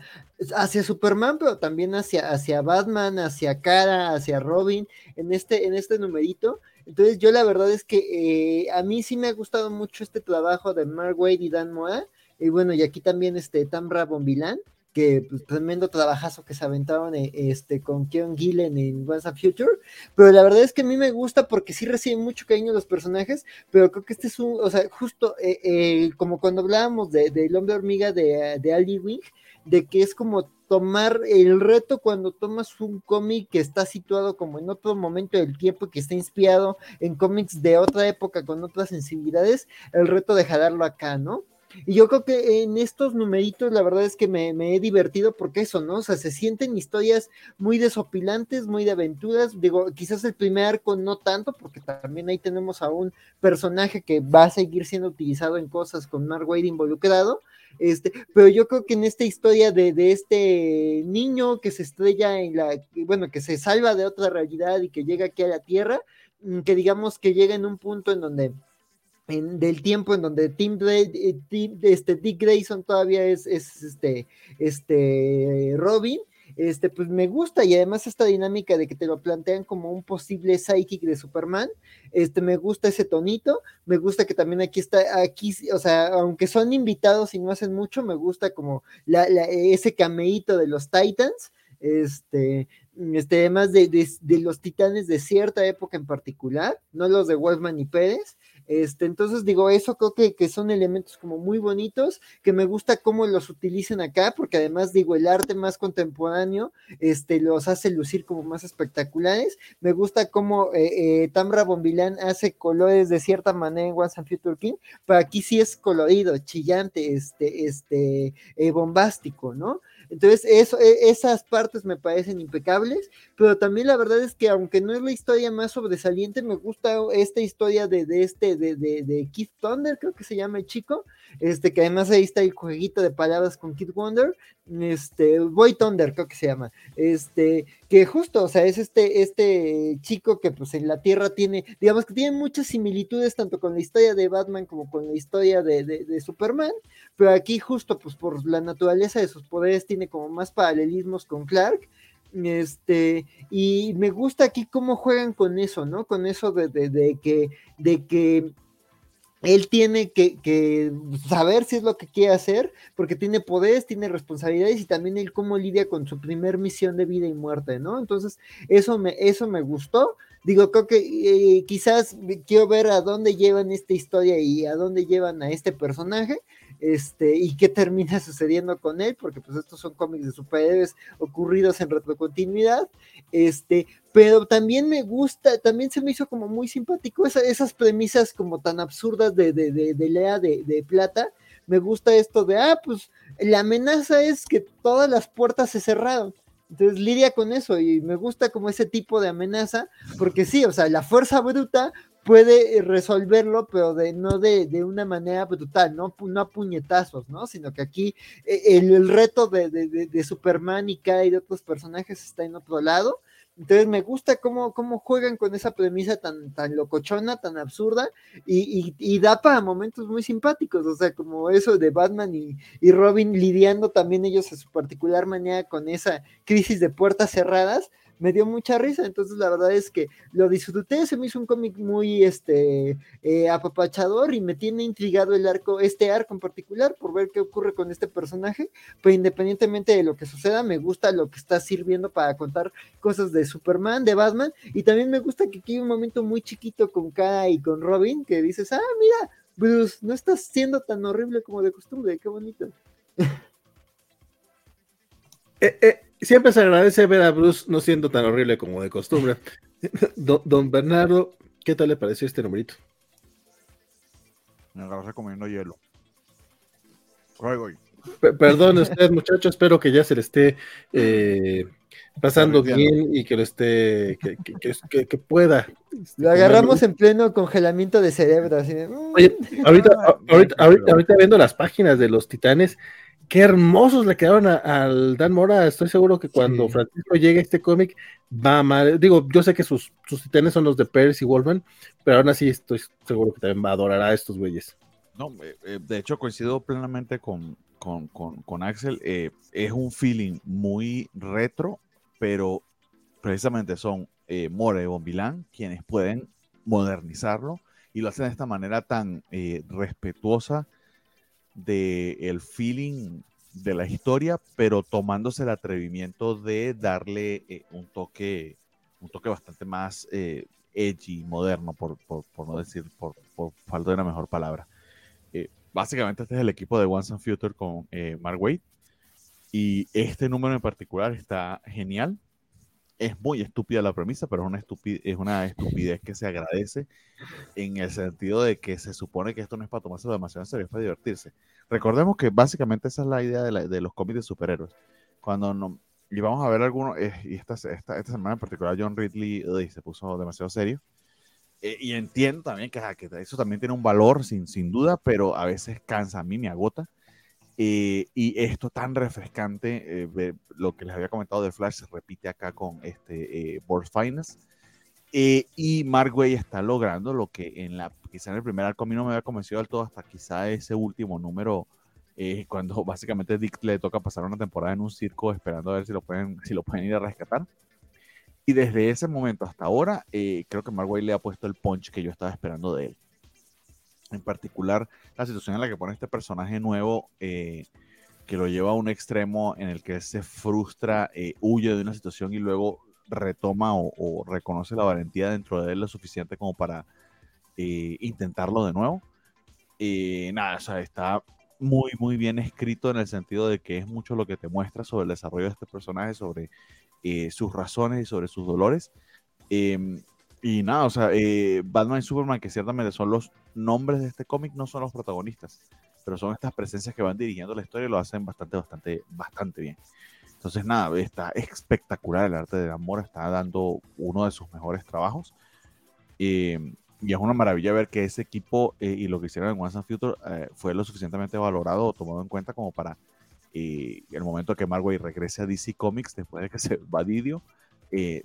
hacia Superman, pero también hacia, hacia Batman, hacia Cara, hacia Robin, en este, en este numerito. Entonces yo la verdad es que eh, a mí sí me ha gustado mucho este trabajo de Mark Wade y Dan Moa, y bueno, y aquí también este Tamra Bombilán, que pues, tremendo trabajazo que se aventaron eh, este, con Keon Gillen en Once a Future, pero la verdad es que a mí me gusta porque sí reciben mucho cariño los personajes, pero creo que este es un, o sea, justo eh, como cuando hablábamos del de, hombre hormiga de, de Ali Wing, de que es como tomar el reto cuando tomas un cómic que está situado como en otro momento del tiempo, que está inspirado en cómics de otra época con otras sensibilidades, el reto de jalarlo acá, ¿no? Y yo creo que en estos numeritos la verdad es que me, he divertido porque eso, ¿no? O sea, se sienten historias muy desopilantes, muy de aventuras. Digo, quizás el primer arco no tanto, porque también ahí tenemos a un personaje que va a seguir siendo utilizado en cosas con Mark Wade involucrado. Este, pero yo creo que en esta historia de, de este niño que se estrella en la, bueno, que se salva de otra realidad y que llega aquí a la Tierra, mm, que digamos que llega en un punto en donde del tiempo en donde Tim, eh, este, Dick Grayson todavía es, este, este Robin, este, pues me gusta y además esta dinámica de que te lo plantean como un posible psychic de Superman, este, me gusta ese tonito, me gusta que también aquí está, aquí, o sea, aunque son invitados y no hacen mucho, me gusta como la, ese cameíto de los Titans, este, este, además de, de, los titanes de cierta época en particular, no los de Wolfman y Pérez, este, entonces digo, eso creo que, que, son elementos como muy bonitos, que me gusta cómo los utilizan acá, porque además digo, el arte más contemporáneo, este, los hace lucir como más espectaculares. Me gusta cómo eh, eh, Tamra Bombilán hace colores de cierta manera en Once and Future King, pero aquí sí es colorido, chillante, este, este, eh, bombástico, ¿no? Entonces, eso, e, esas partes me parecen impecables, pero también la verdad es que aunque no es la historia más sobresaliente, me gusta esta historia de, de este, de, de, de, Keith Thunder, creo que se llama el chico, este, que además ahí está el jueguito de palabras con Kid Wonder, este, Boy Thunder creo que se llama, este, que justo, o sea, es este, este chico que pues en la Tierra tiene, digamos que tiene muchas similitudes tanto con la historia de Batman como con la historia de, de, Superman, pero aquí justo pues por la naturaleza de sus poderes tiene como más paralelismos con Clark, este, y me gusta aquí cómo juegan con eso, ¿no? Con eso de, de, que, de que él tiene que, saber si es lo que quiere hacer, porque tiene poderes, tiene responsabilidades y también él cómo lidia con su primer misión de vida y muerte, ¿no? Entonces, eso me, eso me gustó. Digo, creo que eh, quizás quiero ver a dónde llevan esta historia y a dónde llevan a este personaje este, y qué termina sucediendo con él, porque pues estos son cómics de superhéroes ocurridos en retrocontinuidad, este, pero también me gusta, también se me hizo como muy simpático esas premisas como tan absurdas de, de, de, Lea de, de Plata, me gusta esto de, ah, pues la amenaza es que todas las puertas se cerraron. Entonces lidia con eso y me gusta como ese tipo de amenaza, porque sí, o sea, la fuerza bruta puede resolverlo, pero de, no de, de, una manera brutal, ¿no? No a puñetazos, ¿no? Sino que aquí eh, el, el reto de, de, de, Superman y Kai y de otros personajes está en otro lado. Entonces me gusta cómo, cómo juegan con esa premisa tan, tan locochona, tan absurda, y, y, da para momentos muy simpáticos, o sea, como eso de Batman y, y Robin lidiando también ellos a su particular manera con esa crisis de puertas cerradas, me dio mucha risa, entonces la verdad es que lo disfruté, se me hizo un cómic muy este eh, apapachador y me tiene intrigado el arco, este arco en particular, por ver qué ocurre con este personaje, pero independientemente de lo que suceda, me gusta lo que está sirviendo para contar cosas de Superman, de Batman, y también me gusta que aquí hay un momento muy chiquito con Kara y con Robin, que dices, ah, mira, Bruce, no estás siendo tan horrible como de costumbre, qué bonito. Eh, eh, siempre se agradece ver a Bruce no siendo tan horrible como de costumbre. Don, Bernardo, ¿qué tal le pareció este numerito? Me agarras comiendo hielo. perdón usted, muchachos, espero que ya se le esté eh, pasando bien y que lo esté, que, pueda. Lo agarramos en pleno congelamiento de cerebro. Mm". Oye, ahorita, ahorita, ahorita, viendo las páginas de los titanes, qué hermosos le quedaron al Dan Mora. Estoy seguro que cuando Francisco llegue a este cómic va a mal. Digo, yo sé que sus, sus titanes son los de Pérez y Wolfman, pero aún así estoy seguro que también va a adorar a estos güeyes. No, eh, eh, de hecho coincido plenamente con, con, con, Axel, eh, es un feeling muy retro, pero precisamente son eh, More y Bombilán quienes pueden modernizarlo y lo hacen de esta manera tan respetuosa del el feeling de la historia, pero tomándose el atrevimiento de darle eh, un toque un toque bastante más eh, edgy, moderno, por, por, no decir, por, por falta de una mejor palabra. básicamente este es el equipo de Once and Future con Mark Wade y este número en particular está genial es muy estúpida la premisa, pero es una, es una estupidez que se agradece en el sentido de que se supone que esto no es para tomarse demasiado en serio, es para divertirse. Recordemos que básicamente esa es la idea de, los cómics de superhéroes. Cuando no, y vamos a ver algunos, eh, y esta, esta, esta, semana en particular John Ridley se puso demasiado serio. Eh, y entiendo también que, que, eso también tiene un valor, sin, sin duda, pero a veces cansa, a mí me agota eh, y esto tan refrescante, eh, lo que les había comentado de Flash, se repite acá con este eh, Board Finance. Eh, y Mark Way está logrando lo que en la, quizá en el primer arco a mí no me había convencido del todo, hasta quizá ese último número, cuando básicamente Dick le toca pasar una temporada en un circo esperando a ver si lo pueden, si lo pueden ir a rescatar. Y desde ese momento hasta ahora, creo que Mark Way le ha puesto el punch que yo estaba esperando de él en particular la situación en la que pone este personaje nuevo eh, que lo lleva a un extremo en el que se frustra, eh, huye de una situación y luego retoma o, reconoce la valentía dentro de él lo suficiente como para eh, intentarlo de nuevo. nada, o sea, está muy, muy bien escrito en el sentido de que es mucho lo que te muestra sobre el desarrollo de este personaje, sobre sus razones y sobre sus dolores. Y nada, o sea, eh, Batman y Superman, que ciertamente son los nombres de este cómic, no son los protagonistas, pero son estas presencias que van dirigiendo la historia y lo hacen bastante, bastante, bastante bien. Entonces, nada, está espectacular el arte de amor, está dando uno de sus mejores trabajos. Eh, y es una maravilla ver que ese equipo eh, y lo que hicieron en Once and Future fue lo suficientemente valorado o tomado en cuenta como para el momento que Marvel regrese a DC Comics después de que se va Didio,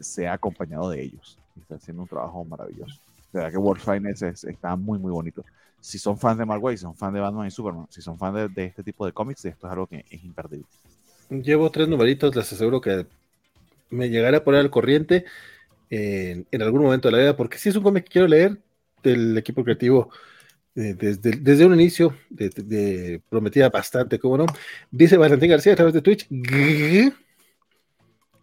sea acompañado de ellos está haciendo un trabajo maravilloso. De verdad que World Finance está muy, muy bonito. Si son fans de Mark si son fans de Batman y Superman, si son fans de, este tipo de cómics, esto es algo que es imperdible. Llevo tres numeritos, les aseguro que me llegaré a poner al corriente en, algún momento de la vida, porque si es un cómic que quiero leer del equipo creativo eh, desde, desde un inicio, de, prometida bastante, ¿cómo no? Dice Valentín García a través de Twitch.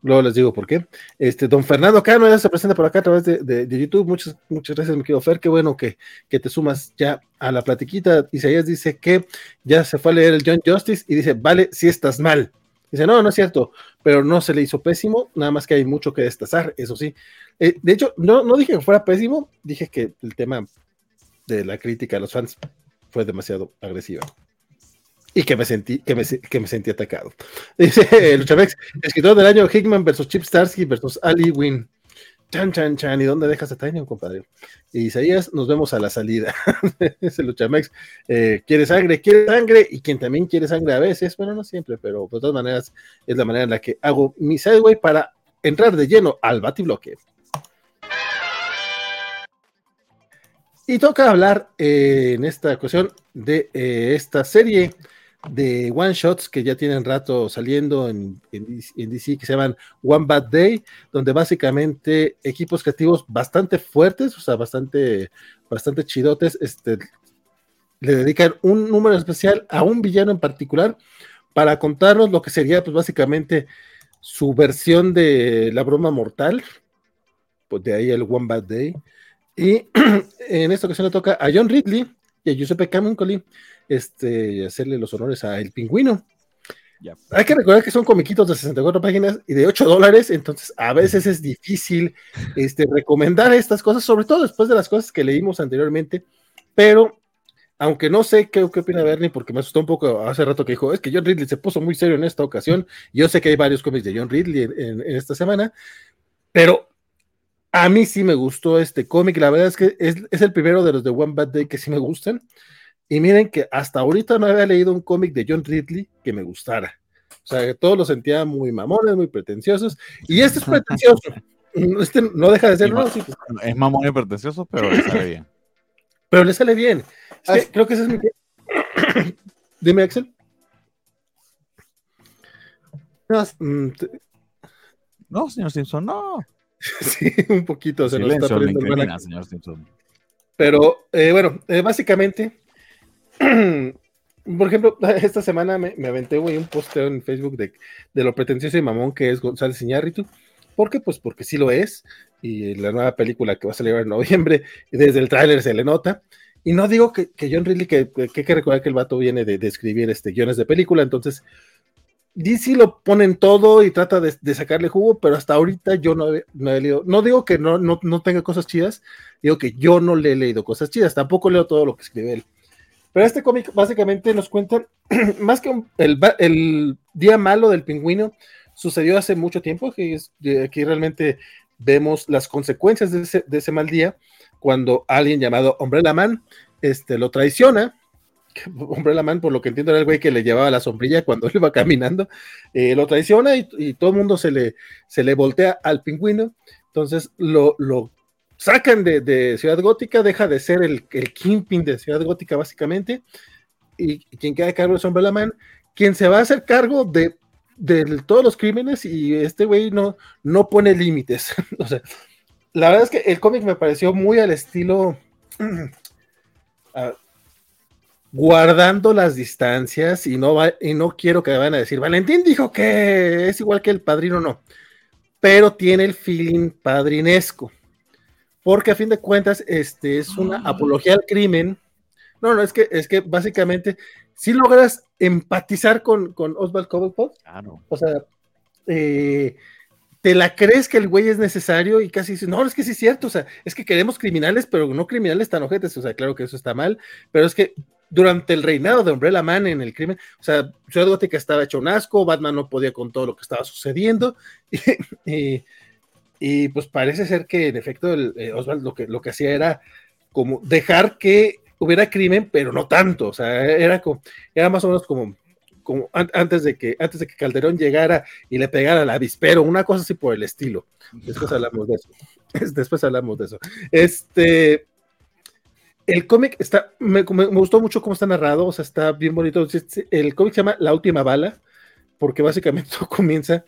Luego les digo por qué. Este, don Fernando Cano ya se presenta por acá a través de, YouTube. Muchas, muchas gracias, mi querido Fer. Qué bueno que, que, te sumas ya a la platiquita. Isaías dice que ya se fue a leer el John Justice y dice, vale, si estás mal. Dice, no, no es cierto, pero no se le hizo pésimo, nada más que hay mucho que destazar, eso sí. Eh, de hecho, no, no dije que fuera pésimo, dije que el tema de la crítica a los fans fue demasiado agresiva y que me sentí, que me, que me sentí atacado. Dice Luchamex, escritor del año Hickman versus Chip Starsky versus Ali Win. Chan, chan, chan. ¿Y dónde dejas a Tiny, compadre? Y Isaías, nos vemos a la salida. Ese Luchamex eh, quiere sangre, quiere sangre, y quien también quiere sangre a veces, bueno, no siempre, pero de todas maneras es la manera en la que hago mi sideway para entrar de lleno al batibloque. Y toca hablar eh, en esta ocasión de eh, esta serie de one shots que ya tienen rato saliendo en, DC que se llaman One Bad Day, donde básicamente equipos creativos bastante fuertes, o sea, bastante, bastante chidotes, este, le dedican un número especial a un villano en particular para contarnos lo que sería, pues básicamente su versión de la broma mortal, pues de ahí el One Bad Day. Y en esta ocasión le toca a John Ridley y a Giuseppe Camuncoli este, hacerle los honores a El Pingüino. Hay que recordar que son comiquitos de 64 páginas y de 8 dólares, entonces a veces es difícil este, recomendar estas cosas, sobre todo después de las cosas que leímos anteriormente, pero aunque no sé qué, qué opina Bernie, porque me asustó un poco hace rato que dijo, es que John Ridley se puso muy serio en esta ocasión, yo sé que hay varios cómics de John Ridley en, esta semana, pero a mí sí me gustó este cómic, la verdad es que es, es el primero de los de One Bad Day que sí me gustan, y miren que hasta ahorita no había leído un cómic de John Ridley que me gustara. O sea, que todos lo sentía muy mamones, muy pretenciosos. Y este es pretencioso. Este no deja de ser, pues. Es mamón y pretencioso, pero le sale bien. Pero le sale bien. creo que ese es mi. Dime, Axel. Mm, no, señor Simpson, no. sí, un poquito se nos está perdiendo señor Simpson. Pero eh, bueno, eh, básicamente, por ejemplo, esta semana me, aventé un posteo en Facebook de, de, lo pretencioso y mamón que es González Iñárritu. ¿Por qué? Pues porque sí lo es. Y la nueva película que va a salir en noviembre, desde el tráiler se le nota. Y no digo que, que John Ridley, que, que, hay que recordar que el vato viene de, de, escribir este, guiones de película, entonces DC lo ponen todo y trata de, sacarle jugo, pero hasta ahorita yo no, no, he leído, no digo que no, no, no, tenga cosas chidas, digo que yo no le he leído cosas chidas, tampoco leo todo lo que escribe él. Pero este cómic básicamente nos cuenta, más que el, el, día malo del pingüino, sucedió hace mucho tiempo, que aquí realmente vemos las consecuencias de ese, de ese mal día, cuando alguien llamado Umbrella Man este, lo traiciona, Umbrella Man, por lo que entiendo, era el güey que le llevaba la sombrilla cuando él iba caminando, eh, lo traiciona y, todo el mundo se le, se le voltea al pingüino, entonces lo, lo sacan de, Ciudad Gótica, deja de ser el, el kingpin de Ciudad Gótica básicamente, y, quien queda a cargo es Umbrella Man, quien se va a hacer cargo de, de todos los crímenes y este güey no, no pone límites. o sea, la verdad es que el cómic me pareció muy al estilo... guardando las distancias y no, va, y no quiero que me vayan a decir, Valentín dijo que es igual que el padrino, no, pero tiene el feeling padrinesco, porque a fin de cuentas este es una ah. apología al crimen. No, no, es que, es que básicamente si logras empatizar con, con Oswald Cobblepot, o sea, eh, te la crees que el güey es necesario y casi dices, no, es que sí es cierto, o sea, es que queremos criminales, pero no criminales tan ojetes, o sea, claro que eso está mal, pero es que durante el reinado de Umbrella Man en el crimen, o sea, Ciudad Gótica estaba hecho un asco, Batman no podía con todo lo que estaba sucediendo, y, pues parece ser que en efecto el, eh, Oswald lo que, lo que hacía era como dejar que hubiera crimen, pero no tanto, o sea, era, como, era más o menos como, como antes, de que, antes de que Calderón llegara y le pegara al avispero, una cosa así por el estilo. Después hablamos de eso. Después hablamos de eso. Este, el cómic está, me, gustó mucho cómo está narrado, o sea, está bien bonito. El cómic se llama La última bala, porque básicamente comienza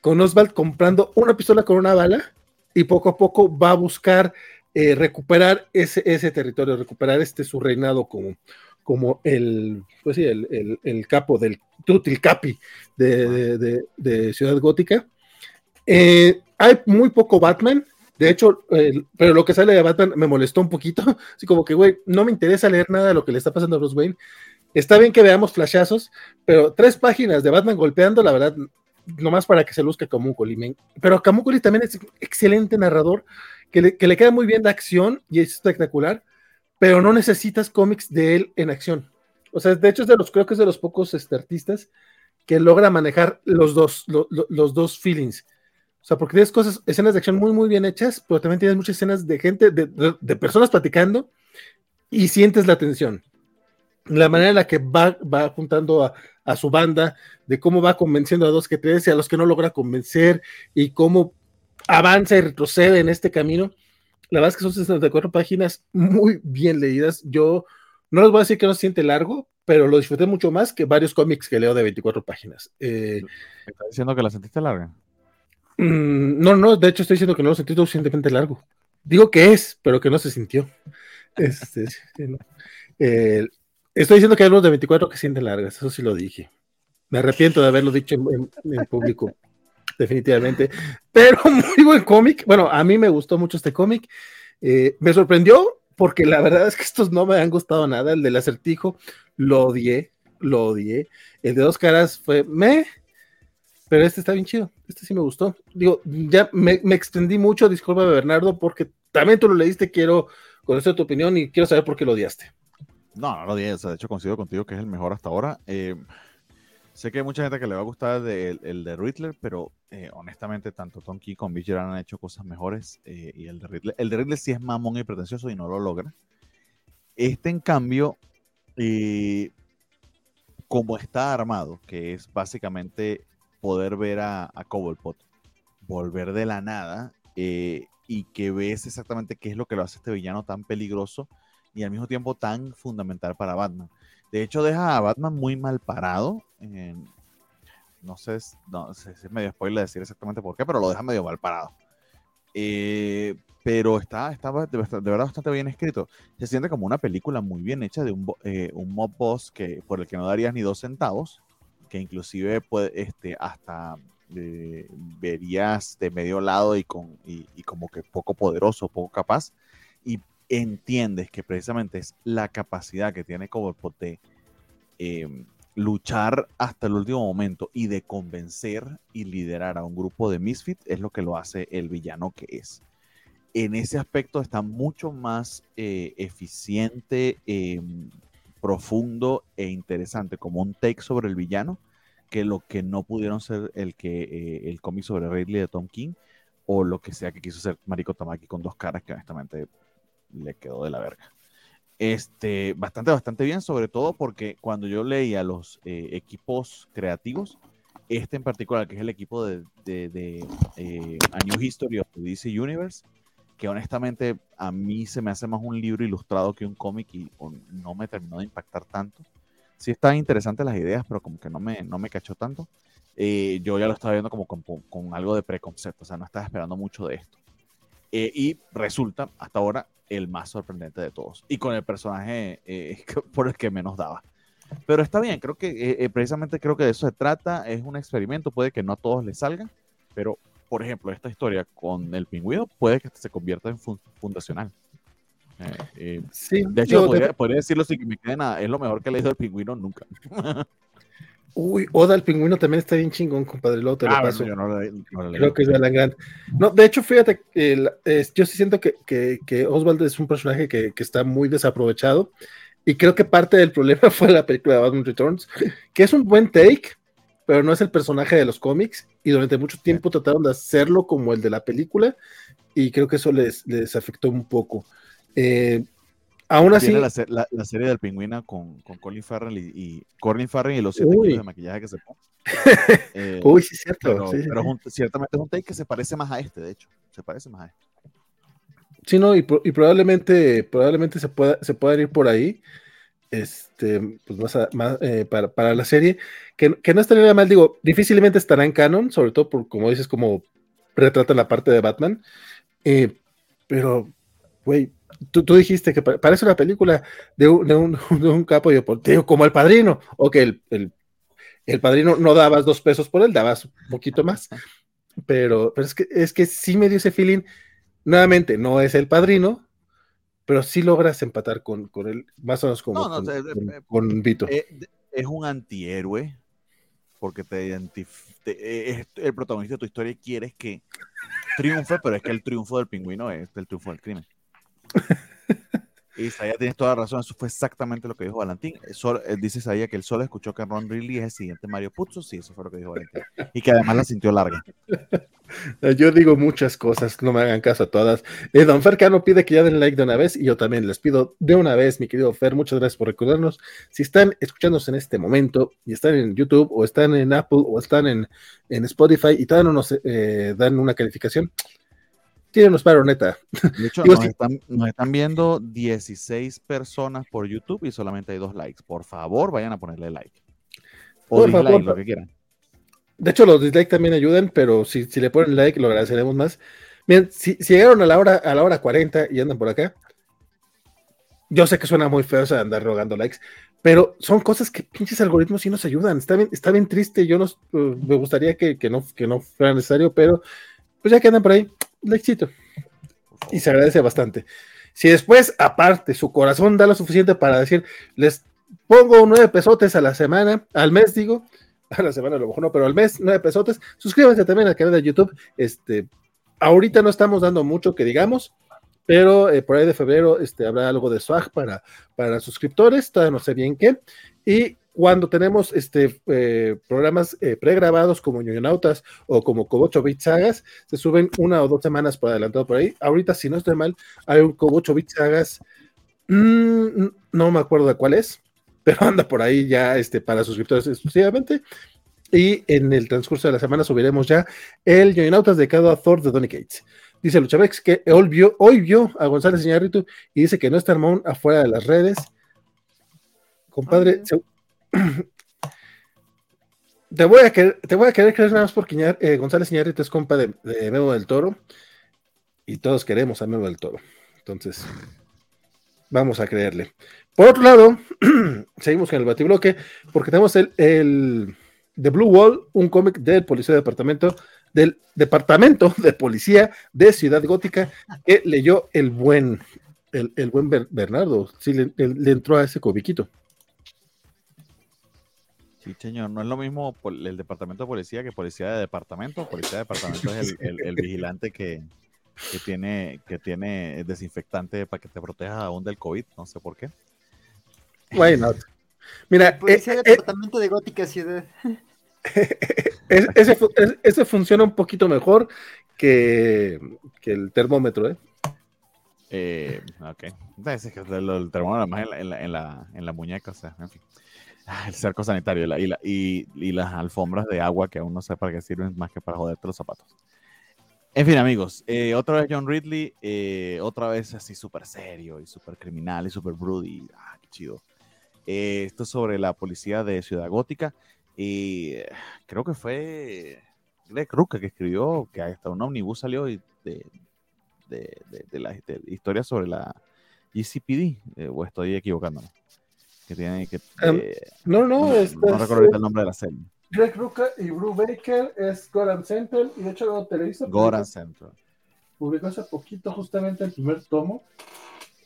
con Oswald comprando una pistola con una bala y poco a poco va a buscar eh, recuperar ese, ese territorio, recuperar este su reinado como, como el, pues sí, el, el, capo del Tutil Capi de, de, Ciudad Gótica. Eh, hay muy poco Batman, de hecho, pero lo que sale de Batman me molestó un poquito. Así como que, güey, no me interesa leer nada de lo que le está pasando a Bruce Wayne. Está bien que veamos flashazos, pero tres páginas de Batman golpeando, la verdad, nomás para que se luzca Colimen. Pero Camúcoli también es excelente narrador, que le, que le queda muy bien de acción y es espectacular, pero no necesitas cómics de él en acción. O sea, de hecho, de los, creo que es de los pocos este, artistas que logra manejar los dos, los dos feelings sea, porque tienes cosas, escenas de acción muy, muy bien hechas, pero también tienes muchas escenas de gente, de, personas platicando y sientes la tensión. La manera en la que va, va juntando a, su banda, de cómo va convenciendo a dos que tres y a los que no logra convencer y cómo avanza y retrocede en este camino. La verdad es que son 64 páginas muy bien leídas. Yo no les voy a decir que no se siente largo, pero lo disfruté mucho más que varios cómics que leo de 24 páginas. Eh, ¿Estás diciendo que la sentiste larga? Mm, no, no, de hecho estoy diciendo que no lo sentí suficientemente largo. Digo que es, pero que no se sintió. Este, estoy diciendo que hay unos de 24 que sienten largas, eso sí lo dije. Me arrepiento de haberlo dicho en, público, definitivamente. Pero muy buen cómic. Bueno, a mí me gustó mucho este cómic. Eh, me sorprendió porque la verdad es que estos no me han gustado nada. El del acertijo lo odié, lo odié. El de dos caras fue me, pero este está bien chido. Este sí me gustó. Digo, ya me, extendí mucho, disculpa Bernardo, porque también tú lo leíste, quiero conocer tu opinión y quiero saber por qué lo odiaste. No, no lo odié, de hecho coincido contigo que es el mejor hasta ahora. Eh, sé que hay mucha gente que le va a gustar el, de Riddler, pero eh, honestamente tanto Tom como Bill han hecho cosas mejores eh, y el de Riddler, el de Riddler sí es mamón y pretencioso y no lo logra. Este en cambio, como está armado, que es básicamente poder ver a, a Cobblepot volver de la nada eh, y que ves exactamente qué es lo que lo hace este villano tan peligroso y al mismo tiempo tan fundamental para Batman. De hecho, deja a Batman muy mal parado. no sé, no si es medio spoiler decir exactamente por qué, pero lo deja medio mal parado. Eh, pero está, está de, verdad bastante bien escrito. Se siente como una película muy bien hecha de un, eh, un mob boss que, por el que no darías ni dos centavos, que inclusive puede, este, hasta eh, verías de medio lado y, con, y, como que poco poderoso, poco capaz, y entiendes que precisamente es la capacidad que tiene de em, luchar hasta el último momento y de convencer y liderar a un grupo de misfit es lo que lo hace el villano que es. En ese aspecto está mucho más eh, eficiente, em, profundo e interesante como un take sobre el villano que lo que no pudieron ser el que eh, el cómic sobre Ridley de Tom King o lo que sea que quiso ser Mariko Tamaki con dos caras que honestamente le quedó de la verga. Este, bastante, bastante bien, sobre todo porque cuando yo leía los eh, equipos creativos, este en particular, que es el equipo de, de, A New History of the DC Universe, que honestamente a mí se me hace más un libro ilustrado que un cómic y no me terminó de impactar tanto. Sí están interesantes las ideas, pero como que no me, no me cachó tanto. Eh, yo ya lo estaba viendo como con, con, algo de preconcepto, o sea, no estaba esperando mucho de esto. Eh, y resulta, hasta ahora, el más sorprendente de todos. Y con el personaje eh, por el que menos daba. Pero está bien, creo que precisamente creo que de eso se trata, es un experimento, puede que no a todos les salga, pero por ejemplo, esta historia con el pingüino puede que se convierta en fundacional. Eh, eh, sí, de hecho, podría, decirlo sin que me quede nada. Es lo mejor que he leído del pingüino nunca. Uy, Oda el pingüino también está bien chingón, compadre. Luego te lo ah, paso. yo no Creo que es de Alan No, de hecho, fíjate, yo sí siento que, que, Oswald es un personaje que, que, está muy desaprovechado. Y creo que parte del problema fue la película de Batman Returns, que es un buen take, pero no es el personaje de los cómics y durante mucho tiempo trataron de hacerlo como el de la película y creo que eso les, les afectó un poco. Eh, aún así... La, la, serie del pingüino con, con Colin Farrell y, Colin Farrell y los siete kilos de maquillaje que se pone. Eh, Uy, sí, cierto. Pero, ciertamente es un take que se parece más a este, de hecho. Se parece más a este. Sí, no, y, y probablemente, probablemente se pueda, se pueda ir por ahí este, pues más, eh, para, la serie, que, que no estaría mal, digo, difícilmente estará en canon, sobre todo por, como dices, como retrata la parte de Batman, eh, pero, güey, tú, dijiste que parece una película de un, de un, de un capo deportivo, como El Padrino, o que el, el, el, Padrino no dabas dos pesos por él, dabas un poquito más, pero, pero es, que, es que sí me dio ese feeling, nuevamente, no es El Padrino, pero sí logras empatar con, con él, más o menos como con, eh, eh, Vito. Eh, es un antihéroe, porque te es el protagonista de tu historia y quieres que triunfe, pero es que el triunfo del pingüino es el triunfo del crimen. Y Isaiah tienes toda la razón, eso fue exactamente lo que dijo Valentín. dice Isaiah que él solo escuchó que Ron Ridley es el siguiente Mario Puzo, sí, eso fue lo que dijo Valentín. Y que además la sintió larga. Yo digo muchas cosas, no me hagan caso a todas. Eh, don Fer Cano pide que ya den like de una vez y yo también les pido de una vez, mi querido Fer, muchas gracias por recordarnos. Si están escuchándonos en este momento y están en YouTube o están en Apple o están en, Spotify y todavía no nos eh, dan una calificación, tírenos paro, neta. De hecho, nos, están, viendo 16 personas por YouTube y solamente hay dos likes. Por favor, vayan a ponerle like. O dislike, lo que quieran. De hecho, los dislikes también ayudan, pero si, si le ponen like, lo agradeceremos más. Miren, si, llegaron a la hora a la hora 40 y andan por acá, yo sé que suena muy feo o andar rogando likes, pero son cosas que pinches algoritmos sí nos ayudan. Está bien, está bien triste, yo no, uh, me gustaría que, que, no, que no fuera necesario, pero pues ya que andan por ahí, likecito. Y se agradece bastante. Si después, aparte, su corazón da lo suficiente para decir, les pongo nueve pesotes a la semana, al mes digo, a la semana a lo mejor no, pero al mes nueve pesotes, suscríbanse también al canal de YouTube. Este, ahorita no estamos dando mucho que digamos, pero eh, por ahí de febrero este, habrá algo de swag para, para suscriptores, todavía no sé bien qué. Y cuando tenemos este, eh, programas eh, pregrabados como Ñoñonautas o como Cobocho Beat Sagas, se suben una o dos semanas por adelantado por ahí. Ahorita, si no estoy mal, hay un Cobocho Beat Sagas, mm, no me acuerdo de cuál es, pero anda por ahí ya este, para suscriptores exclusivamente. Y en el transcurso de la semana subiremos ya el Ñoñonautas dedicado a Thor de Donny Cates. Dice Luchavex que hoy vio, hoy vio a González Iñárritu y dice que no está Armón afuera de las redes. Compadre, te voy a querer, creer nada más porque eh, González Iñárritu es compa de, Memo del Toro y todos queremos a Memo del Toro. Entonces, vamos a creerle. Por otro lado, seguimos con el batibloque porque tenemos el, The Blue Wall, un cómic del policía de departamento del departamento de policía de Ciudad Gótica que leyó el buen el, buen Bernardo. Sí, le, le entró a ese comiquito. Sí, señor, no es lo mismo el departamento de policía que policía de departamento. Policía de departamento es el, vigilante que, tiene, que tiene desinfectante para que te proteja aún del COVID, no sé por qué. Why not? Mira, policía de eh, eh, departamento de gótica ciudad. ese, ese, funciona un poquito mejor que, que el termómetro, ¿eh? Eh, ok. Entonces, el, termómetro más en la, en, la, en la muñeca, o sea, en fin. El cerco sanitario y, las alfombras de agua que aún no sé para qué sirven más que para joderte los zapatos. En fin, amigos, eh, otra vez John Ridley, eh, otra vez así súper serio y súper criminal y súper broody. Ah, qué chido. Eh, esto es sobre la policía de Ciudad Gótica y creo que fue Greg Rucka que escribió que hasta un omnibus salió de, de, de, de la historia sobre la GCPD, o estoy equivocándome que tiene que... Em, eh, no, no, no, es, no recuerdo ahorita el nombre de la serie. Greg Ruka y Bru Baker es Goran Central y de hecho Televisa Goran Central. Publicó hace poquito justamente el primer tomo.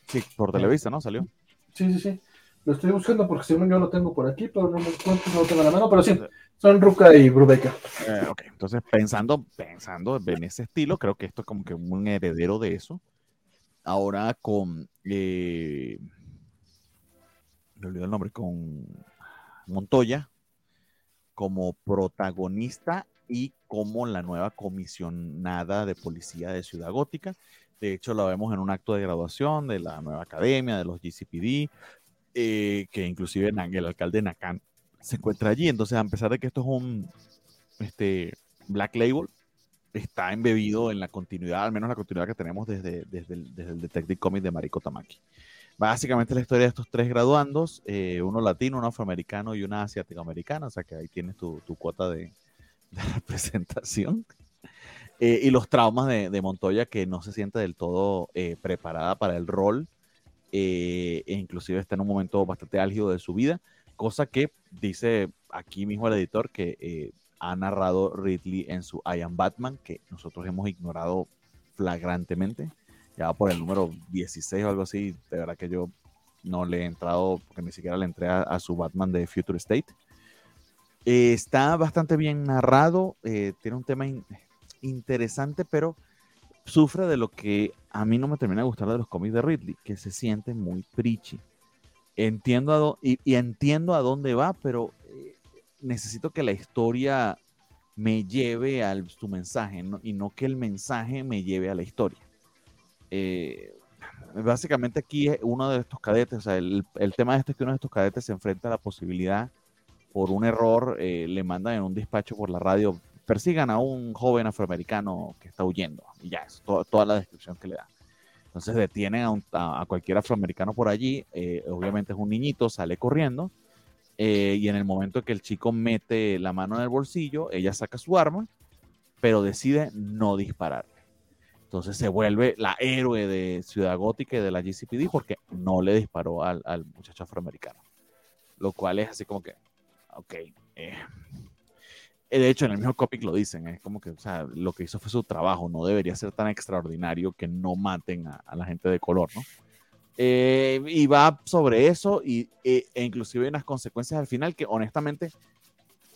Sí, por Televisa, ¿no? Salió. Sí, sí, sí. Lo estoy buscando porque según yo lo tengo por aquí, pero no me encuentro, no lo tengo en la mano, pero sí, son Ruka y Brubaker. Eh, ok, entonces pensando, pensando en ese estilo, creo que esto es como que un heredero de eso. Ahora con eh, me olvidó el nombre, con Montoya como protagonista y como la nueva comisionada de policía de Ciudad Gótica. De hecho, la vemos en un acto de graduación de la nueva academia, de los GCPD, eh, que inclusive el alcalde Nacan se encuentra allí. Entonces, a pesar de que esto es un este, Black Label, está embebido en la continuidad, al menos la continuidad que tenemos desde, desde, el, desde el Detective Comic de Mariko Tamaki. Básicamente la historia de estos tres graduandos, eh, uno latino, uno afroamericano y una asiático-americana, o sea que ahí tienes tu, cuota de, representación. Eh, y los traumas de, Montoya que no se siente del todo eh, preparada para el rol, e inclusive está en un momento bastante álgido de su vida, cosa que dice aquí mismo el editor que ha narrado Ridley en su I Am Batman, que nosotros hemos ignorado flagrantemente ya por el número 16 o algo así. De verdad que yo no le he entrado, porque ni siquiera le entré a, su Batman de Future State. Eh, está bastante bien narrado, eh, tiene un tema interesante, pero sufre de lo que a mí no me termina de gustar de los cómics de Ridley, que se siente muy preachy. Entiendo y, entiendo a dónde va, pero eh, necesito que la historia me lleve a su mensaje y no que el mensaje me lleve a la historia. Eh, básicamente aquí uno de estos cadetes, o sea, el, tema de esto es que uno de estos cadetes se enfrenta a la posibilidad, por un error, eh, le mandan en un despacho por la radio, persigan a un joven afroamericano que está huyendo, y ya, es toda la descripción que le da. Entonces detienen a, cualquier afroamericano por allí, eh, obviamente es un niñito, sale corriendo, y en el momento que el chico mete la mano en el bolsillo, ella saca su arma, pero decide no disparar. Entonces se vuelve la héroe de Ciudad Gótica y de la GCPD porque no le disparó al, muchacho afroamericano. Lo cual es así como que, ok. Eh. De hecho, en el mismo cómic lo dicen, es como que, o sea, lo que hizo fue su trabajo, no debería ser tan extraordinario que no maten a, la gente de color, ¿no? Eh, y va sobre eso y, e, e inclusive hay unas consecuencias al final que honestamente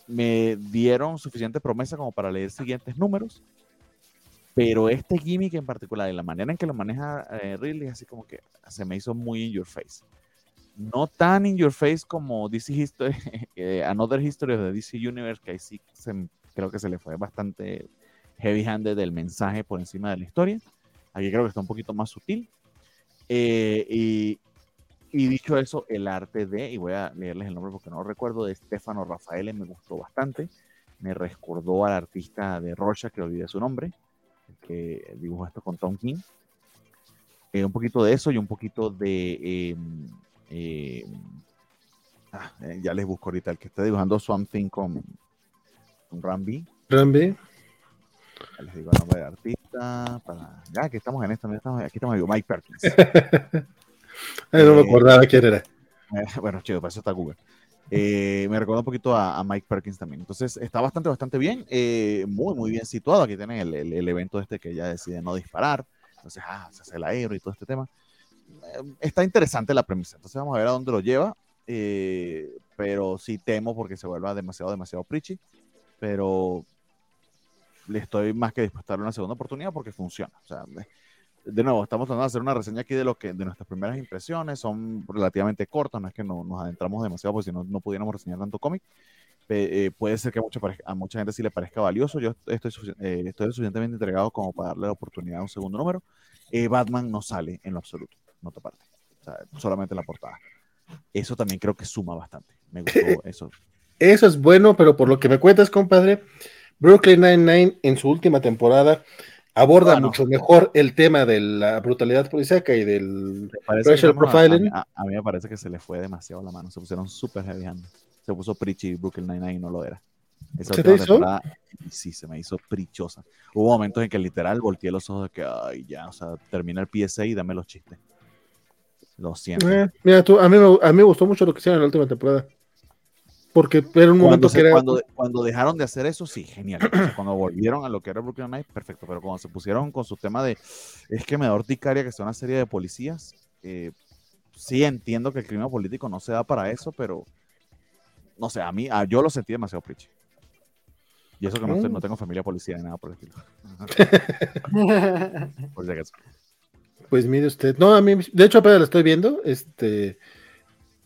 me dieron suficiente promesa como para leer siguientes números pero este gimmick en particular y la manera en que lo maneja eh, Ridley, así como que se me hizo muy in your face. No tan in your face como DC History, eh, Another History de DC Universe, que ahí sí creo que se le fue bastante heavy-handed del mensaje por encima de la historia. Aquí creo que está un poquito más sutil. Eh, y, y, dicho eso, el arte de, y voy a leerles el nombre porque no lo recuerdo, de Stefano Rafael me gustó bastante. Me recordó al artista de Rocha, que olvidé su nombre que dibujó esto con Tom King. Eh, un poquito de eso y un poquito de... Em, em, ah, eh, ya les busco ahorita el que está dibujando Swamp Thing con, Rambi. Rambi. Les digo el nombre de artista. Para... Ya, aquí estamos en esto. Aquí estamos, digo, Mike Perkins. no me acordaba quién era. bueno, chido, para eso está Google. Eh, me recuerda un poquito a, Mike Perkins también. Entonces está bastante, bastante bien, eh, muy, muy bien situado. Aquí tienen el, el, evento este que ya decide no disparar. Entonces, ah, se hace el aero y todo este tema. Eh, está interesante la premisa. Entonces vamos a ver a dónde lo lleva. pero sí temo porque se vuelva demasiado, demasiado preachy. Pero le estoy más que dispuesto a darle una segunda oportunidad porque funciona. O sea, de nuevo, estamos tratando de hacer una reseña aquí de lo que de nuestras primeras impresiones, son relativamente cortas, no es que no, nos adentramos demasiado, porque si no, no pudiéramos reseñar tanto cómic. Eh, puede ser que a mucha, a mucha gente sí le parezca valioso. Yo estoy, eh, estoy suficientemente entregado como para darle la oportunidad a un segundo número. Eh, Batman no sale en lo absoluto, no te parte. O sea, solamente la portada. Eso también creo que suma bastante. Me gustó eso. Eso es bueno, pero por lo que me cuentas, compadre, Brooklyn Nine-Nine en su última temporada aborda mucho mejor el tema de la brutalidad policíaca y del pressure profiling. A, mí me parece que se le fue demasiado la mano, se pusieron súper heavy Se puso Preachy Brooklyn Nine-Nine y no lo era. ¿Se te hizo? Sí, se me hizo prichosa. Hubo momentos en que literal volteé los ojos de que, ay, ya, o sea, termina el PSA y dame los chistes. Lo siento. Eh, mira, tú, a mí, a mí me gustó mucho lo que hicieron en la última temporada porque era un momento que era... Cuando, cuando, dejaron de hacer eso, sí, genial. cuando volvieron a lo que era Brooklyn Knight, perfecto. Pero cuando se pusieron con su tema de, es que me da horticaria que sea una serie de policías, eh, sí entiendo que el crimen político no se da para eso, pero no sé, a mí, yo lo sentí demasiado preachy. Y eso que no, no, tengo familia policía ni nada por el estilo. por si acaso. Pues mire usted, no, a mí, de hecho apenas lo estoy viendo, este,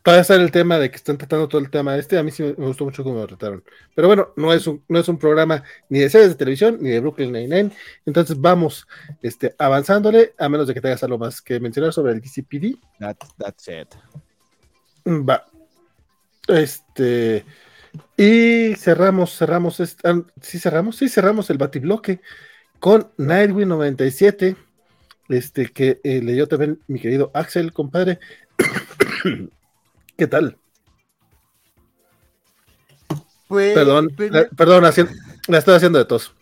Todavía está el tema de que están tratando todo el tema este. A mí sí me gustó mucho cómo lo trataron. Pero bueno, no es un, no es un programa ni de series de televisión ni de Brooklyn Nine-Nine. Entonces vamos este, avanzándole, a menos de que tengas algo más que mencionar sobre el DCPD. that's it. Mm, va. Este. Y cerramos, cerramos. Este, sí, cerramos, sí, cerramos el batibloque con Nightwing 97. Este que eh, leyó también mi querido Axel, compadre. ¿Qué tal? Pues, perdón, pues, perdón, la estoy haciendo de tos.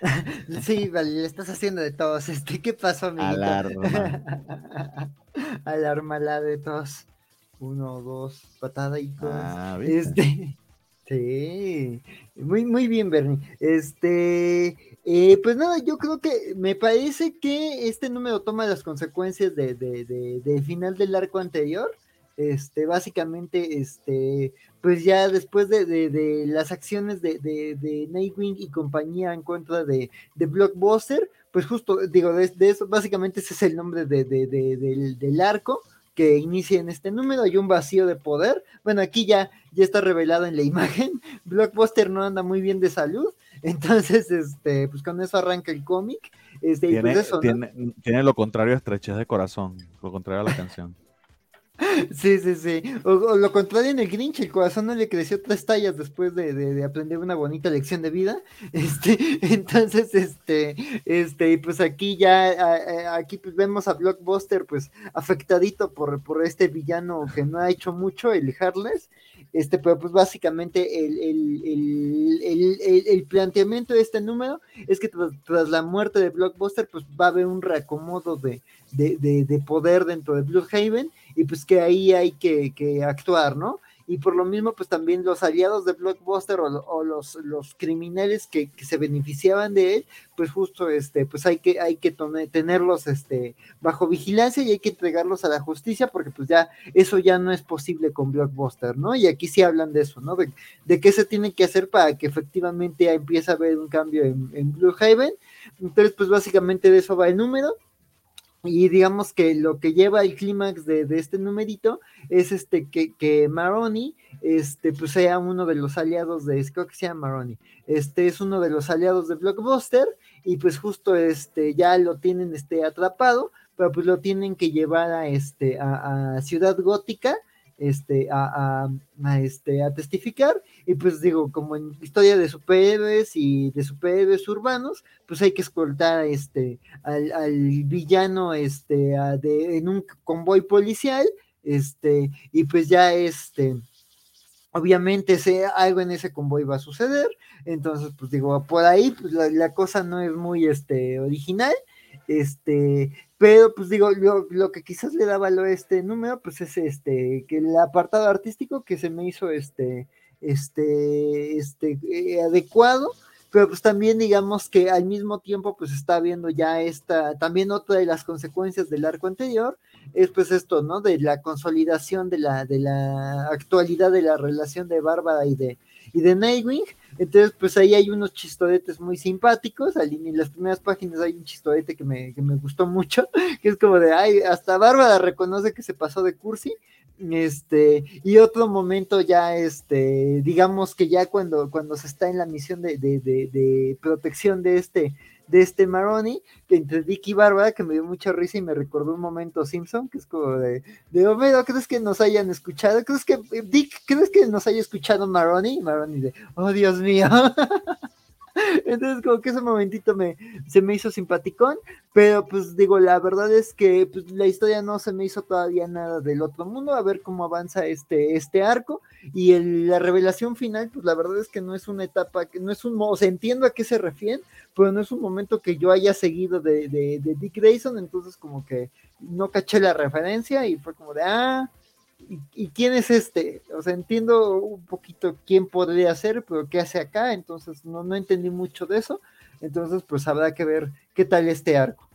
Sí, vale, le estás haciendo de tos. Este, ¿qué pasó, amiguito? Alarma. Alarma la de tos. Uno, dos, patada y tos. Ah, este, sí, muy, muy bien, Bernie. Este, eh, pues nada, yo creo que me parece que este número toma las consecuencias de, de, de, del final del arco anterior este, básicamente, este, pues ya después de, las acciones de, Nightwing y compañía en contra de, Blockbuster, pues justo, digo, de, eso, básicamente ese es el nombre del, arco que inicia en este número, hay un vacío de poder, bueno, aquí ya, ya está revelado en la imagen, Blockbuster no anda muy bien de salud, entonces, este, pues con eso arranca el cómic. Este, pues tiene, tiene, lo contrario a estrechez de corazón, lo contrario a la canción. Sí, sí, sí. O, lo contrario en el Grinch, el corazón no le creció tres tallas después de, aprender una bonita lección de vida. Este, entonces, este, este, pues aquí ya, aquí pues vemos a Blockbuster pues afectadito por, por este villano que no ha hecho mucho, el Harless. Este, pero pues básicamente el, el, planteamiento de este número es que tras, la muerte de Blockbuster, pues va a haber un reacomodo de, de, poder dentro de Bloodhaven y pues que ahí hay que, que, actuar, ¿no? Y por lo mismo, pues también los aliados de Blockbuster o, los, los criminales que, se beneficiaban de él, pues justo este, pues hay que, hay que tenerlos este, bajo vigilancia y hay que entregarlos a la justicia, porque pues ya eso ya no es posible con Blockbuster, ¿no? Y aquí sí hablan de eso, ¿no? De, de qué se tiene que hacer para que efectivamente empiece a haber un cambio en, en Blue Haven. Entonces, pues básicamente de eso va el número. Y digamos que lo que lleva el clímax de, este numerito es este que, que Maroni este, pues sea uno de los aliados de, creo que se llama Maroni, este es uno de los aliados de Blockbuster y pues justo este ya lo tienen este atrapado, pero pues lo tienen que llevar a este a Ciudad Gótica este, a, este, a testificar. Y pues digo, como en historia de superhéroes y de superhéroes urbanos, pues hay que escoltar este, al, villano este, en un convoy policial. Este, y pues ya este, obviamente sé, algo en ese convoy va a suceder, entonces pues digo, por ahí pues, la, cosa no es muy este, original, este, pero pues digo, lo, que quizás le daba a este número, pues es este, que el apartado artístico que se me hizo este, este, este, eh, adecuado, pero pues también digamos que al mismo tiempo pues está viendo ya esta, también otra de las consecuencias del arco anterior, es pues esto, ¿no? De la consolidación de la, de la actualidad de la relación de Bárbara y de, y de Nightwing, entonces pues ahí hay unos chistoretes muy simpáticos, en las primeras páginas hay un chistorete que me, que me gustó mucho, que es como de, ay, hasta Bárbara reconoce que se pasó de cursi, este, y otro momento ya, este, digamos que ya cuando, cuando se está en la misión de, de, de, protección de este, de este Maroni, que entre Dick y Bárbara, que me dio mucha risa y me recordó un momento Simpson, que es como de, de Homero, ¿crees que nos hayan escuchado? ¿Crees que, Dick, ¿crees que nos haya escuchado Maroni? Maroni de, oh Dios mío. Entonces, como que ese momentito me, se me hizo simpaticón, pero pues digo, la verdad es que pues, la historia no se me hizo todavía nada del otro mundo, a ver cómo avanza este, este arco, y la revelación final, pues la verdad es que no es una etapa, que no es un, o sea, entiendo a qué se refieren, pero no es un momento que yo haya seguido de, de, de Dick Grayson, entonces como que no caché la referencia y fue como de, ah, ¿y, quién es este? O sea, entiendo un poquito quién podría ser, pero qué hace acá, entonces no, no entendí mucho de eso. Entonces, pues habrá que ver qué tal este arco.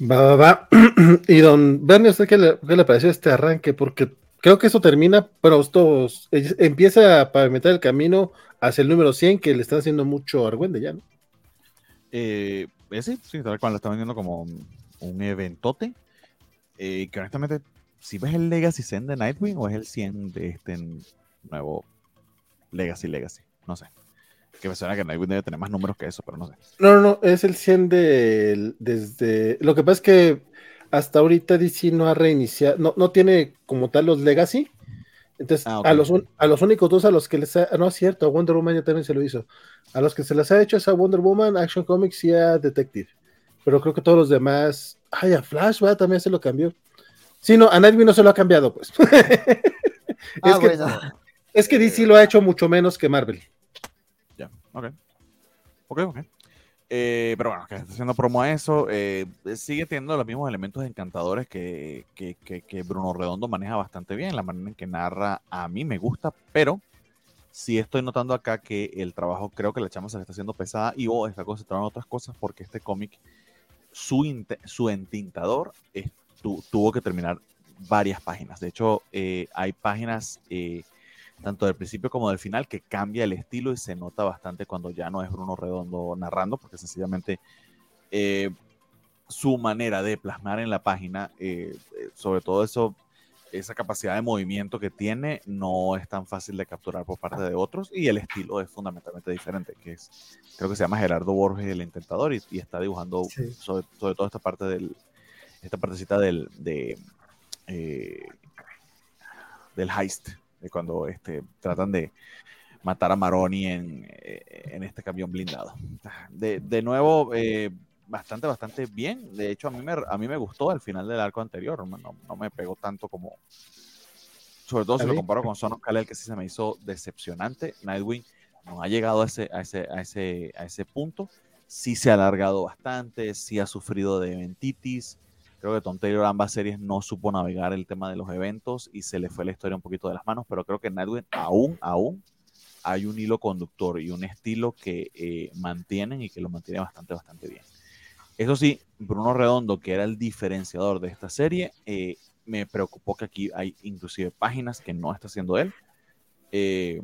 Va, va, va. y don Bernie, ¿usted qué le, qué le, pareció este arranque? Porque creo que eso termina, pero esto empieza a pavimentar el camino hacia el número 100, que le están haciendo mucho argüende ya, ¿no? Eh, sí, sí, tal cual lo están vendiendo como un eventote. Eh, que honestamente, si ves el Legacy 100 de Nightwing o es el 100 de este nuevo Legacy Legacy, no sé. Que me suena que Nightwing debe tener más números que eso, pero no sé. No, no, no, es el 100 de desde. Lo que pasa es que hasta ahorita DC no ha reiniciado, no, no tiene como tal los Legacy. Entonces, ah, a, los, a los únicos dos a los que les ha. No es cierto, a Wonder Woman ya también se lo hizo. A los que se les ha hecho es a Wonder Woman, Action Comics y a Detective. Pero creo que todos los demás Ay, a Flash, ¿verdad? También se lo cambió. Sí, no, a Nightwing no se lo ha cambiado, pues. ah, es, que, es que DC lo ha hecho mucho menos que Marvel. Ya, ok. Ok, ok. Eh, pero bueno, que está haciendo promo a eso. Eh, sigue teniendo los mismos elementos encantadores que, que, que, Bruno Redondo maneja bastante bien. La manera en que narra a mí me gusta, pero sí estoy notando acá que el trabajo, creo que la chama se le está haciendo pesada y o está concentrado en otras cosas porque este cómic su, su entintador tuvo que terminar varias páginas. De hecho, eh, hay páginas eh, tanto del principio como del final que cambia el estilo y se nota bastante cuando ya no es Bruno Redondo narrando, porque sencillamente eh, su manera de plasmar en la página, sobre todo eso esa capacidad de movimiento que tiene no es tan fácil de capturar por parte de otros y el estilo es fundamentalmente diferente, que es, creo que se llama Gerardo Borges el Intentador y, está dibujando sobre, todo esta parte del, esta partecita del, de, eh, del heist, de cuando este, tratan de matar a Maroni en, eh, en este camión blindado. De, de nuevo, eh, bastante, bastante bien. De hecho, a mí me, a mí me gustó al final del arco anterior. No, no me pegó tanto como. Sobre todo si lo comparo con Son of Kal-El, que sí se me hizo decepcionante. Nightwing no ha llegado a ese, a ese, a ese, a ese punto. Sí se ha alargado bastante, sí ha sufrido de eventitis. Creo que Tom Taylor ambas series no supo navegar el tema de los eventos y se le fue la historia un poquito de las manos, pero creo que Nightwing aún, aún hay un hilo conductor y un estilo que eh, mantienen y que lo mantiene bastante, bastante bien. Eso sí, Bruno Redondo, que era el diferenciador de esta serie, eh, me preocupó que aquí hay inclusive páginas que no está haciendo él. Eh,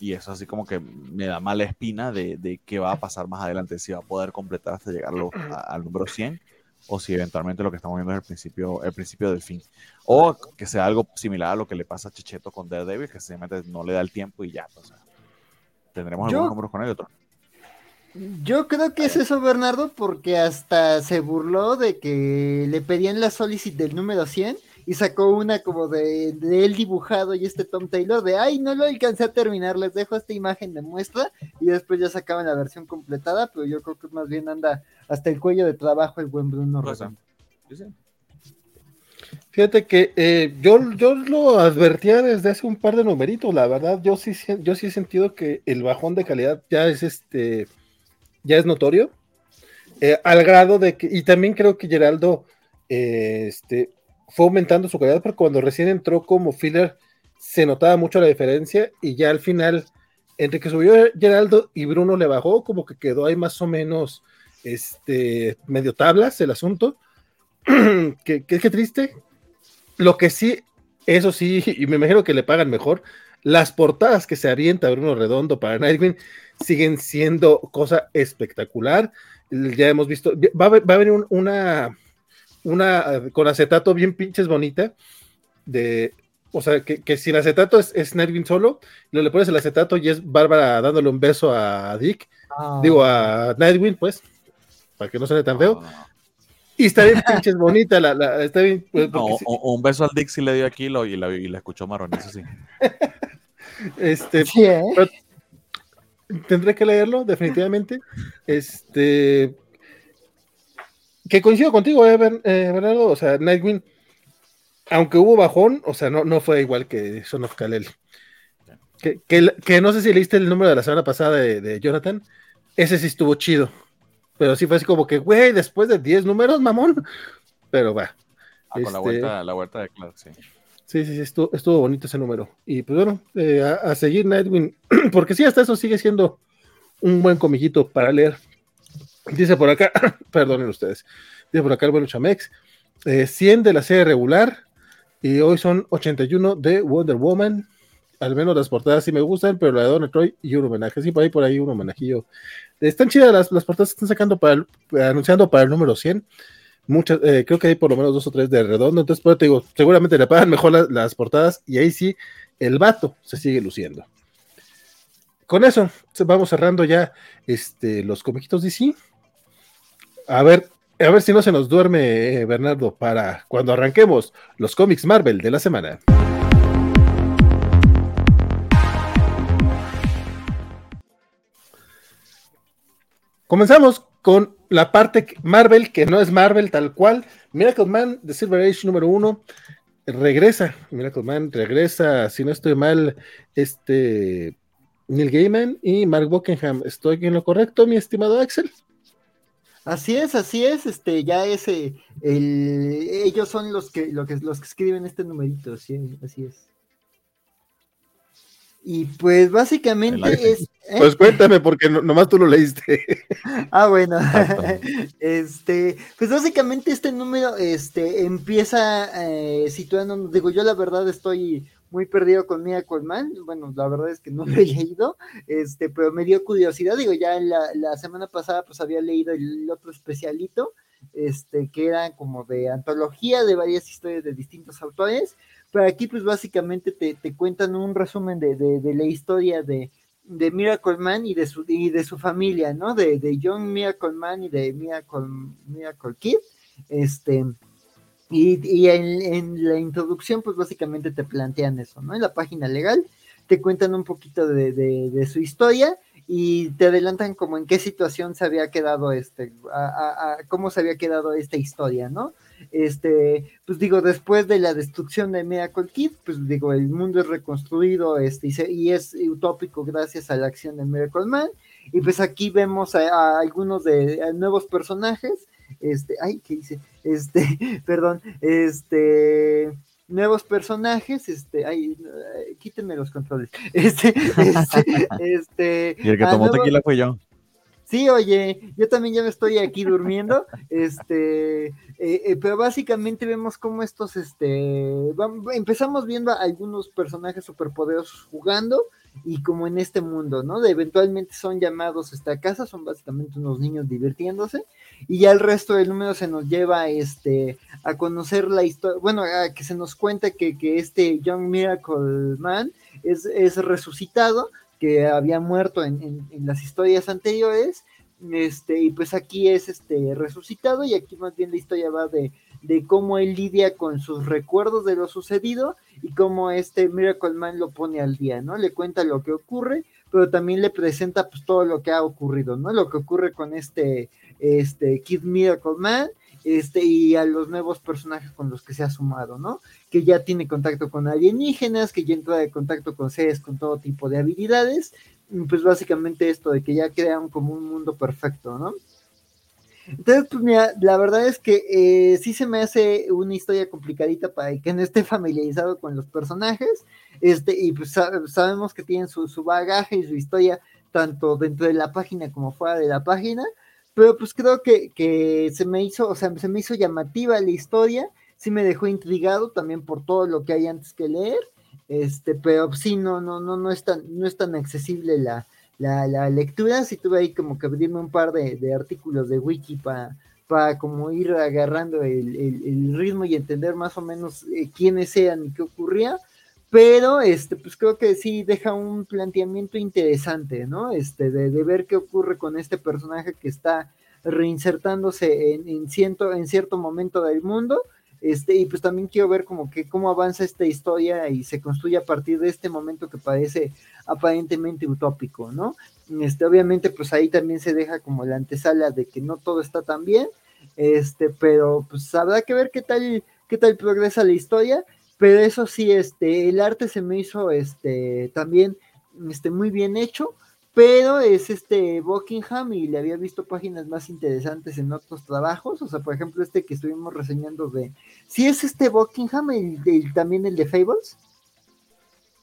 y eso así como que me da mala espina de, qué va a pasar más adelante, si va a poder completar hasta llegarlo al número 100 o si eventualmente lo que estamos viendo es el principio, el principio del fin. O que sea algo similar a lo que le pasa a Checheto con Daredevil, que simplemente no le da el tiempo y ya. tendremos algunos números con él y otros. Yo creo que es eso, Bernardo, porque hasta se burló de que le pedían la solicitud del número 100 y sacó una como de, él dibujado y este Tom Taylor de, ay, no lo alcancé a terminar, les dejo esta imagen de muestra y después ya sacaban la versión completada, pero yo creo que más bien anda hasta el cuello de trabajo el buen Bruno Fíjate que eh, yo, yo lo advertía desde hace un par de numeritos, la verdad, yo sí, yo sí he sentido que el bajón de calidad ya es este, ya es notorio, eh, al grado de que, y también creo que Geraldo eh, este, fue aumentando su calidad, porque cuando recién entró como filler se notaba mucho la diferencia, y ya al final, entre que subió Geraldo y Bruno le bajó, como que quedó ahí más o menos este, medio tablas el asunto. que, que, triste, lo que sí, eso sí, y me imagino que le pagan mejor, las portadas que se avienta Bruno Redondo para Nightwing siguen siendo cosa espectacular. Ya hemos visto, va a, venir una, una con acetato bien pinches bonita, de, o sea, que, sin acetato es, Nightwing solo, y le pones el acetato y es Bárbara dándole un beso a Dick, ah. digo a Nightwing, pues, para que no suene tan feo. Y está bien pinches bonita, la, la, está bien. Pues, o, un beso al Dick si le dio aquí lo, y, la, y la escuchó Marrón, eso sí. este, ¿eh? tendré que leerlo, definitivamente. Este, que coincido contigo, eh, eh, Bernardo, o sea, Nightwing, aunque hubo bajón, o sea, no, no fue igual que Son of Kalel. Que, que, no sé si leíste el número de la semana pasada de, de Jonathan, ese sí estuvo chido pero sí fue así como que, güey, después de 10 números, mamón. Pero va. Ah, con la, este, vuelta, la vuelta de Clark, sí. Sí, sí, sí, estuvo, bonito ese número. Y pues bueno, eh, a, seguir Nightwing, porque sí, hasta eso sigue siendo un buen comillito para leer. Dice por acá, perdonen ustedes, dice por acá el bueno Chamex, 100 eh, de la serie regular y hoy son 81 de Wonder Woman. Al menos las portadas sí me gustan, pero la de Don Troy y un homenaje. Sí, por ahí, por ahí un homenajillo están chidas las, las portadas que están sacando para anunciando para el número 100. Muchas, eh, creo que hay por lo menos dos o tres de redondo. Entonces, pues te digo, seguramente le pagan mejor las portadas y ahí sí el vato se sigue luciendo. Con eso, vamos cerrando ya este, los comiquitos DC. A ver, a ver si no se nos duerme, eh, Bernardo, para cuando arranquemos los cómics Marvel de la semana. Comenzamos con la parte Marvel, que no es Marvel tal cual. Miracle Man de Silver Age número uno regresa. Miracle Man regresa, si no estoy mal, este Neil Gaiman y Mark Buckingham. ¿Estoy en lo correcto, mi estimado Axel? Así es, así es, este, ya ese, el, ellos son los que, los que, los que escriben este numerito, sí, así es. Y pues básicamente es. ¿eh? Pues cuéntame, porque nomás tú lo leíste. Ah, bueno. este, pues básicamente este número este, empieza eh, situando, digo, yo la verdad estoy muy perdido con Mia Colman. Bueno, la verdad es que no lo he leído, este, pero me dio curiosidad. Digo, ya la, la semana pasada pues había leído el otro especialito, este, que era como de antología de varias historias de distintos autores. Pero aquí pues básicamente te, cuentan un resumen de, la historia de, de Miracle Man y de su, familia, ¿no? De, John Miracle Man y de Miracle, Kid. Este, y, en, la introducción pues básicamente te plantean eso, ¿no? En la página legal te cuentan un poquito de, su historia y te adelantan como en qué situación se había quedado este, cómo se había quedado esta historia, ¿no? Este, pues digo, después de la destrucción de Miracle Kid, pues digo, el mundo es reconstruido, este, y, es utópico gracias a la acción de Miracle Man, y pues aquí vemos a, algunos de nuevos personajes, este, ay, ¿qué dice? Este, perdón, este, nuevos personajes, este, ay, quítenme los controles, este, este, este y el que tomó tequila fue yo. Sí, oye, yo también ya me estoy aquí durmiendo, este, eh, eh, pero básicamente vemos cómo estos, este, empezamos viendo a algunos personajes superpoderosos jugando y como en este mundo, ¿no? De eventualmente son llamados esta casa, son básicamente unos niños divirtiéndose y ya el resto del número se nos lleva, este, a conocer la historia, bueno, a que se nos cuenta que, que este Young Miracle Man es, es resucitado que había muerto en, las historias anteriores, este, y pues aquí es este resucitado, y aquí más bien la historia va de, de cómo él lidia con sus recuerdos de lo sucedido y cómo este Miracle Man lo pone al día, ¿no? Le cuenta lo que ocurre, pero también le presenta pues todo lo que ha ocurrido, ¿no? Lo que ocurre con este, este Kid Miracle Man este, y a los nuevos personajes con los que se ha sumado, ¿no? Que ya tiene contacto con alienígenas, que ya entra en contacto con seres con todo tipo de habilidades, pues básicamente esto de que ya crean como un mundo perfecto, ¿no? Entonces, pues mira, la verdad es que eh, sí se me hace una historia complicadita para el que no esté familiarizado con los personajes, este, y pues sabemos que tienen su, su bagaje y su historia tanto dentro de la página como fuera de la página, pero pues creo que, que se me hizo, o sea, se me hizo llamativa la historia, sí me dejó intrigado también por todo lo que hay antes que leer, este, pero sí, no, no, no, no es tan, no es tan accesible la, la, la lectura, sí tuve ahí como que abrirme un par de, de artículos de wiki para para como ir agarrando el, el, ritmo y entender más o menos eh, quiénes eran y qué ocurría, pero este, pues creo que sí deja un planteamiento interesante, ¿no? Este, de, de ver qué ocurre con este personaje que está reinsertándose en, en, cierto, en cierto momento del mundo, este, y pues también quiero ver como que cómo avanza esta historia y se construye a partir de este momento que parece aparentemente utópico, ¿no? Este, obviamente, pues ahí también se deja como la antesala de que no todo está tan bien, este, pero pues habrá que ver qué tal, qué tal progresa la historia pero eso sí, este, el arte se me hizo este, también este, muy bien hecho, pero es este Buckingham y le había visto páginas más interesantes en otros trabajos, o sea, por ejemplo, este que estuvimos reseñando de, ¿sí es este Buckingham el, también el de Fables?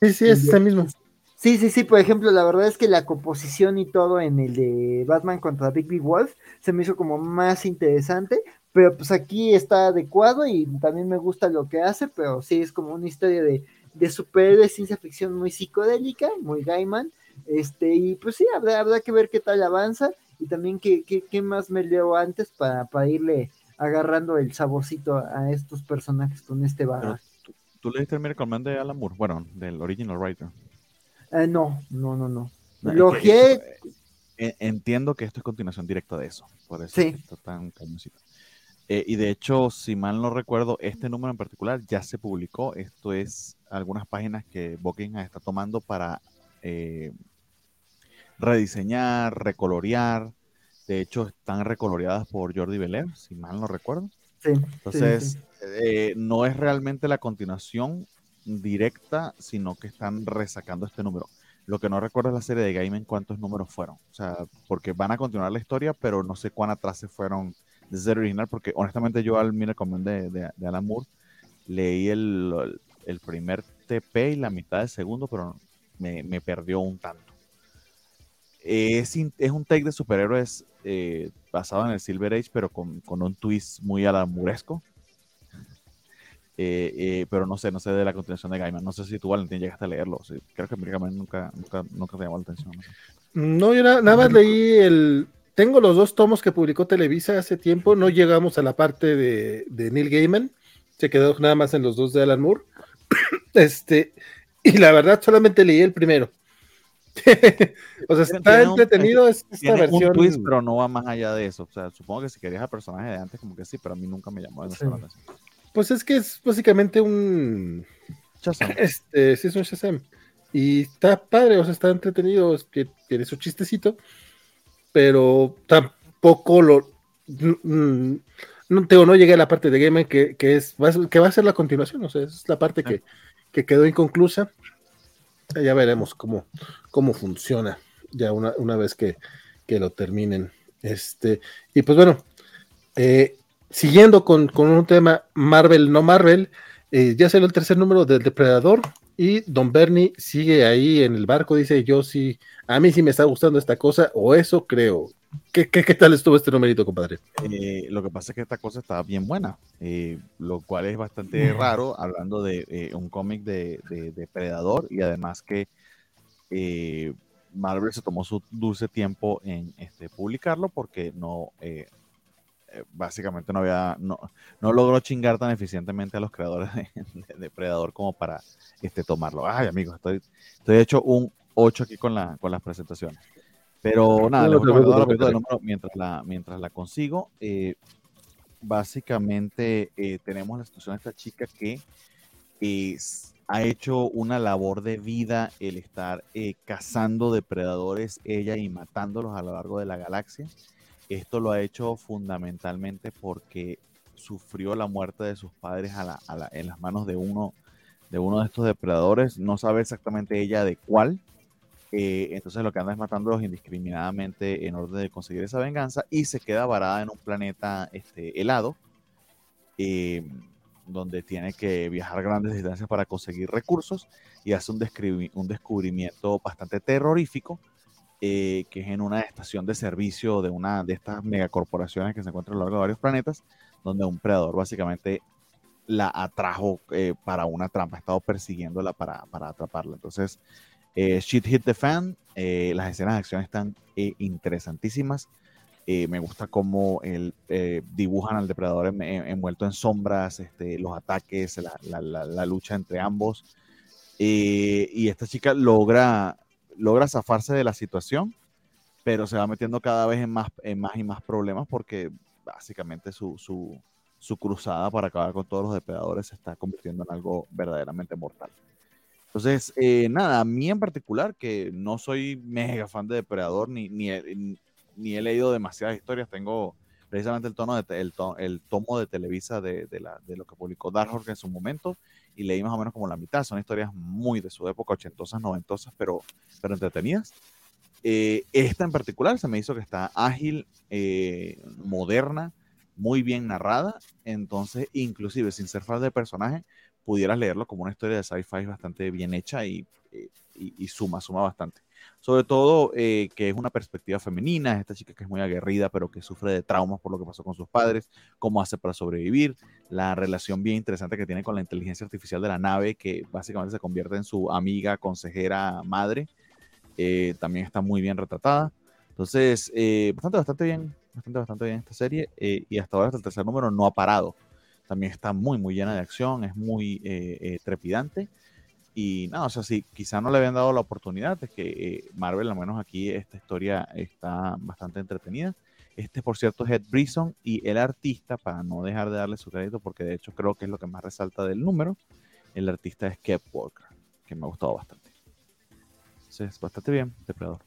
Sí, sí, es ese mismo. Sí, sí, sí, por ejemplo, la verdad es que la composición y todo en el de Batman contra Big Big Wolf se me hizo como más interesante, pero pues aquí está adecuado y también me gusta lo que hace, pero sí es como una historia de, de superhéroe ciencia ficción muy psicodélica, muy Gaiman, este, y pues sí, habrá, habrá que ver qué tal avanza y también qué, qué, qué más me leo antes para, para, irle agarrando el saborcito a estos personajes con este bagaje. ¿Tú, ¿Tú, leíste el Miracle Man de Alan Moore? Bueno, del original writer. Eh, no, no, no, no. no lo que, eh, entiendo que esto es continuación directa de eso, por eso sí. está tan cañosito. Eh, y de hecho, si mal no recuerdo, este número en particular ya se publicó. Esto es algunas páginas que Buckingham está tomando para eh, rediseñar, recolorear. De hecho, están recoloreadas por Jordi Belair, si mal no recuerdo. Sí, Entonces, sí, sí. Eh, no es realmente la continuación directa, sino que están resacando este número. Lo que no recuerdo es la serie de Gaiman cuántos números fueron. O sea, porque van a continuar la historia, pero no sé cuán atrás se fueron de ser original, porque honestamente yo al Mira de, de, de, Alan Moore leí el, el, primer TP y la mitad del segundo, pero me, me perdió un tanto. Es, es, un take de superhéroes eh, basado en el Silver Age, pero con, con un twist muy alamuresco. Eh, eh, pero no sé, no sé de la continuación de Gaiman. No sé si tú, Valentín, llegaste a leerlo. Creo que Gaiman nunca, nunca, nunca te llamó la atención. No, yo nada, nada más leí el, tengo los dos tomos que publicó Televisa hace tiempo, no llegamos a la parte de, de Neil Gaiman, se quedó nada más en los dos de Alan Moore. este, y la verdad solamente leí el primero. o sea, está tiene entretenido un, esta tiene versión. Un twist, pero no va más allá de eso. O sea, supongo que si querías al personaje de antes, como que sí, pero a mí nunca me llamó sí. la atención. Pues es que es básicamente un. Shazam. Este, sí, es un Shazam. Y está padre, o sea, está entretenido, es tiene su chistecito pero tampoco lo. No, tengo, no llegué a la parte de Game que, que, es, que va a ser la continuación, o sea, es la parte que, que quedó inconclusa. Ya veremos cómo, cómo funciona ya una, una vez que, que, lo terminen. Este, y pues bueno, eh, siguiendo con, con, un tema Marvel, no Marvel, eh, ya salió el tercer número del Depredador y Don Bernie sigue ahí en el barco, dice yo sí, a mí sí me está gustando esta cosa, o eso creo. ¿Qué, qué, qué tal estuvo este numerito, compadre? Eh, lo que pasa es que esta cosa está bien buena, eh, lo cual es bastante raro, hablando de eh, un cómic de, de, de, Predador y además que Marvel se tomó su dulce tiempo en este, publicarlo porque no, básicamente no había, no, no, logró chingar tan eficientemente a los creadores de, de Depredador como para este, tomarlo. Ay, amigos, estoy, estoy hecho un 8 aquí con, la, con las presentaciones. Pero nada, les voy a número mientras la, mientras la consigo. Eh, básicamente eh, tenemos la situación de esta chica que es, ha hecho una labor de vida el estar eh, cazando depredadores ella y matándolos a lo largo de la galaxia. Esto lo ha hecho fundamentalmente porque sufrió la muerte de sus padres en las manos de uno, de uno de estos depredadores. No sabe exactamente ella de cuál. Eh, entonces lo que anda es matándolos indiscriminadamente en orden de conseguir esa venganza y se queda varada en un planeta este, helado, eh, donde tiene que viajar grandes distancias para conseguir recursos y hace un, un descubrimiento bastante terrorífico eh, que es en una estación de servicio de una de estas megacorporaciones que se encuentran a lo largo de varios planetas, donde un predador básicamente la atrajo eh, para una trampa, ha estado persiguiéndola para, para atraparla. Entonces, eh, Shit Hit the Fan, las escenas de acción están interesantísimas. me gusta cómo el, dibujan al depredador envuelto en sombras, este, los ataques, la, la, la lucha entre ambos. y esta chica logra logra zafarse de la situación, pero se va metiendo cada vez en más, en más y más problemas porque básicamente su, su, cruzada para acabar con todos los depredadores se está convirtiendo en algo verdaderamente mortal. Entonces, eh, nada, a mí en particular, que no soy mega fan de Depredador, ni, ni, ni he leído demasiadas historias, tengo precisamente el, tono de, el, el tomo de Televisa de, de, la, de, lo que publicó Dark Horse en su momento, y leí más o menos como la mitad. Son historias muy de su época, ochentosas, noventosas, pero, pero entretenidas. Eh, esta en particular se me hizo que está ágil, eh, moderna, muy bien narrada. Entonces, inclusive sin ser fan de personaje, pudieras leerlo como una historia de sci-fi bastante bien hecha y, eh, y, y, suma, suma bastante. Sobre todo que es una perspectiva femenina, esta chica que es muy aguerrida, pero que sufre de traumas por lo que pasó con sus padres, cómo hace para sobrevivir, la relación bien interesante que tiene con la inteligencia artificial de la nave, que básicamente se convierte en su amiga, consejera, madre. Eh, también está muy bien retratada. Entonces, eh, bastante, bastante bien, bastante, bastante bien esta serie. Eh, y hasta ahora, hasta el tercer número, no ha parado. También está muy, muy llena de acción, es muy trepidante. Y nada, o sea, si quizá no le habían dado la oportunidad, es que Marvel, al menos aquí, esta historia está bastante entretenida. Este, por cierto, es Ed Brisson y el artista, para no dejar de darle su crédito, porque de hecho creo que es lo que más resalta del número, el artista es Kev Walker, que me ha gustado bastante. Entonces, bastante bien, Depredador.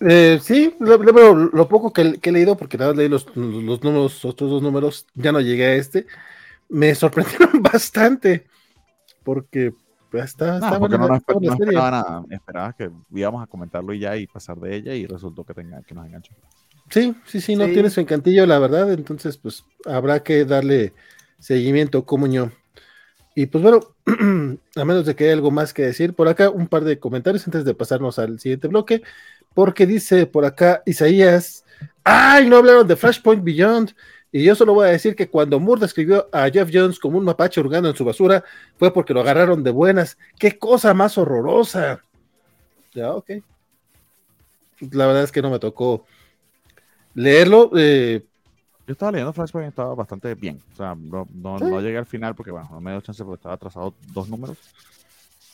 Eh, sí, lo, poco que, he leído, porque nada leí los, los, números, otros dos números, ya no llegué a este, me sorprendieron bastante, porque está, no, porque no, esperaba nada. Esperaba que íbamos a comentarlo y ya y pasar de ella y resultó que, tenga, que nos enganchó. Sí, sí, sí, no tiene su encantillo, la verdad. Entonces, pues habrá que darle seguimiento, como yo. Y pues bueno, a menos de que haya algo más que decir, por acá un par de comentarios antes de pasarnos al siguiente bloque, porque dice por acá Isaías, ¡ay! No hablaron de Flashpoint Beyond. Y yo solo voy a decir que cuando Moore describió a Jeff Jones como un mapache hurgando en su basura, fue porque lo agarraron de buenas. ¡Qué cosa más horrorosa! Ya, ok. La verdad es que no me tocó leerlo. Eh, yo estaba leyendo Flashpoint y estaba bastante bien. O sea, no, no llegué al final porque, bueno, no me dio chance porque estaba atrasado dos números.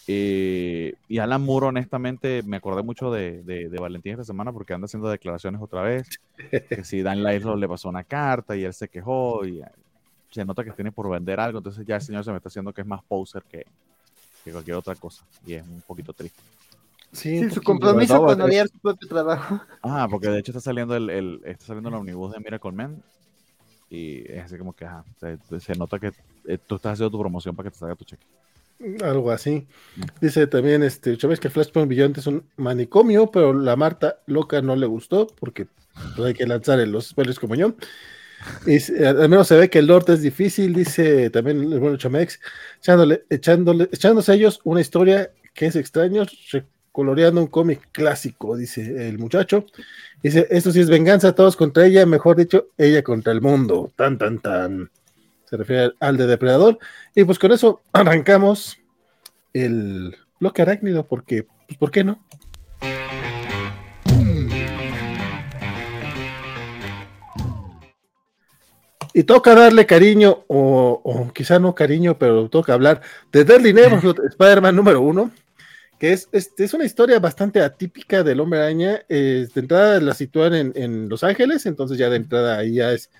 Eh, y Alan Moore, honestamente, me acordé mucho de, de, Valentín esta semana porque anda haciendo declaraciones otra vez. Que si Dan Lairlo le pasó una carta y él se quejó y eh, se nota que tiene por vender algo, entonces ya el señor se me está haciendo que es más poser que, que cualquier otra cosa y es un poquito triste. Sí, su compromiso con odiar su propio trabajo. Ah, porque de hecho está saliendo el, el está saliendo el omnibus de Miracle Man y es así como que ajá, se, nota que eh, tú estás haciendo tu promoción para que te salga tu cheque. Algo así. Dice también este Chávez que Flashpoint Beyond es un manicomio, pero la Marta loca no le gustó porque pues, hay que lanzar en los spoilers como yo. Y al menos se ve que el norte es difícil, dice también el bueno Chamex, echándole, echándole, echándose a ellos una historia que es extraño, recoloreando un cómic clásico, dice el muchacho. Dice, esto sí es venganza, todos contra ella, mejor dicho, ella contra el mundo. Tan, tan, tan se refiere al de Depredador. Y pues con eso arrancamos el bloque arácnido, porque, pues, ¿por qué no? Y toca darle cariño, o, quizá no cariño, pero toca hablar de Deadly Neighborhood, Spider-Man número uno, que es, es, una historia bastante atípica del Hombre Araña. de entrada la sitúan en, en, Los Ángeles, entonces ya de entrada ahí ya es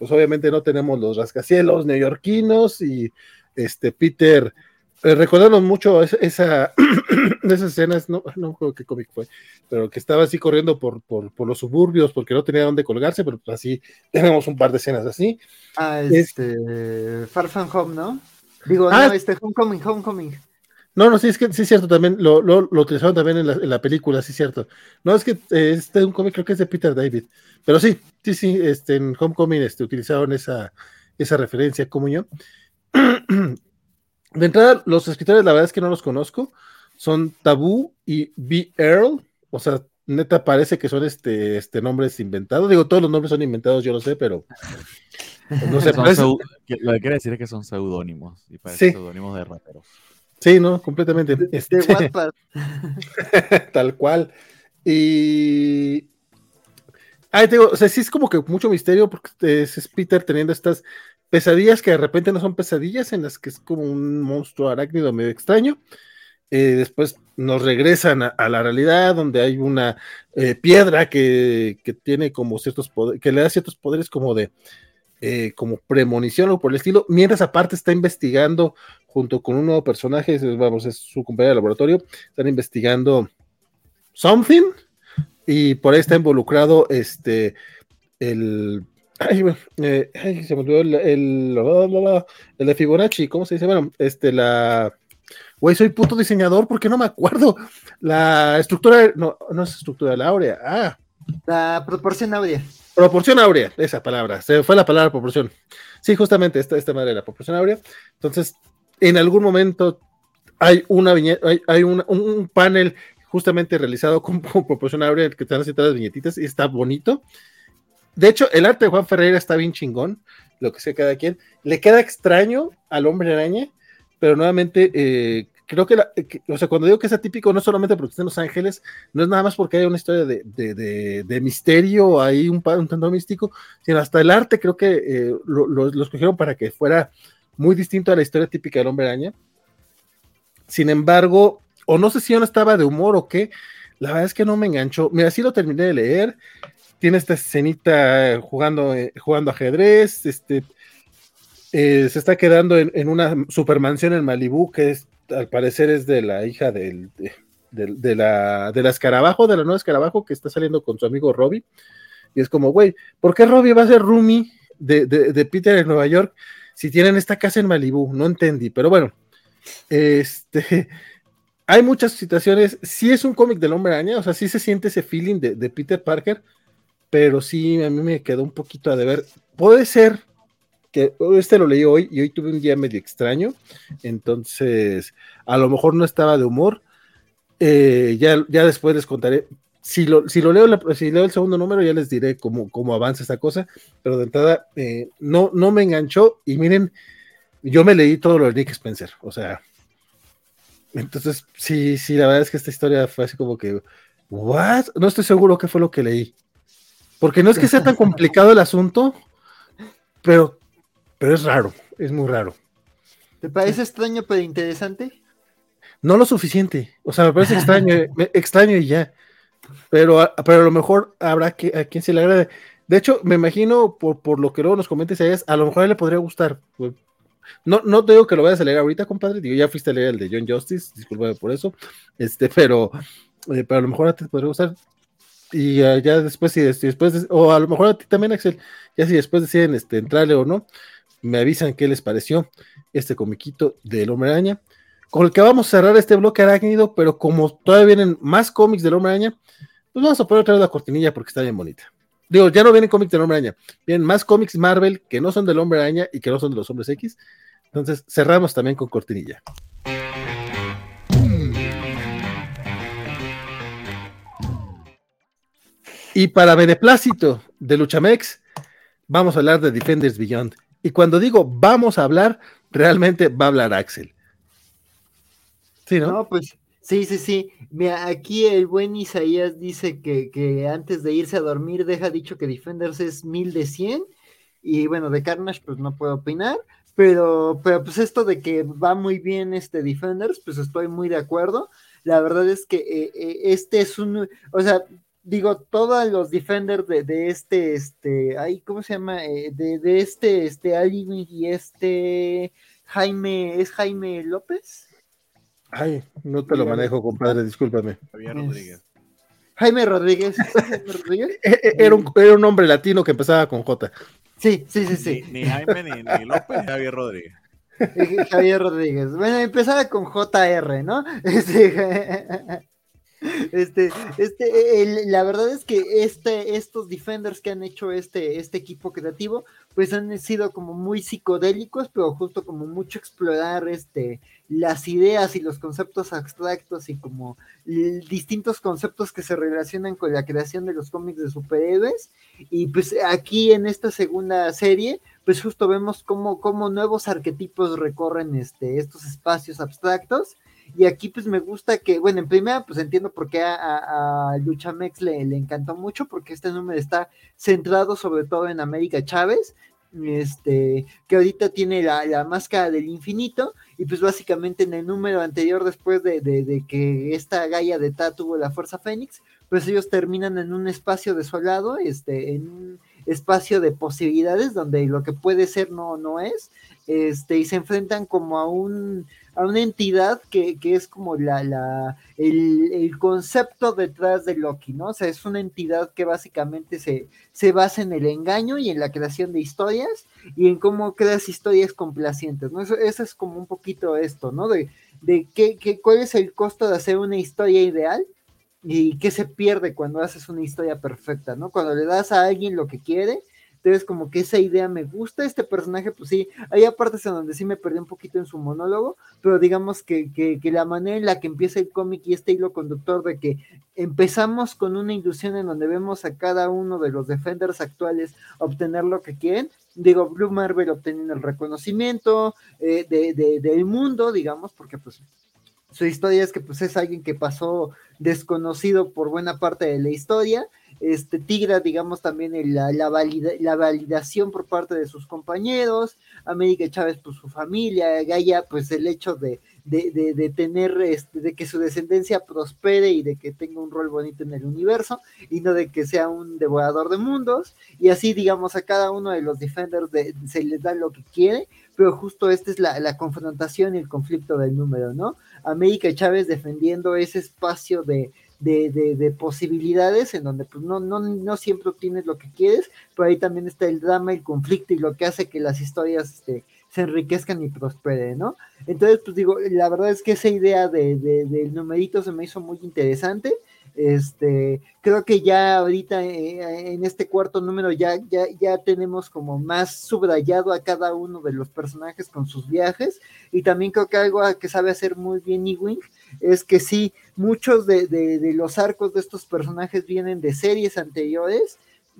pues obviamente no tenemos los rascacielos neoyorquinos y este Peter eh, recordaron mucho esa, esa esas escenas, no, no creo qué cómic fue, pero que estaba así corriendo por, por, por, los suburbios porque no tenía dónde colgarse, pero pues así tenemos un par de escenas así. Ah, este, Far From Home, ¿no? Digo, ah, no, este Homecoming, Homecoming. No, no, sí, es que sí es cierto, también lo, lo, lo utilizaron también en la, en la, película, sí es cierto. No, es que eh, este un cómic, creo que es de Peter David, pero sí, sí, sí, este, en Homecoming este, utilizaron esa, esa referencia, como yo. De entrada, los escritores, la verdad es que no los conozco. Son Tabú y B. Earl. O sea, neta parece que son este, este nombres inventados. Digo, todos los nombres son inventados, yo lo sé, pero. No sé, lo que quiere decir es que son seudónimos. Y parecen seudónimos de raperos. Sí, no, completamente. Este, tal cual. Y. Ay, digo, o sea, sí es como que mucho misterio porque es Peter teniendo estas pesadillas que de repente no son pesadillas, en las que es como un monstruo arácnido medio extraño. Eh, después nos regresan a, la realidad donde hay una eh, piedra que, tiene como ciertos poderes, que le da ciertos poderes como de eh, como premonición o por el estilo, mientras aparte está investigando junto con un nuevo personaje, vamos, es su compañero de laboratorio, están investigando something y por ahí está involucrado este el Ay, eh, ay, se me olvidó el, el, de Fibonacci, ¿cómo se dice? Bueno, este, la. Güey, soy puto diseñador, ¿por qué no me acuerdo? La estructura, no, no es estructura, la áurea. Ah. La proporción áurea. Proporción áurea, esa palabra, se fue la palabra proporción. Sí, justamente, esta, esta madre, la proporción áurea. Entonces, en algún momento hay una viñeta, hay, hay un, panel justamente realizado con, con proporción áurea que están las viñetitas y está bonito. De hecho, el arte de Juan Ferreira está bien chingón, lo que sea cada quien. Le queda extraño al hombre araña, pero nuevamente eh, creo que, o sea, cuando digo que es atípico, no solamente porque está en Los Ángeles, no es nada más porque hay una historia de, de, de, misterio, hay un, un tanto místico, sino hasta el arte creo que eh, lo, lo, escogieron para que fuera muy distinto a la historia típica del hombre araña. Sin embargo, o no sé si yo no estaba de humor o qué, la verdad es que no me enganchó. Mira, sí lo terminé de leer, tiene esta escenita jugando, eh, jugando ajedrez, este, eh, se está quedando en, una supermansión en Malibú, que es, al parecer es de la hija del, de, la, de escarabajo, de la nueva escarabajo, que está saliendo con su amigo Robbie. Y es como, güey, ¿por qué Robbie va a ser roomie de, de, Peter en Nueva York si tienen esta casa en Malibú? No entendí, pero bueno, este, hay muchas situaciones, sí es un cómic del hombre araña, o sea, sí se siente ese feeling de, de Peter Parker, pero sí, a mí me quedó un poquito a deber. Puede ser que este lo leí hoy y hoy tuve un día medio extraño, entonces a lo mejor no estaba de humor. Eh, ya, ya después les contaré. Si lo, si lo leo, si leo el segundo número, ya les diré cómo, cómo avanza esta cosa, pero de entrada eh, no, no me enganchó. Y miren, yo me leí todo lo de Nick Spencer, o sea, entonces sí, sí, la verdad es que esta historia fue así como que, ¿what? No estoy seguro qué fue lo que leí. Porque no es que sea tan complicado el asunto, pero, pero es raro, es muy raro. ¿Te parece extraño pero interesante? No lo suficiente. O sea, me parece extraño, extraño y ya. Pero, pero a lo mejor habrá que, a quien se le agrade. De hecho, me imagino, por, por lo que luego nos comentes a a lo mejor a él le podría gustar. No, no te digo que lo vayas a leer ahorita, compadre. Digo, ya fuiste a leer el de John Justice, discúlpame por eso. Este, pero, eh, pero a lo mejor a ti te podría gustar y ya después, si después, o a lo mejor a ti también, Axel, ya si después deciden este, entrarle o no, me avisan qué les pareció este comiquito del Hombre Araña, con el que vamos a cerrar este bloque arácnido, pero como todavía vienen más cómics del Hombre Araña, pues vamos a poner otra vez la cortinilla porque está bien bonita. Digo, ya no vienen cómics del Hombre Araña, vienen más cómics Marvel que no son del Hombre Araña y que no son de los Hombres X. Entonces cerramos también con cortinilla. Y para beneplácito de Luchamex, vamos a hablar de Defenders Beyond. Y cuando digo vamos a hablar, realmente va a hablar Axel. Sí, ¿no? No, pues sí, sí, sí. Mira, aquí el buen Isaías dice que, que antes de irse a dormir deja dicho que Defenders es mil de 100. Y bueno, de Carnage pues no puedo opinar. Pero, pero pues esto de que va muy bien este Defenders, pues estoy muy de acuerdo. La verdad es que eh, eh, este es un, o sea, digo, todos los defenders de, de este, este, ay, ¿cómo se llama? Eh, de, de, este, este, Ali y este Jaime, ¿es Jaime López? Ay, no te lo manejo, compadre, discúlpame. Javier Rodríguez. Jaime Rodríguez. E, e, era, un, era un hombre latino que empezaba con J. Sí, sí, sí, sí. Ni, Jaime ni, ni López, Javier Rodríguez. Javier Rodríguez. Bueno, empezaba con JR, ¿no? Este, este, este, la verdad es que este, estos defenders que han hecho este, este equipo creativo, pues han sido como muy psicodélicos, pero justo como mucho explorar este, las ideas y los conceptos abstractos y como distintos conceptos que se relacionan con la creación de los cómics de superhéroes. Y pues aquí en esta segunda serie, pues justo vemos cómo, cómo nuevos arquetipos recorren este, estos espacios abstractos y aquí pues me gusta que, bueno, en primera pues entiendo por qué a, a, Luchamex le, encantó mucho, porque este número está centrado sobre todo en América Chávez, este, que ahorita tiene la, máscara del infinito, y pues básicamente en el número anterior, después de, de, que esta Gaia de Ta tuvo la Fuerza Fénix, pues ellos terminan en un espacio desolado, este, en un espacio de posibilidades donde lo que puede ser no, no es, este, y se enfrentan como a un a una entidad que, es como la, la el, concepto detrás de Loki, ¿no? O sea, es una entidad que básicamente se, se basa en el engaño y en la creación de historias y en cómo creas historias complacientes, ¿no? Eso, eso es como un poquito esto, ¿no? De, de qué, qué, cuál es el costo de hacer una historia ideal y qué se pierde cuando haces una historia perfecta, ¿no? Cuando le das a alguien lo que quiere entonces, como que esa idea me gusta. Este personaje, pues sí, hay partes en donde sí me perdí un poquito en su monólogo, pero digamos que, que, que la manera en la que empieza el cómic y este hilo conductor de que empezamos con una ilusión en donde vemos a cada uno de los defenders actuales obtener lo que quieren. Digo, Blue Marvel obteniendo el reconocimiento eh, de, de, del mundo, digamos, porque pues su historia es que pues es alguien que pasó desconocido por buena parte de la historia este Tigra, digamos, también la, la, la, validación por parte de sus compañeros, América Chávez, pues su familia, Gaia, pues el hecho de, de, de, tener, este, de que su descendencia prospere y de que tenga un rol bonito en el universo, y no de que sea un devorador de mundos, y así, digamos, a cada uno de los Defenders se les da lo que quiere, pero justo esta es la, la confrontación y el conflicto del número, ¿no? América Chávez defendiendo ese espacio de, de, de, posibilidades en donde pues no, no, siempre obtienes lo que quieres, pero ahí también está el drama, el conflicto y lo que hace que las historias este, se enriquezcan y prosperen, ¿no? Entonces, pues digo, la verdad es que esa idea de, de, del numerito se me hizo muy interesante. Este, creo que ya ahorita eh, en este cuarto número ya, ya, ya tenemos como más subrayado a cada uno de los personajes con sus viajes. Y también creo que algo que sabe hacer muy bien Ewing es que sí, muchos de, de, los arcos de estos personajes vienen de series anteriores,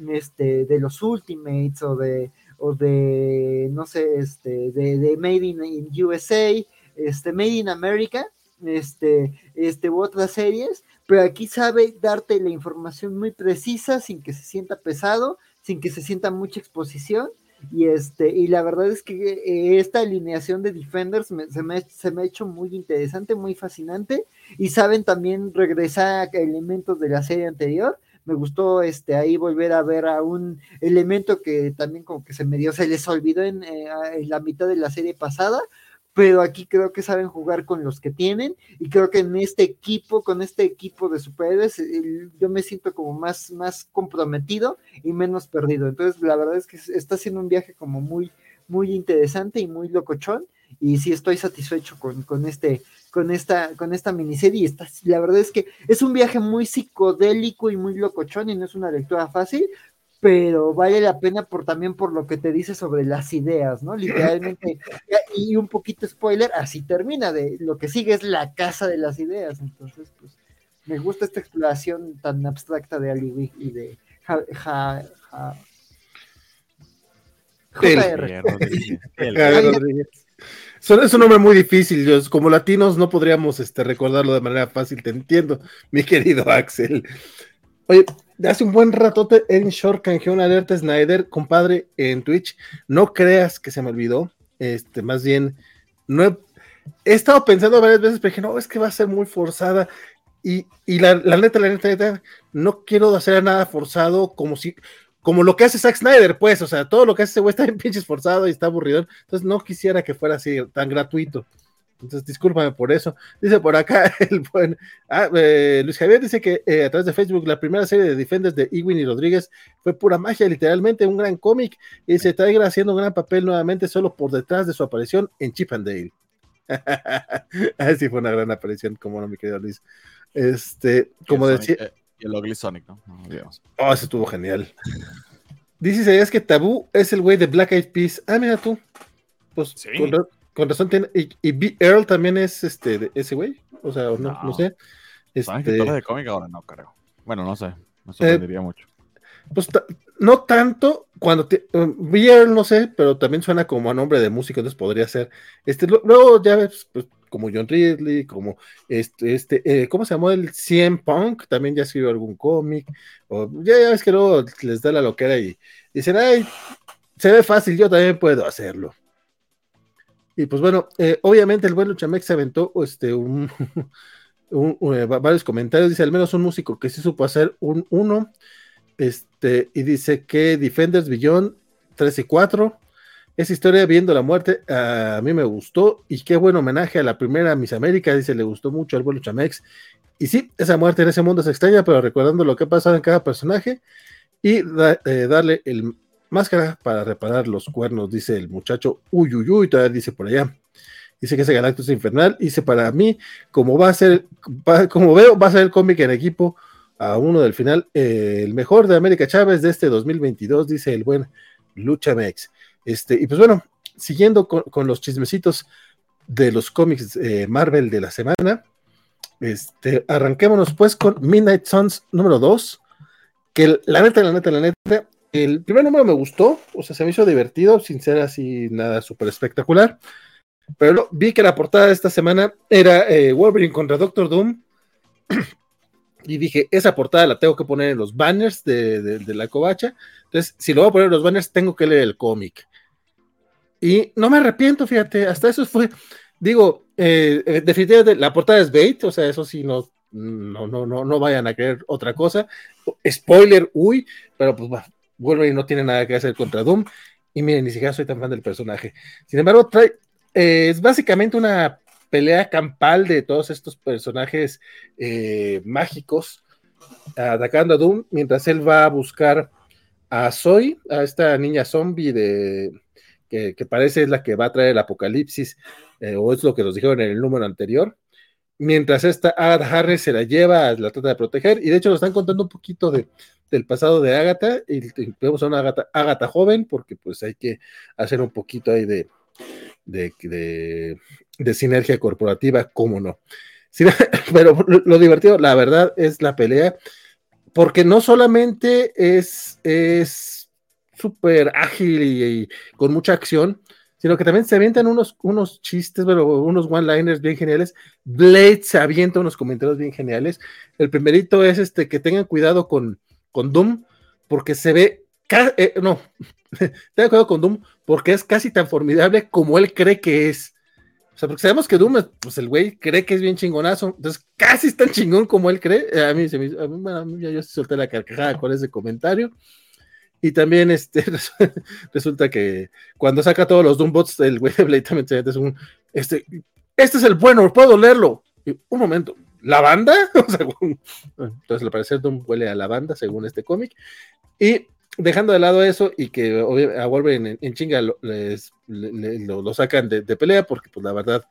este, de los Ultimates o de, o de no sé, este, de, de Made in, USA, este, Made in America, este, este, u otras series, pero aquí sabe darte la información muy precisa sin que se sienta pesado, sin que se sienta mucha exposición. Y este, y la verdad es que eh, esta alineación de Defenders se, me, se, me, ha hecho muy interesante, muy fascinante. Y saben también regresar a elementos de la serie anterior. Me gustó este ahí volver a ver a un elemento que también como que se me dio, se les olvidó en, eh, en la mitad de la serie pasada, pero aquí creo que saben jugar con los que tienen y creo que en este equipo, con este equipo de superhéroes, yo me siento como más, más comprometido y menos perdido. Entonces, la verdad es que está haciendo un viaje como muy, muy interesante y muy locochón y sí estoy satisfecho con, con este con esta con esta miniserie y está, la verdad es que es un viaje muy psicodélico y muy locochón y no es una lectura fácil pero vale la pena por también por lo que te dice sobre las ideas, ¿no? Literalmente, y un poquito spoiler, así termina, de lo que sigue es la casa de las ideas, entonces, pues, me gusta esta exploración tan abstracta de Ali y de ja, ja, ja, JR. Es un nombre muy difícil. Yo, como latinos no podríamos este, recordarlo de manera fácil. Te entiendo, mi querido Axel. Oye, hace un buen ratote en Short canjeó una alerta Snyder, compadre, en Twitch. No creas que se me olvidó. Este, más bien, no he, estado pensando varias veces, pero dije, no, es que va a ser muy forzada. Y, la, neta, la neta, la neta, no quiero hacer nada forzado como si, como lo que hace Zack Snyder, pues, o sea, todo lo que hace ese güey está bien pinche forzado y está aburrido. Entonces no quisiera que fuera así tan gratuito. Entonces, discúlpame por eso. Dice por acá el buen ah, eh, Luis Javier dice que eh, a través de Facebook la primera serie de Defenders de Ewing y Rodríguez fue pura magia, literalmente un gran cómic. Y se está haciendo un gran papel nuevamente solo por detrás de su aparición en Chip and Dale. Así fue una gran aparición, como no, mi querido Luis. Este, como decía. Eh, y el Ugly Sonic, ¿no? oh, eso estuvo genial. Dice, ¿sabías que Tabú es el güey de Black Eyed Peas? Ah, mira tú. Pues sí. Con, razón tiene. Y, y B. Earl también es este, de ese güey. O sea, no, no, sé. Este, de cómic ahora no creo. Bueno, no sé. No sorprendería eh, mucho. Pues no tanto. Cuando te, um, Earl, no sé, pero también suena como a nombre de músico, entonces podría ser. Este, luego ya ves, pues, como John Ridley, como este, este eh, ¿cómo se llamó el CM Punk? También ya escribió algún cómic, o ya, ya, ves que luego les da la loquera y dicen, ay, se ve fácil, yo también puedo hacerlo. Y pues bueno, eh, obviamente el buen Luchamex se aventó este, un, eh, varios comentarios, dice al menos un músico que sí supo hacer un uno, este, y dice que Defenders Beyond 3 y 4, esa historia viendo la muerte a mí me gustó y qué buen homenaje a la primera Miss América, dice, le gustó mucho al vuelo Chamex. Y sí, esa muerte en ese mundo es extraña, pero recordando lo que ha pasado en cada personaje y eh, darle el máscara para reparar los cuernos, dice el muchacho uy, uy, uy, todavía dice por allá. Dice que ese Galactus infernal. Dice para mí, como va a ser, como veo, va a ser el cómic en equipo a uno del final, eh, el mejor de América Chávez de este 2022, dice el buen Lucha Mex. Este, y pues bueno, siguiendo con, los chismecitos de los cómics eh, Marvel de la semana, este, arranquémonos pues con Midnight Suns número 2, que la neta, la neta, la neta, el primer número me gustó, o sea, se me hizo divertido, sin ser así nada súper espectacular, pero vi que la portada de esta semana era eh, Wolverine contra Doctor Doom, y dije, esa portada la tengo que poner en los banners de, de la covacha, entonces, si lo voy a poner en los banners, tengo que leer el cómic. Y no me arrepiento, fíjate, hasta eso fue, digo, eh, eh, definitivamente la portada es bait, o sea, eso sí, no, no, no, no, no vayan a creer otra cosa. Spoiler, uy, pero pues bueno, y no tiene nada que hacer contra Doom. Y miren, ni siquiera soy tan fan del personaje. Sin embargo, eh, es básicamente una pelea campal de todos estos personajes mágicos atacando a Doom mientras él va a buscar a Zoe, a esta niña zombie de, que, parece es la que va a traer el apocalipsis, eh, o es lo que nos dijeron en el número anterior. Mientras esta Agatha Harris se la lleva, la trata de proteger, y de hecho nos están contando un poquito de, del pasado de Agatha, y vemos a una Agatha, joven, porque pues hay que hacer un poquito ahí de, de, de, sinergia corporativa, cómo no. pero lo, divertido, la verdad, es la pelea, porque no solamente es, es súper ágil y, con mucha acción, sino que también se avientan unos, unos chistes, bueno, unos one-liners bien geniales. Blade se avienta unos comentarios bien geniales. El primerito es este que tengan cuidado con, con Doom, porque se ve, eh, no, tengan cuidado con Doom, porque es casi tan formidable como él cree que es. O sea, porque sabemos que Doom, pues el güey cree que es bien chingonazo, entonces casi es tan chingón como él cree. A mí, se me, a mí, a mí yo solté la carcajada con ese comentario. Y también este, resulta que cuando saca todos los Doombots, el güey de Blade también es un. Este, este es el bueno, puedo leerlo. un momento, ¿la banda? entonces, al parecer, Doom huele a la banda, según este cómic. Y dejando de lado eso y que a Wolverine en, chinga lo, lo, sacan de, de, pelea, porque, pues, la verdad,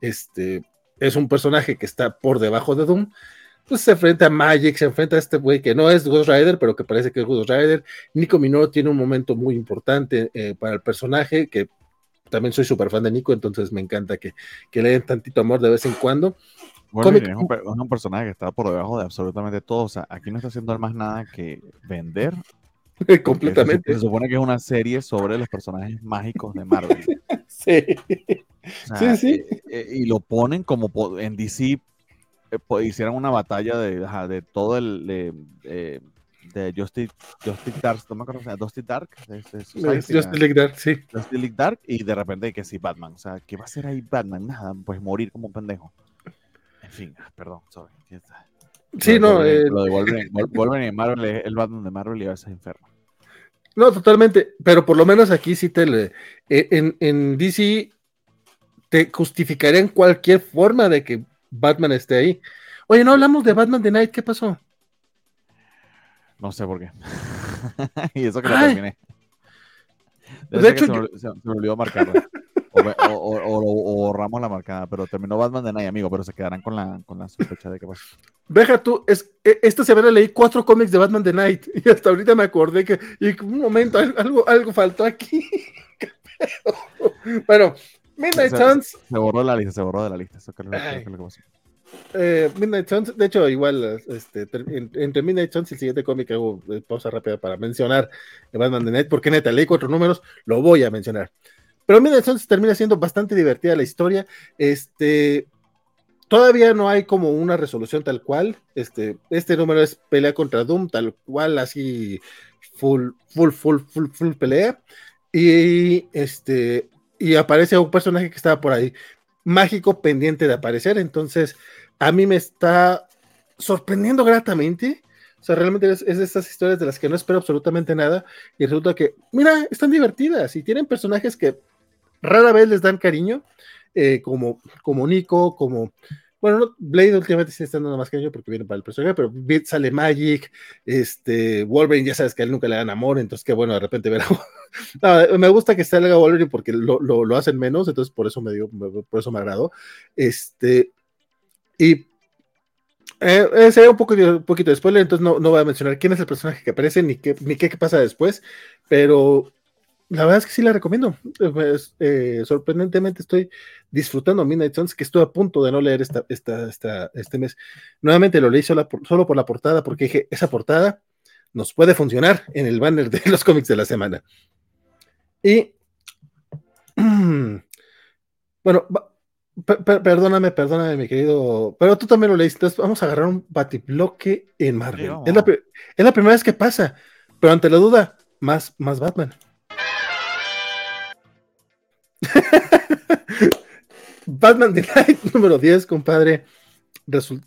este es un personaje que está por debajo de Doom pues se enfrenta a Magic, se enfrenta a este güey que no es Ghost Rider, pero que parece que es Ghost Rider. Nico Minoro tiene un momento muy importante eh, para el personaje, que también soy súper fan de Nico, entonces me encanta que, le den tantito amor de vez en cuando. Bueno, es, un, personaje que está por debajo de absolutamente todo. O sea, aquí no está haciendo más nada que vender. Completamente. Se, supone que es una serie sobre los personajes mágicos de Marvel. sí. sí, sí. Eh, eh, y lo ponen como en DC eh, hicieran una batalla de, de todo el de, eh, de Justice, Justice Dark, no me acuerdo, Justice Dark, Justice League Dark, sí. Justice League Dark y de repente que sí Batman, o sea, ¿qué va a hacer ahí Batman? Nada, pues morir como un pendejo. En fin, ah, perdón, sorry. Sí, no, eh, lo de Wolverine, Marvel, el Batman de Marvel y a veces enfermo. No, totalmente, pero por lo menos aquí sí te le, en, en DC te justificarían cualquier forma de que Batman esté ahí. Oye, no hablamos de Batman The Night, ¿qué pasó? No sé por qué. y eso que lo terminé. De hecho, se, me, se, me olvidó marcarla. O, o, o, o, borramos la marcada, pero terminó Batman de Night, amigo, pero se quedarán con la, con la sospecha de que pasa. Deja tú, es, e, esta semana leí cuatro cómics de Batman de Night y hasta ahorita me acordé que, y un momento, algo, algo faltó aquí. bueno, Midnight Suns. Se borró la lista, se borró de la lista. Eso creo, creo que lo que pasó. Eh, Midnight Suns, de hecho, igual, este, entre Midnight Suns y el siguiente cómic hago eh, pausa rápida para mencionar Batman de Night, porque neta, leí cuatro números, lo voy a mencionar. Pero Midnight Suns termina siendo bastante divertida la historia. Este, todavía no hay como una resolución tal cual. Este, este número es pelea contra Doom, tal cual, así full, full, full, full, full pelea. Y este, y aparece un personaje que estaba por ahí, mágico, pendiente de aparecer. Entonces, a mí me está sorprendiendo gratamente. O sea, realmente es, es, de estas historias de las que no espero absolutamente nada. Y resulta que, mira, están divertidas y tienen personajes que rara vez les dan cariño, eh, como, como Nico, como. Bueno, no, Blade últimamente sí está dando más cariño porque viene para el personaje, pero sale Magic, este, Wolverine, ya sabes que a él nunca le dan amor, entonces qué bueno de repente ver a... no, me gusta que salga Wolverine porque lo, lo, lo, hacen menos, entonces por eso me dio, por eso me agradó. Este, y eh, sería un, poco, un poquito de spoiler, entonces no, no voy a mencionar quién es el personaje que aparece ni qué, ni qué, qué pasa después, pero la verdad es que sí la recomiendo. Pues, eh, sorprendentemente estoy disfrutando Midnight Suns, que estoy a punto de no leer esta, esta, esta, este mes. Nuevamente lo leí solo por, solo por la portada, porque dije, esa portada nos puede funcionar en el banner de los cómics de la semana. Y, bueno, perdóname, perdóname, mi querido, pero tú también lo leíste, entonces vamos a agarrar un batibloque en Marvel. Sí, es, la, es la primera vez que pasa, pero ante la duda, más, más Batman. Batman The Night número 10, compadre.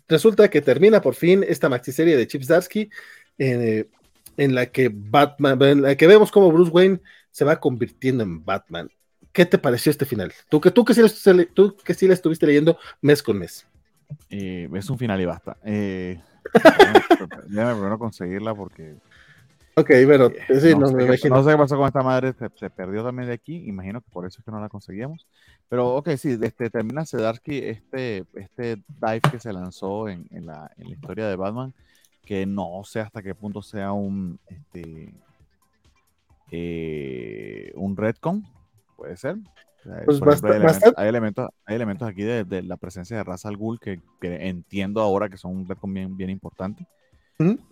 resulta que termina por fin esta maxiserie de Chip Zdarsky eh, en la que Batman, en la que vemos cómo Bruce Wayne se va convirtiendo en Batman. ¿Qué te pareció este final? Tú que tú que sí, tú que sí la estuviste leyendo mes con mes. Eh, es un final y basta. Eh, déjame primero conseguirla porque Ok, pero sí, no, no, me imagino. no sé qué pasó con esta madre, se, se, perdió también de aquí, imagino que por eso es que no la conseguíamos. Pero ok, sí, este, termina Sedarsky este, este dive que se lanzó en, en, la, en, la, historia de Batman, que no sé hasta qué punto sea un, este, eh, un retcon, puede ser. Pues ejemplo, hay, elementos, hay, elementos, hay, elementos, aquí de, de, la presencia de Ra's al Ghul que, que, entiendo ahora que son un retcon bien, bien importante.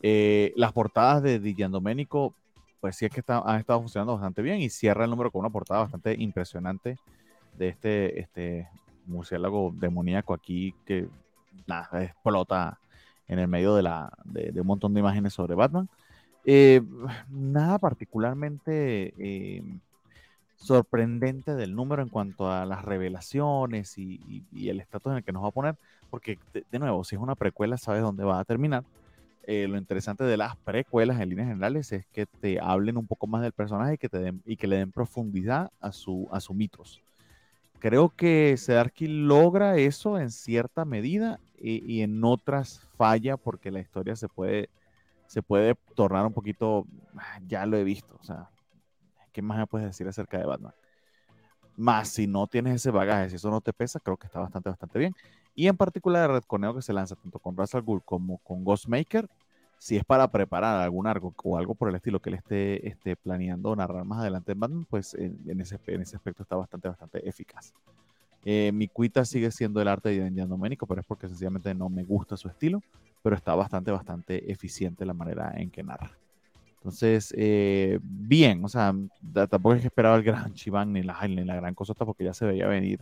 Eh, las portadas de Dijan Domenico, pues sí es que han estado funcionando bastante bien y cierra el número con una portada bastante impresionante de este, este murciélago demoníaco aquí que nada, explota en el medio de, la, de, un montón de imágenes sobre Batman. Eh, nada particularmente eh, sorprendente del número en cuanto a las revelaciones y, el estatus en el que nos va a poner, porque de, nuevo, si es una precuela, sabes dónde va a terminar. Eh, lo interesante de las precuelas en líneas generales es que te hablen un poco más del personaje y que, te den, y que le den profundidad a su, a su mitos. Creo que Sedarky logra eso en cierta medida y, y, en otras falla porque la historia se puede, se puede tornar un poquito, ya lo he visto, o sea, ¿qué más me puedes decir acerca de Batman? Más si no tienes ese bagaje, si eso no te pesa, creo que está bastante, bastante bien. Y en particular el redconeo que se lanza tanto con Russell Ghul como con Ghostmaker, si es para preparar algún arco o algo por el estilo que él esté, esté planeando narrar más adelante en Batman, pues en, ese, en ese aspecto está bastante, bastante eficaz. Eh, mi cuita sigue siendo el arte de Indian Domenico, pero es porque sencillamente no me gusta su estilo, pero está bastante, bastante eficiente la manera en que narra. Entonces, eh, bien, o sea, tampoco es que esperaba el gran Chivan ni la, ni la gran cosa, porque ya se veía venir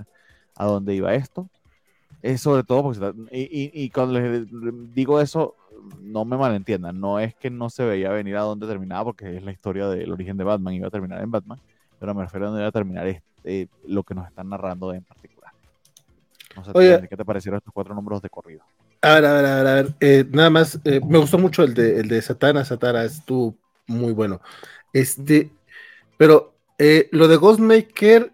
a dónde iba esto. Es sobre todo porque, y, y, y, cuando les digo eso, no me malentiendan, no es que no se veía venir a dónde terminaba, porque es la historia del origen de Batman, iba a terminar en Batman, pero me refiero a dónde iba a terminar este, lo que nos están narrando en particular. No sé, Oye, ¿qué te parecieron estos cuatro números de corrido? A ver, a ver, a ver, a ver. Eh, nada más, eh, me gustó mucho el de, el de Satana, Satara estuvo muy bueno. Este, pero eh, lo de Ghostmaker,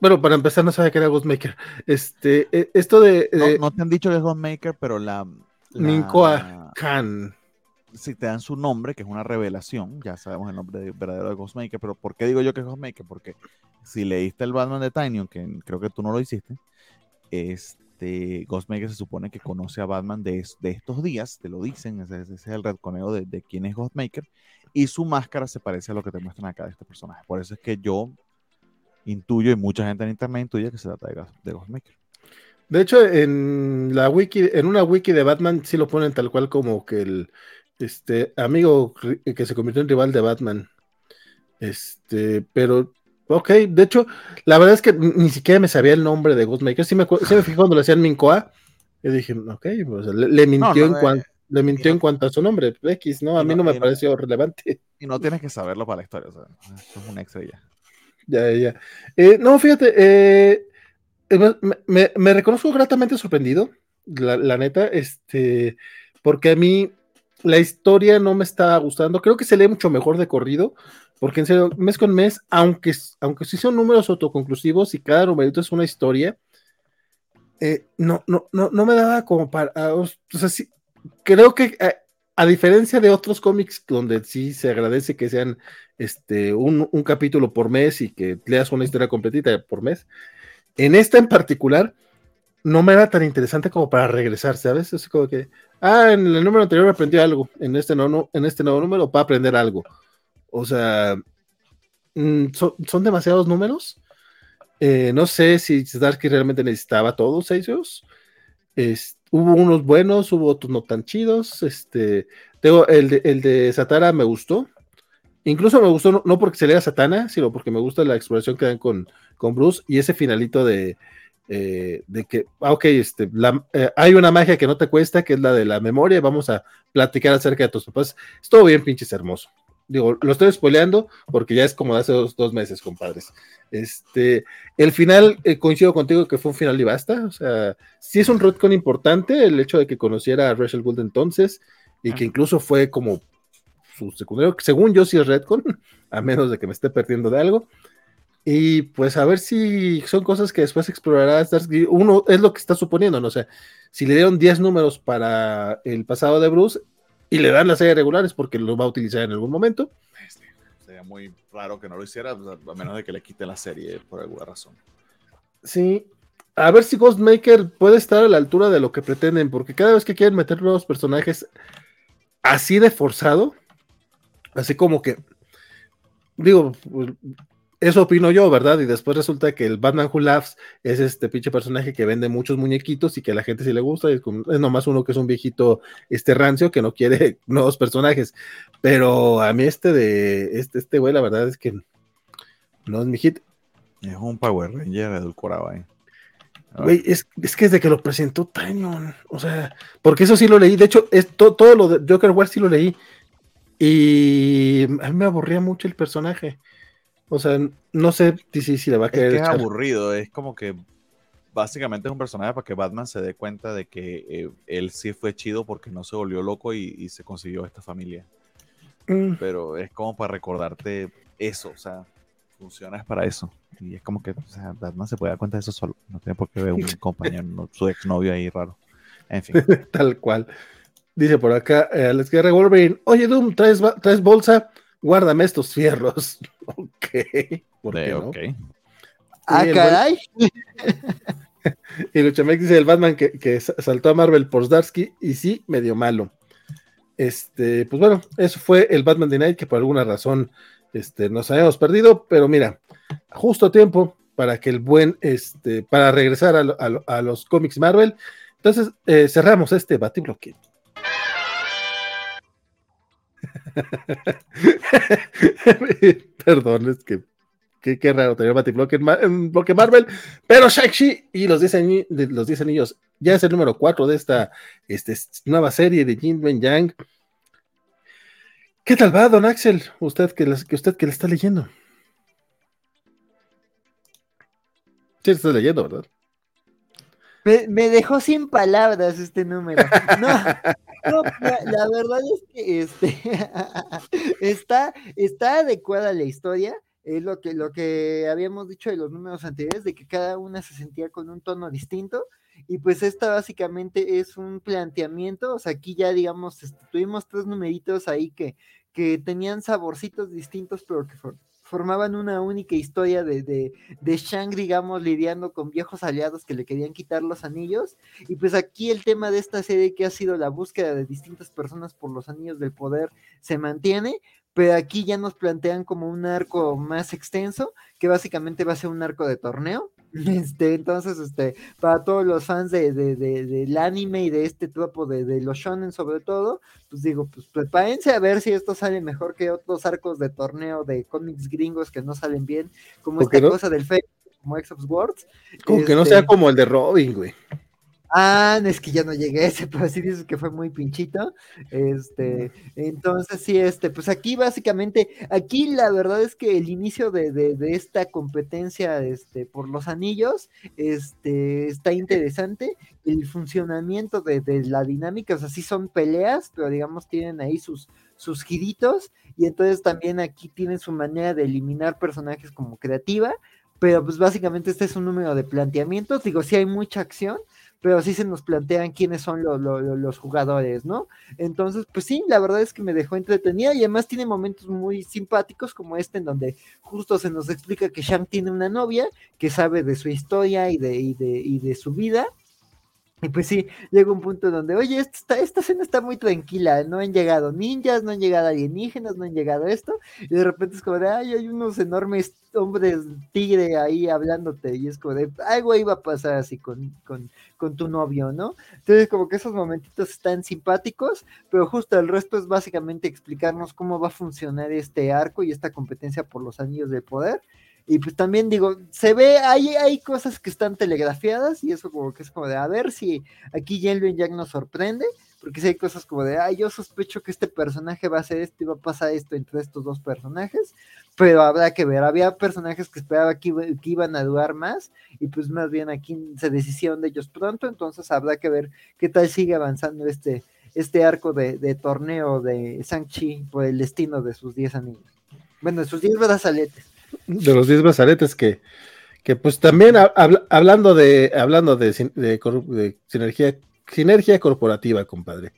Bueno, para empezar, no sabía que era Ghostmaker. Este, e, esto de. no, te han dicho que es Ghostmaker, pero la. la... Minkoa Khan. Si te dan su nombre, que es una revelación, ya sabemos el nombre verdadero de Ghostmaker, pero ¿por qué digo yo que es Ghostmaker? Porque si leíste el Batman de Tiny, que creo que tú no lo hiciste, este, Ghostmaker se supone que conoce a Batman de, de estos días, te lo dicen, ese, es el redconeo de, de quién es Ghostmaker, y su máscara se parece a lo que te muestran acá de este personaje. Por eso es que yo intuyo y mucha gente en internet intuye que se trata de, de Ghostmaker. De hecho, en la wiki, en una wiki de Batman sí lo ponen tal cual como que el este amigo que se convirtió en rival de Batman. Este, pero ok, de hecho, la verdad es que ni siquiera me sabía el nombre de Ghostmaker. Sí me, sí me fijé cuando le hacían Mincoa. Y dije, ok, pues, le, mintió en cuanto eh, le mintió en cuanto a su nombre, X, ¿no? A mí no, me pareció relevante. Y no tienes que saberlo para la historia, o sea, eso es una extra ya. Ya, ya. Eh, no, fíjate, eh, eh, me, reconozco gratamente sorprendido, la, neta, este, porque a mí la historia no me está gustando. Creo que se lee mucho mejor de corrido, porque en serio, mes con mes, aunque, aunque sí son números autoconclusivos y cada numerito es una historia, no, no, no, no me daba como para. O sea, sí, creo que a diferencia de otros cómics donde sí se agradece que sean este, un, capítulo por mes y que leas una historia completita por mes, en esta en particular no me era tan interesante como para regresar, ¿sabes? Es como que, ah, en el número anterior aprendí algo, en este, no, en este nuevo número va a aprender algo. O sea, mm, son, demasiados números. Eh, no sé si Zdarsky realmente necesitaba todos ellos. Este, hubo unos buenos, hubo otros no tan chidos. Este, tengo el de, el de Satara me gustó. Incluso me gustó no, porque se lea Satana, sino porque me gusta la exploración que dan con, con Bruce y ese finalito de, eh, de que, ah, ok, este, eh, hay una magia que no te cuesta, que es la de la memoria, vamos a platicar acerca de tus papás. Estuvo bien pinches hermoso. Digo, lo estoy spoileando porque ya es como de hace dos, meses, compadres. Este, el final, eh, coincido contigo que fue un final y basta. O sea, sí es un retcon importante el hecho de que conociera a Rachel Gould entonces y que incluso fue como su secundario, según yo sí es retcon, a menos de que me esté perdiendo de algo. Y pues a ver si son cosas que después explorará Uno es lo que está suponiendo, ¿no? O sea, si le dieron 10 números para el pasado de Bruce, y le dan las serie regulares porque lo va a utilizar en algún momento. Este, sería muy raro que no lo hiciera, a menos de que le quite la serie por alguna razón. Sí, a ver si Ghostmaker puede estar a la altura de lo que pretenden, porque cada vez que quieren meter nuevos personajes así de forzado, así como que, digo, eso opino yo, ¿verdad? Y después resulta que el Batman Who Laughs es este pinche personaje que vende muchos muñequitos y que a la gente sí le gusta. Y es, nomás uno que es un viejito este rancio que no quiere nuevos personajes. Pero a mí este de este, este güey, la verdad es que no es mi hit. Es un Power Ranger edulcorado ahí. Güey, es, es, que desde que lo presentó Tanyon, o sea, porque eso sí lo leí. De hecho, es todo lo de Joker War sí lo leí. Y a mí me aburría mucho el personaje. O sea, no sé si, si le va a querer. Es, aburrido, es como que básicamente es un personaje para que Batman se dé cuenta de que eh, él sí fue chido porque no se volvió loco y, se consiguió esta familia. Mm. Pero es como para recordarte eso, o sea, funciona para eso. Y es como que o sea, Batman se puede dar cuenta de eso solo. No tiene por qué ver un compañero, su exnovio ahí raro. En fin. Tal cual. Dice por acá, eh, Alex Guerra Wolverine, oye Doom, ¿traes, ¿traes bolsa? Guárdame estos fierros. ok. ¿Por qué no? Ah, caray. y Luchamex dice el Batman que, saltó a Marvel por Zdarsky y sí, medio malo. Este, pues bueno, eso fue el Batman de Night que por alguna razón este, nos habíamos perdido, pero mira, justo a tiempo para que el buen, este, para regresar a, los cómics Marvel. Entonces, eh, cerramos este Batibloque. Perdón, es que qué, raro tener Batibloque en, en bloque Marvel, pero Shang-Chi y los 10 los anillos ya es el número 4 de esta este, nueva serie de Jin Ben Yang. ¿Qué tal va, don Axel? Usted que, que usted que le está leyendo. Sí, está leyendo, ¿verdad? Me, dejó sin palabras este número. No, la, verdad es que este, está, está adecuada la historia. es lo que, lo que habíamos dicho de los números anteriores, de que cada una se sentía con un tono distinto, y pues esta básicamente es un planteamiento, o sea, aquí ya digamos, este, tuvimos tres numeritos ahí que, que tenían saborcitos distintos, pero que formaban una única historia de, de, de, Shang, digamos, lidiando con viejos aliados que le querían quitar los anillos. Y pues aquí el tema de esta serie que ha sido la búsqueda de distintas personas por los anillos del poder se mantiene, pero aquí ya nos plantean como un arco más extenso, que básicamente va a ser un arco de torneo. Este, entonces, este, para todos los fans de, de, del anime y de este tipo de, de, los shonen sobre todo, pues digo, pues prepárense a ver si esto sale mejor que otros arcos de torneo de cómics gringos que no salen bien, como esta cosa del Facebook, como X of Words. Como que no sea este como el de Robin, güey. Ah, es que ya no llegué a ese, pero sí dices que fue muy pinchito. Este, entonces sí, este, pues aquí básicamente, aquí la verdad es que el inicio de, de, de esta competencia este, por los anillos, este, está interesante. El funcionamiento de, de, la dinámica, o sea, sí son peleas, pero digamos tienen ahí sus, sus giritos, y entonces también aquí tienen su manera de eliminar personajes como creativa, pero pues básicamente este es un número de planteamientos, digo, sí hay mucha acción, pero sí se nos plantean quiénes son los jugadores, ¿no? Entonces, pues sí, la verdad es que me dejó entretenida y además tiene momentos muy simpáticos como este en donde justo se nos explica que Shang tiene una novia que sabe de su historia y de, y de, y de su vida y pues sí, llega un punto donde, oye, esta, esta escena está muy tranquila, no han llegado ninjas, no han llegado alienígenas, no han llegado esto, y de repente es como de, ay, hay unos enormes hombres tigre ahí hablándote, y es como de, algo iba a pasar así con, con, con tu novio, ¿no? Entonces como que esos momentitos están simpáticos, pero justo el resto es básicamente explicarnos cómo va a funcionar este arco y esta competencia por los anillos de poder, y pues también digo, se ve, hay, hay cosas que están telegrafiadas y eso como que es como de, a ver si aquí Jelvin Jack nos sorprende, porque si hay cosas como de, ay, yo sospecho que este personaje va a hacer esto y va a pasar esto entre estos dos personajes, pero habrá que ver, había personajes que esperaba que, que iban a durar más y pues más bien aquí se decidieron de ellos pronto, entonces habrá que ver qué tal sigue avanzando este, este arco de, de torneo de Shang-Chi por el destino de sus 10 anillos. Bueno, de sus 10 brazaletes de los 10 brazaletes que, que pues también hablando de hablando de, de, sinergia, sinergia corporativa, compadre.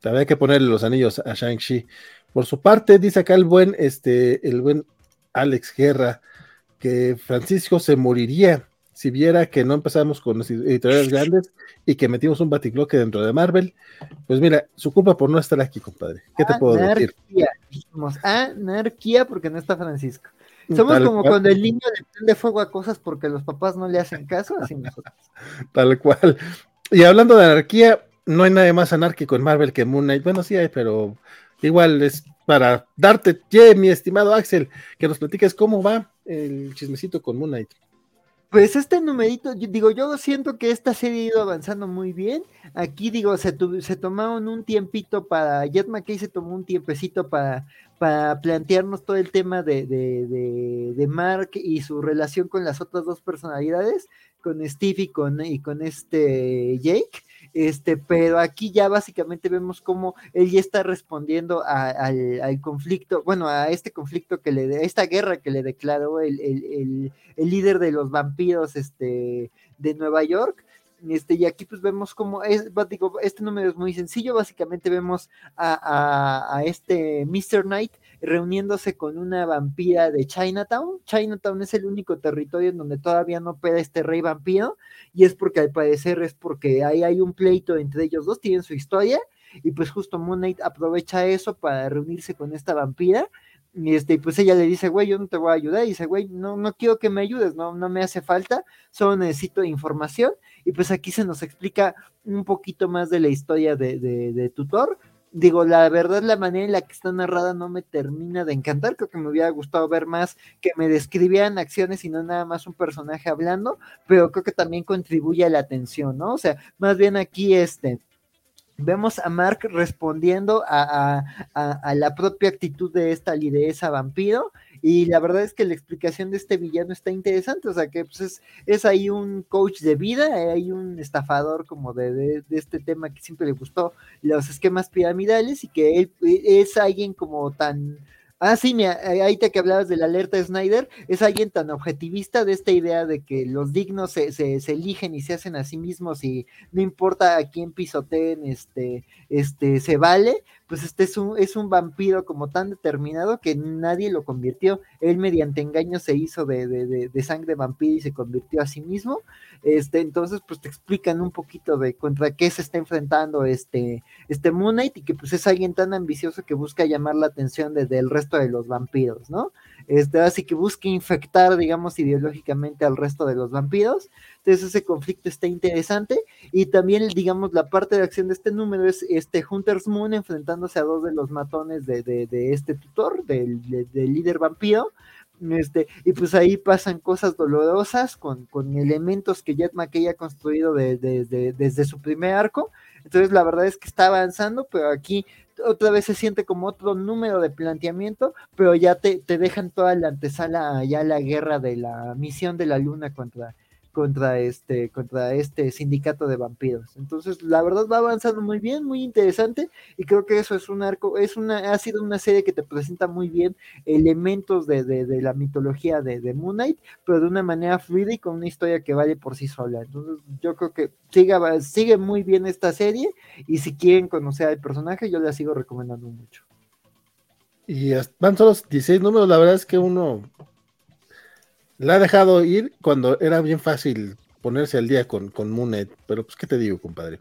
También hay que ponerle los anillos a Shang-Chi. Por su parte, dice acá el buen, este, el buen Alex Guerra, que Francisco se moriría si viera que no empezamos con los editoriales grandes y que metimos un baticloque dentro de Marvel, pues mira, su culpa por no estar aquí, compadre. ¿Qué te puedo decir? Dijimos anarquía porque no está Francisco. Somos como cuando el niño le prende fuego a cosas porque los papás no le hacen caso, así nosotros. Tal cual. Y hablando de anarquía, no hay nada más anárquico en Marvel que Moon Knight. Bueno, sí hay, pero igual es para darte pie, mi estimado Axel, que nos platiques cómo va el chismecito con Moon Knight. Pues este numerito, digo, yo siento que esta serie ha ido avanzando muy bien. Aquí, digo, se, se tomaron un tiempito para, Jet McKay se tomó un tiempecito para, para plantearnos todo el tema de, de, de, de, Mark y su relación con las otras dos personalidades, con Steve y con, y con este Jake. Este, pero aquí ya básicamente vemos cómo él ya está respondiendo al, conflicto, bueno, a este conflicto que le, a esta guerra que le declaró el, el, el, líder de los vampiros este, de Nueva York. Este, y aquí pues vemos cómo es, este número es muy sencillo, básicamente vemos a, a, a este Mr. Knight reuniéndose con una vampira de Chinatown. Chinatown es el único territorio en donde todavía no opera este rey vampiro, y es porque al parecer es porque ahí hay un pleito entre ellos dos, tienen su historia, y pues justo Moon Knight aprovecha eso para reunirse con esta vampira. Y este, pues ella le dice, güey, yo no te voy a ayudar. Y dice, güey, no, no quiero que me ayudes, no, no me hace falta, solo necesito información. Y pues aquí se nos explica un poquito más de la historia de, de, de Tutor, digo, la verdad, la manera en la que está narrada no me termina de encantar. Creo que me hubiera gustado ver más que me describieran acciones y no nada más un personaje hablando, pero creo que también contribuye a la atención, ¿no? O sea, más bien aquí este. Vemos a Mark respondiendo a, a, a la propia actitud de esta lideresa vampiro y la verdad es que la explicación de este villano está interesante, o sea que pues es, es ahí un coach de vida, hay un estafador como de, de, este tema que siempre le gustó los esquemas piramidales y que él es alguien como tan Ah, sí, mira, eh, ahí te que hablabas de la alerta Snyder, es alguien tan objetivista de esta idea de que los dignos se, se, eligen y se hacen a sí mismos y no importa a quién pisoteen, este, este, se vale, pues este es un, es un vampiro como tan determinado que nadie lo convirtió. Él mediante engaño se hizo de, de, de, de sangre vampiro y se convirtió a sí mismo. Este, entonces, pues te explican un poquito de contra qué se está enfrentando este, este y que pues es alguien tan ambicioso que busca llamar la atención desde el resto de los vampiros, ¿no? Este, así que busca infectar, digamos, ideológicamente al resto de los vampiros. Entonces ese conflicto está interesante y también, digamos, la parte de acción de este número es este Hunter's Moon enfrentándose a dos de los matones de, de, de este tutor, del, del líder vampiro este, y pues ahí pasan cosas dolorosas con, con elementos que Jet McKay ha construido desde su primer arco. Entonces la verdad es que está avanzando, pero aquí otra vez se siente como otro número de planteamiento, pero ya te, te dejan toda la antesala ya la guerra de la misión de la luna contra, contra este, contra este sindicato de vampiros. Entonces, la verdad va avanzando muy bien, muy interesante, y creo que eso es un arco, es una, ha sido una serie que te presenta muy bien elementos de, de, la mitología de, Moon Knight, pero de una manera fluida y con una historia que vale por sí sola. Entonces, yo creo que sigue, sigue muy bien esta serie, y si quieren conocer al personaje, yo la sigo recomendando mucho. Y van solo 16 números, la verdad es que uno la ha dejado ir cuando era bien fácil ponerse al día con, con pero pues, ¿qué te digo, compadre?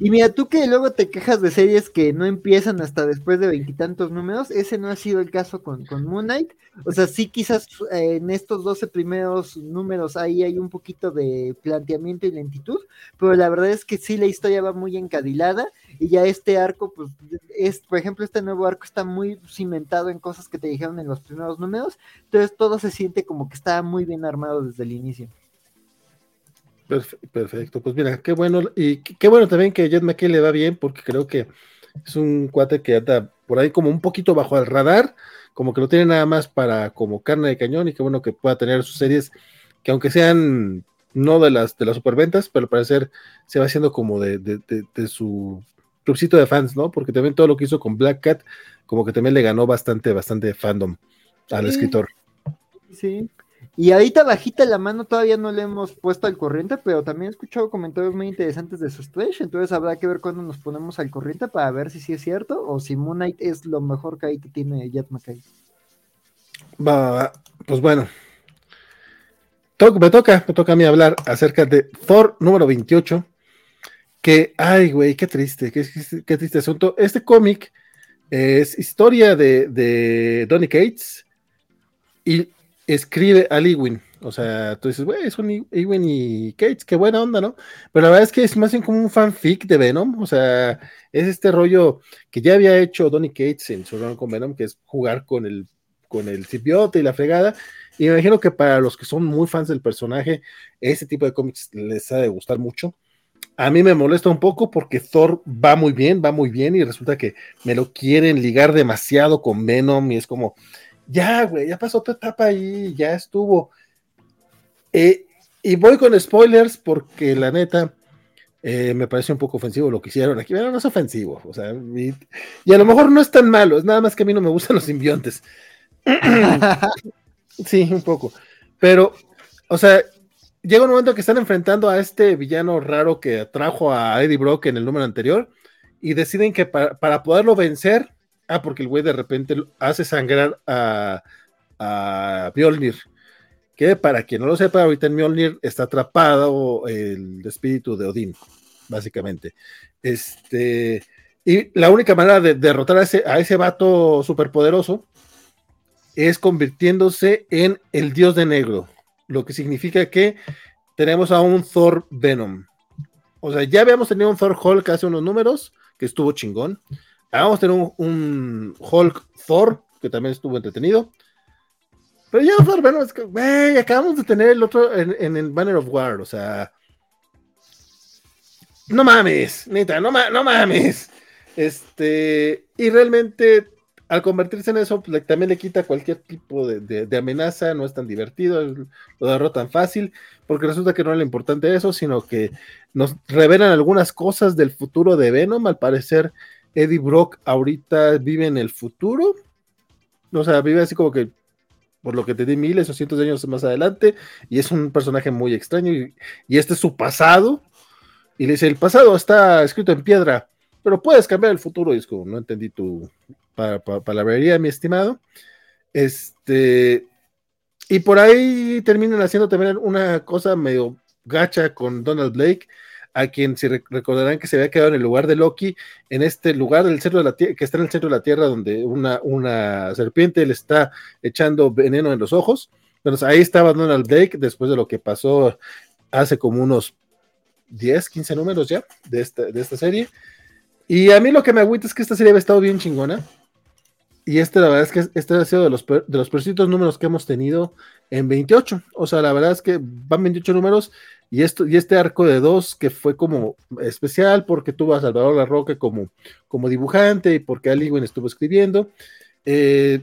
Y mira, tú que luego te quejas de series que no empiezan hasta después de veintitantos números, ese no ha sido el caso con, con Moon Knight. O sea, sí, quizás eh, en estos 12 primeros números ahí hay un poquito de planteamiento y lentitud, pero la verdad es que sí, la historia va muy encadilada y ya este arco, pues, es, por ejemplo, este nuevo arco está muy cimentado en cosas que te dijeron en los primeros números, entonces todo se siente como que está muy bien armado desde el inicio. Perfecto, pues mira, qué bueno, y qué bueno también que Jet McKay le va bien, porque creo que es un cuate que anda por ahí como un poquito bajo el radar, como que no tiene nada más para como carne de cañón, y qué bueno que pueda tener sus series, que aunque sean no de las de las superventas, pero al parecer se va haciendo como de, de, de su clubcito de fans, ¿no? Porque también todo lo que hizo con Black Cat, como que también le ganó bastante, bastante fandom al escritor. Sí. Y ahorita bajita la mano todavía no le hemos puesto al corriente, pero también he escuchado comentarios muy interesantes de su stretch, entonces habrá que ver cuándo nos ponemos al corriente para ver si sí es cierto o si Moon Knight es lo mejor que que tiene Jet McKay. Va, va, pues bueno. me toca, me toca a mí hablar acerca de Thor número 28 que, ay, güey, qué triste, qué, qué, triste asunto. Este cómic es historia de, de Donny Cates y escribe a Ewing. O sea, tú dices, güey, son Ewing y Cates, qué buena onda, ¿no? Pero la verdad es que es más bien como un fanfic de Venom. O sea, es este rollo que ya había hecho Donny Cates en su rol con Venom, que es jugar con el, con el simbiote y la fregada. Y me imagino que para los que son muy fans del personaje, ese tipo de cómics les ha de gustar mucho a mí me molesta un poco porque Thor va muy bien, va muy bien y resulta que me lo quieren ligar demasiado con Venom y es como, ya, güey, ya pasó otra etapa ahí, ya estuvo. Eh, y voy con spoilers porque la neta eh, me parece un poco ofensivo lo que hicieron aquí, pero no es ofensivo, o sea, y, y, a lo mejor no es tan malo, es nada más que a mí no me gustan los simbiontes. sí, un poco, pero, o sea, llega un momento que están enfrentando a este villano raro que atrajo a Eddie Brock en el número anterior y deciden que para, poderlo vencer, ah, porque el güey de repente hace sangrar a, a Mjolnir, que para quien no lo sepa, ahorita en Mjolnir está atrapado el espíritu de Odín, básicamente. Este, y la única manera de derrotar a ese, a ese vato superpoderoso es convirtiéndose en el dios de negro lo que significa que tenemos a un Thor Venom. O sea, ya habíamos tenido un Thor Hulk hace unos números, que estuvo chingón. Vamos a tener un, Hulk Thor, que también estuvo entretenido. Pero ya Venom, es que, güey, acabamos de tener el otro en, el Banner of War, o sea. No mames, neta, no, no mames. Este, y realmente al convertirse en eso, pues, también le quita cualquier tipo de, amenaza, no es tan divertido, lo derrotan fácil, porque resulta que no es lo importante eso, sino que nos revelan algunas cosas del futuro de Venom. Al parecer, Eddie Brock ahorita vive en el futuro, O sea, vive así como que por lo que te di miles o cientos de años más adelante, y es un personaje muy extraño, y, este es su pasado, y le dice, el pasado está escrito en piedra, pero puedes cambiar el futuro, y es como, no entendí tu palabrería, mi estimado. Este, y por ahí terminan haciendo también una cosa medio gacha con Donald Blake, a quien si recordarán que se había quedado en el lugar de Loki, en este lugar del centro de la tierra, que está en el centro de la tierra, donde una, una serpiente le está echando veneno en los ojos. Entonces ahí estaba Donald Blake después de lo que pasó hace como unos 10, 15 números ya de esta, de esta serie. Y a mí lo que me agüita es que esta serie había estado bien chingona. Y este, la verdad es que este ha sido de los, de los números que hemos tenido en 28. O sea, la verdad es que van 28 números y, esto, y este arco de dos que fue como especial porque tuvo a Salvador Larroque como, como dibujante y porque Ali estuvo escribiendo. Eh,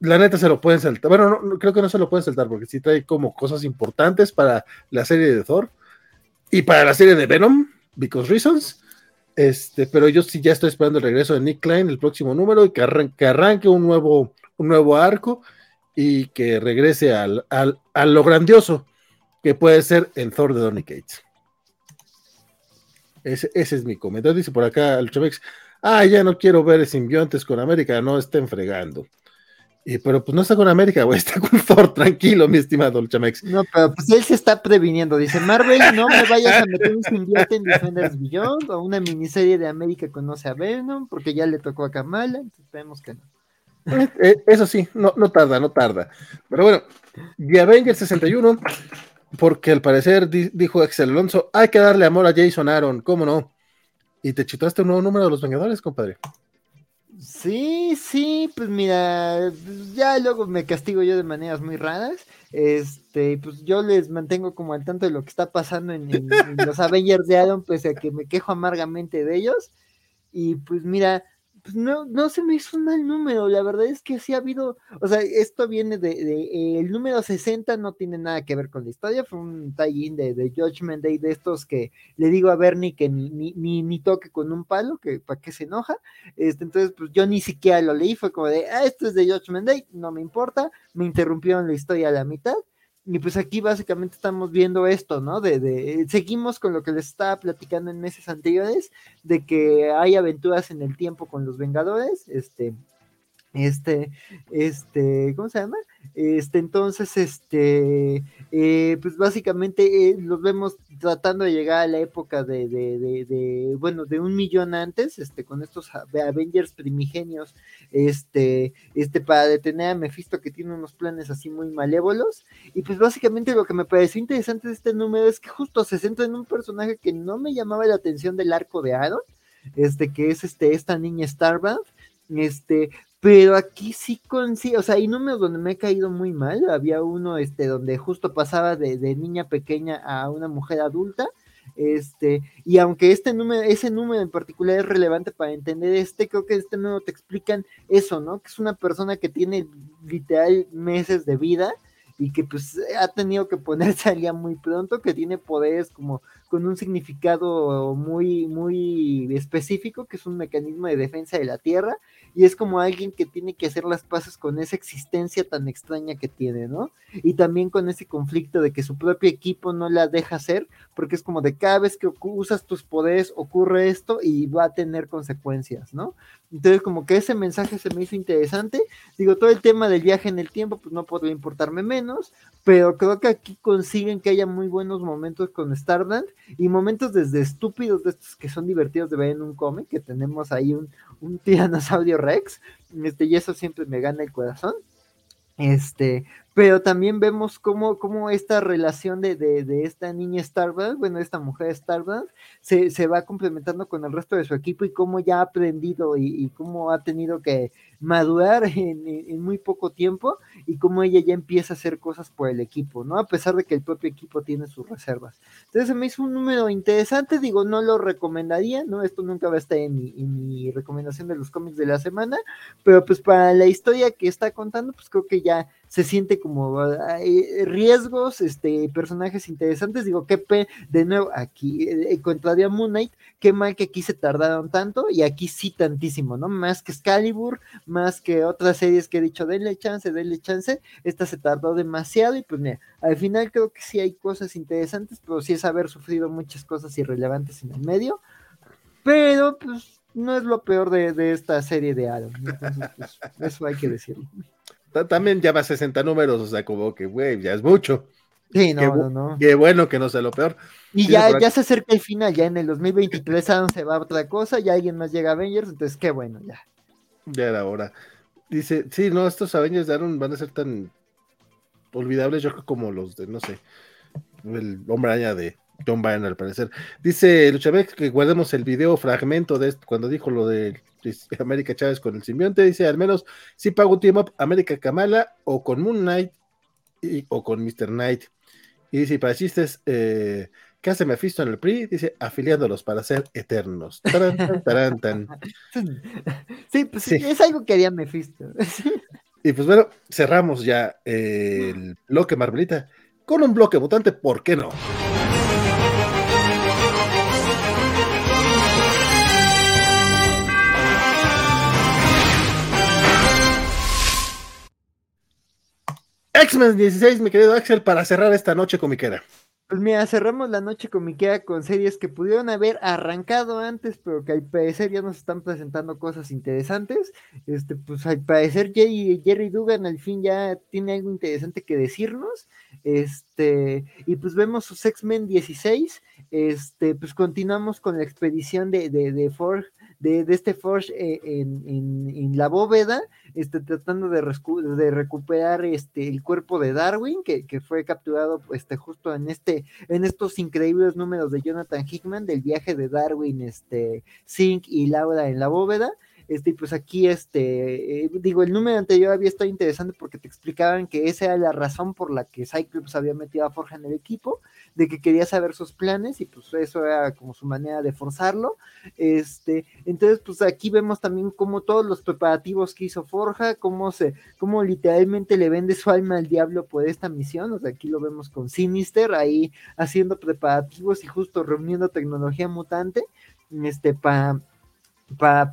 la neta se lo pueden saltar. Bueno, no, creo que no se lo pueden saltar porque sí trae como cosas importantes para la serie de Thor y para la serie de Venom, Because Reasons. Este, pero yo sí ya estoy esperando el regreso de Nick Klein, el próximo número, y que, arranque un nuevo, un nuevo arco y que regrese al, al, a lo grandioso que puede ser el Thor de Donny Cates. Ese, es mi comentario. Dice por acá el Chovex, ah, ya no quiero ver simbiontes con América, no estén fregando. Y, pero pues no está con América, güey, está con Thor, tranquilo, mi estimado Chamex. No, pero pues él se está previniendo. Dice, Marvel, no me vayas a meter un simbionte en Defenders Beyond o una miniserie de América conoce a Venom, porque ya le tocó a Kamala, entonces esperemos que no. Eh, eh, eso sí, no, no tarda, no tarda. Pero bueno, The Avengers 61 porque al parecer dijo Excel Alonso, hay que darle amor a Jason Aaron, ¿cómo no? Y te chitaste un nuevo número de los Vengadores, compadre. Sí, sí, pues mira, ya luego me castigo yo de maneras muy raras. Este, pues yo les mantengo como al tanto de lo que está pasando en, en los Avengers de Aaron, pese a que me quejo amargamente de ellos. Y pues mira, pues no, no se me hizo un mal número, la verdad es que sí ha habido, o sea, esto viene de, de el número 60 no tiene nada que ver con la historia, fue un tie-in de, de Judgment Day de estos que le digo a Bernie que ni, ni, ni, toque con un palo, que para qué se enoja, este, entonces pues yo ni siquiera lo leí, fue como de, ah, esto es de Judgment Day, no me importa, me interrumpieron la historia a la mitad, y pues aquí básicamente estamos viendo esto, ¿no? De, de, seguimos con lo que les estaba platicando en meses anteriores, de que hay aventuras en el tiempo con los Vengadores, este, este, este, ¿cómo se llama? Este, entonces, este, eh, pues básicamente eh, los vemos tratando de llegar a la época de, de, de, bueno, de un millón antes, este, con estos Avengers primigenios, este, este, para detener a Mephisto que tiene unos planes así muy malévolos. Y pues básicamente lo que me pareció interesante de este número es que justo se centra en un personaje que no me llamaba la atención del arco de Aaron, este, que es este, esta niña Starbound, este, pero aquí sí con sí, o sea, hay números donde me he caído muy mal. Había uno este donde justo pasaba de, de, niña pequeña a una mujer adulta. Este, y aunque este número, ese número en particular es relevante para entender este, creo que este número te explican eso, ¿no? Que es una persona que tiene literal meses de vida y que pues ha tenido que ponerse al día muy pronto, que tiene poderes como con un significado muy, muy específico, que es un mecanismo de defensa de la Tierra, y es como alguien que tiene que hacer las paces con esa existencia tan extraña que tiene, ¿no? Y también con ese conflicto de que su propio equipo no la deja hacer, porque es como de cada vez que usas tus poderes ocurre esto y va a tener consecuencias, ¿no? Entonces como que ese mensaje se me hizo interesante. Digo, todo el tema del viaje en el tiempo, pues no podría importarme menos, pero creo que aquí consiguen que haya muy buenos momentos con Stardust y momentos desde estúpidos de estos que son divertidos de ver en un cómic, que tenemos ahí un, un tiranosaurio Rex, este, y eso siempre me gana el corazón. Este, pero también vemos cómo, cómo esta relación de, de, de esta niña Starbucks, bueno, esta mujer Starbucks, se, se, va complementando con el resto de su equipo y cómo ya ha aprendido y, cómo ha tenido que madurar en, en, muy poco tiempo y cómo ella ya empieza a hacer cosas por el equipo, ¿no? A pesar de que el propio equipo tiene sus reservas. Entonces se me hizo un número interesante, digo, no lo recomendaría, ¿no? Esto nunca va a estar en mi, en mi recomendación de los cómics de la semana, pero pues para la historia que está contando, pues creo que ya se siente como riesgos, este, personajes interesantes, digo, qué pe, de nuevo, aquí, eh, encontraría Moon Knight, qué mal que aquí se tardaron tanto, y aquí sí tantísimo, ¿no? Más que Excalibur, más que otras series que he dicho, denle chance, denle chance, esta se tardó demasiado, y pues mira, al final creo que sí hay cosas interesantes, pero sí es haber sufrido muchas cosas irrelevantes en el medio, pero pues no es lo peor de, esta serie de Aaron. Pues, eso hay que decirlo. También llama 60 números, o sea, como que, güey, ya es mucho. Sí, no, no, no. Qué bueno que no sea lo peor. Y ya, ya se acerca el final, ya en el 2023 Aaron se va a otra cosa, ya alguien más llega a Avengers, entonces qué bueno, ya. Ya era hora. Dice, sí, no, estos Avengers de Aaron van a ser tan olvidables, yo creo, como los de, no sé, el hombre araña de, John Byrne, al parecer. Dice Luchabeck que guardemos el video fragmento de cuando dijo lo de América Chávez con el simbionte. Dice, al menos si pago un team up América Kamala o con Moon Knight o con Mr. Knight. Y dice, para chistes, eh, ¿qué hace Mephisto en el PRI? Dice, afiliándolos para ser eternos. Sí, pues sí. es algo que haría Mephisto. y pues bueno, cerramos ya el bloque Marvelita con un bloque mutante, ¿por qué no? X-Men 16, mi querido Axel, para cerrar esta noche comiquera. Pues mira, cerramos la noche comiquera con series que pudieron haber arrancado antes, pero que al parecer ya nos están presentando cosas interesantes. Este, pues al parecer Jerry, Dugan al fin ya tiene algo interesante que decirnos. Este, y pues vemos sus X-Men 16. Este, pues continuamos con la expedición de, de, de Forge de, este Forge eh, en, la bóveda, este, tratando de, de, recuperar este, el cuerpo de Darwin, que, fue capturado este, justo en, este, en estos increíbles números de Jonathan Hickman del viaje de Darwin, este, Zink y Laura en la bóveda. Este, pues aquí, este, eh, digo, el número anterior había estado interesante porque te explicaban que esa era la razón por la que Cyclops había metido a Forja en el equipo, de que quería saber sus planes y pues eso era como su manera de forzarlo. Este, entonces, pues aquí vemos también cómo todos los preparativos que hizo Forja, cómo se, cómo literalmente le vende su alma al diablo por esta misión. O sea, aquí lo vemos con Sinister ahí haciendo preparativos y justo reuniendo tecnología mutante, este, para para,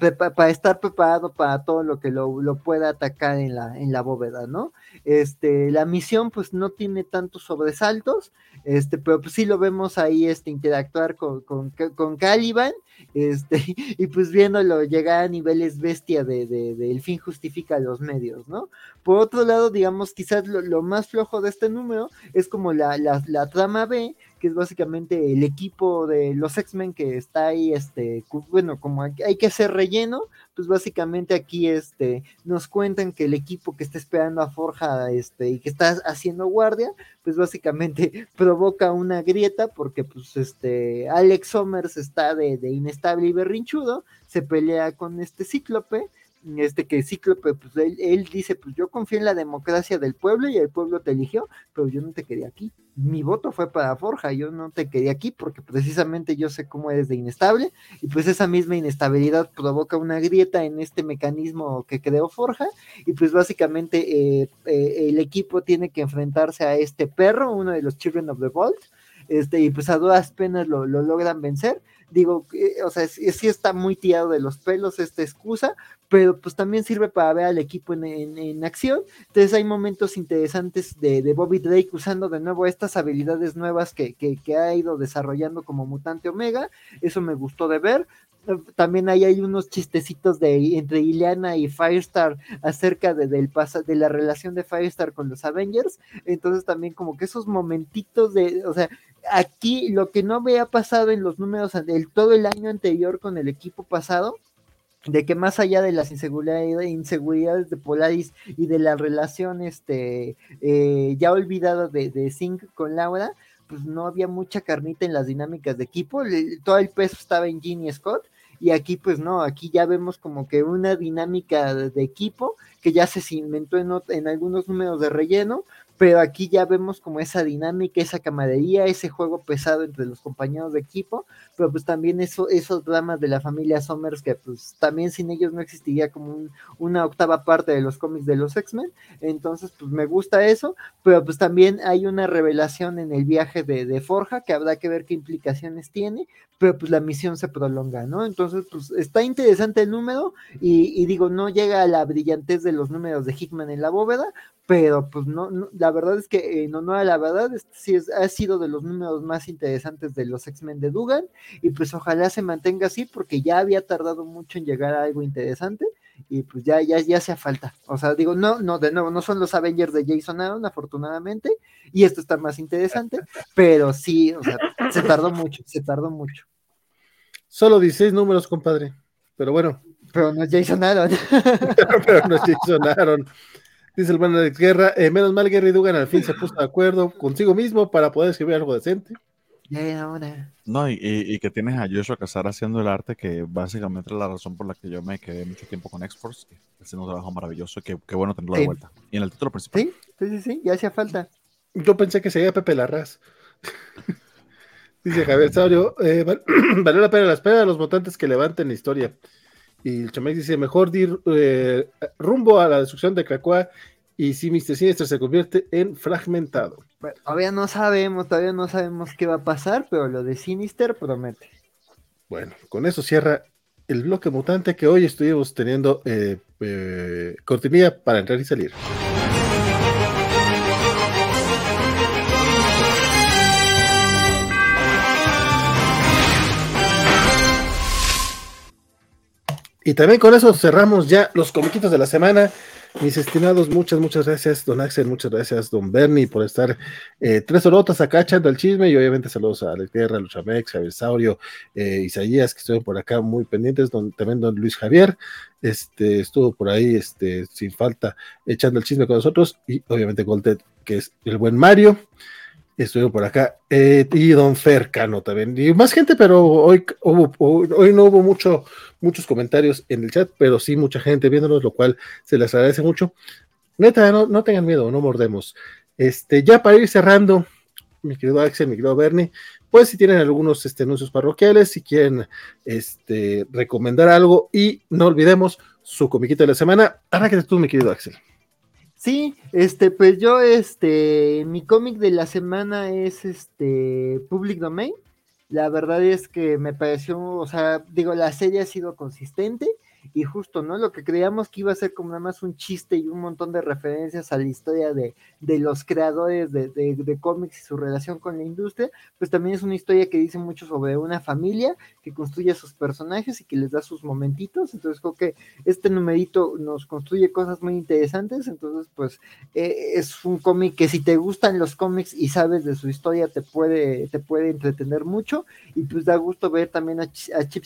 estar preparado para todo lo que lo, pueda atacar en la, en la bóveda, ¿no? Este, la misión pues no tiene tantos sobresaltos, este, pero pues sí lo vemos ahí este, interactuar con, con, Caliban, este, y pues viéndolo llegar a niveles bestia de, el fin justifica los medios, ¿no? Por otro lado, digamos, quizás lo, más flojo de este número es como la, la, la trama B, que es básicamente el equipo de los X-Men que está ahí, este, bueno, como hay que hacer relleno, pues básicamente aquí este, nos cuentan que el equipo que está esperando a Forja este, y que está haciendo guardia, pues básicamente provoca una grieta porque pues este, Alex Somers está de, inestable y berrinchudo, se pelea con este cíclope, este que Cíclope, pues él, dice, pues yo confío en la democracia del pueblo y el pueblo te eligió, pero yo no te quería aquí. Mi voto fue para Forja, yo no te quería aquí porque precisamente yo sé cómo eres de inestable y pues esa misma inestabilidad provoca una grieta en este mecanismo que creó Forja y pues básicamente eh, eh, el equipo tiene que enfrentarse a este perro, uno de los Children of the Vault, este, y pues a duras penas lo, lo logran vencer digo, eh, o sea, sí, está muy tirado de los pelos esta excusa, pero pues también sirve para ver al equipo en, acción. Entonces hay momentos interesantes de, Bobby Drake usando de nuevo estas habilidades nuevas que, ha ido desarrollando como mutante Omega. Eso me gustó de ver también ahí hay unos chistecitos de entre Ileana y Firestar acerca de, del de la relación de Firestar con los Avengers. Entonces también como que esos momentitos de, o sea, aquí lo que no había pasado en los números del todo el año anterior con el equipo pasado, de que más allá de las inseguridades, de Polaris y de la relación este, eh, ya olvidada de, de Zinc con Laura, pues no había mucha carnita en las dinámicas de equipo, todo el peso estaba en Ginny Scott, y aquí pues no, aquí ya vemos como que una dinámica de, equipo que ya se inventó en, en algunos números de relleno, pero aquí ya vemos como esa dinámica, esa camaradería, ese juego pesado entre los compañeros de equipo, pero pues también eso, esos dramas de la familia Somers que pues también sin ellos no existiría como una octava parte de los cómics de los X-Men, entonces pues me gusta eso, pero pues también hay una revelación en el viaje de, de Forja que habrá que ver qué implicaciones tiene, pero pues la misión se prolonga, ¿no? Entonces pues está interesante el número y, y digo, no llega a la brillantez de los números de Hickman en la bóveda, pero pues no, la verdad es que no, no, la verdad este sí es, ha sido de los números más interesantes de los X-Men de Dugan y pues ojalá se mantenga así porque ya había tardado mucho en llegar a algo interesante y pues ya, ya, ya hace falta. O sea, digo, no, no, de nuevo, no son los Avengers de Jason Aaron, afortunadamente, y esto está más interesante, pero sí, o sea, se tardó mucho, se tardó mucho. Solo 16 números, compadre, pero bueno. Pero no es Jason Aaron. pero no es Jason Aaron. Dice el buen Alex Guerra, eh, menos mal Gary Dugan al fin se puso de acuerdo consigo mismo para poder escribir algo decente. No, y, que tienes a Joshua Casar haciendo el arte, que básicamente es la razón por la que yo me quedé mucho tiempo con Exports, haciendo un trabajo maravilloso, que qué bueno tenerlo de vuelta. Y en el título principal. Sí, sí, sí, ya hacía falta. Yo pensé que sería Pepe Larraz. Dice Javier Saurio, eh, valió la pena la espera de los votantes que levanten la historia. Y el Chamex dice, mejor ir eh, rumbo a la destrucción de Krakoa y si Mr. Sinister se convierte en fragmentado. todavía no sabemos, todavía no sabemos qué va a pasar, pero lo de Sinister promete. Bueno, con eso cierra el bloque mutante que hoy estuvimos teniendo eh, eh, cortinilla para entrar y salir. Y también con eso cerramos ya los comiquitos de la semana. Mis estimados, muchas, muchas gracias, don Axel, muchas gracias, don Bernie, por estar eh, tres horotas acá echando el chisme. Y obviamente saludos a Alex Guerra, Luchamex, Javier Saurio, eh, Isaías, que estuvieron por acá muy pendientes, don, también don Luis Javier, este, estuvo por ahí este, sin falta echando el chisme con nosotros. Y obviamente Goldet, que es el buen Mario estuvieron por acá, eh, y Don Fercano también, y más gente, pero hoy, hoy no hubo mucho, muchos comentarios en el chat, pero sí mucha gente viéndonos, lo cual se les agradece mucho. Neta, no, no tengan miedo, no mordemos. Este, ya para ir cerrando, mi querido Axel, mi querido Bernie, pues si tienen algunos este, anuncios parroquiales, si quieren este, recomendar algo, y no olvidemos su comiquita de la semana, arráquete tú, mi querido Axel. Sí, este, pues yo, este, mi cómic de la semana es este Public Domain. La verdad es que me pareció, o sea, digo, la serie ha sido consistente y justo, ¿no? Lo que creíamos que iba a ser como nada más un chiste y un montón de referencias a la historia de, de los creadores de, de, cómics y su relación con la industria, pues también es una historia que dice mucho sobre una familia que construye sus personajes y que les da sus momentitos, entonces creo que este numerito nos construye cosas muy interesantes, entonces pues eh, es un cómic que si te gustan los cómics y sabes de su historia te puede, te puede entretener mucho y pues da gusto ver también a, a Chip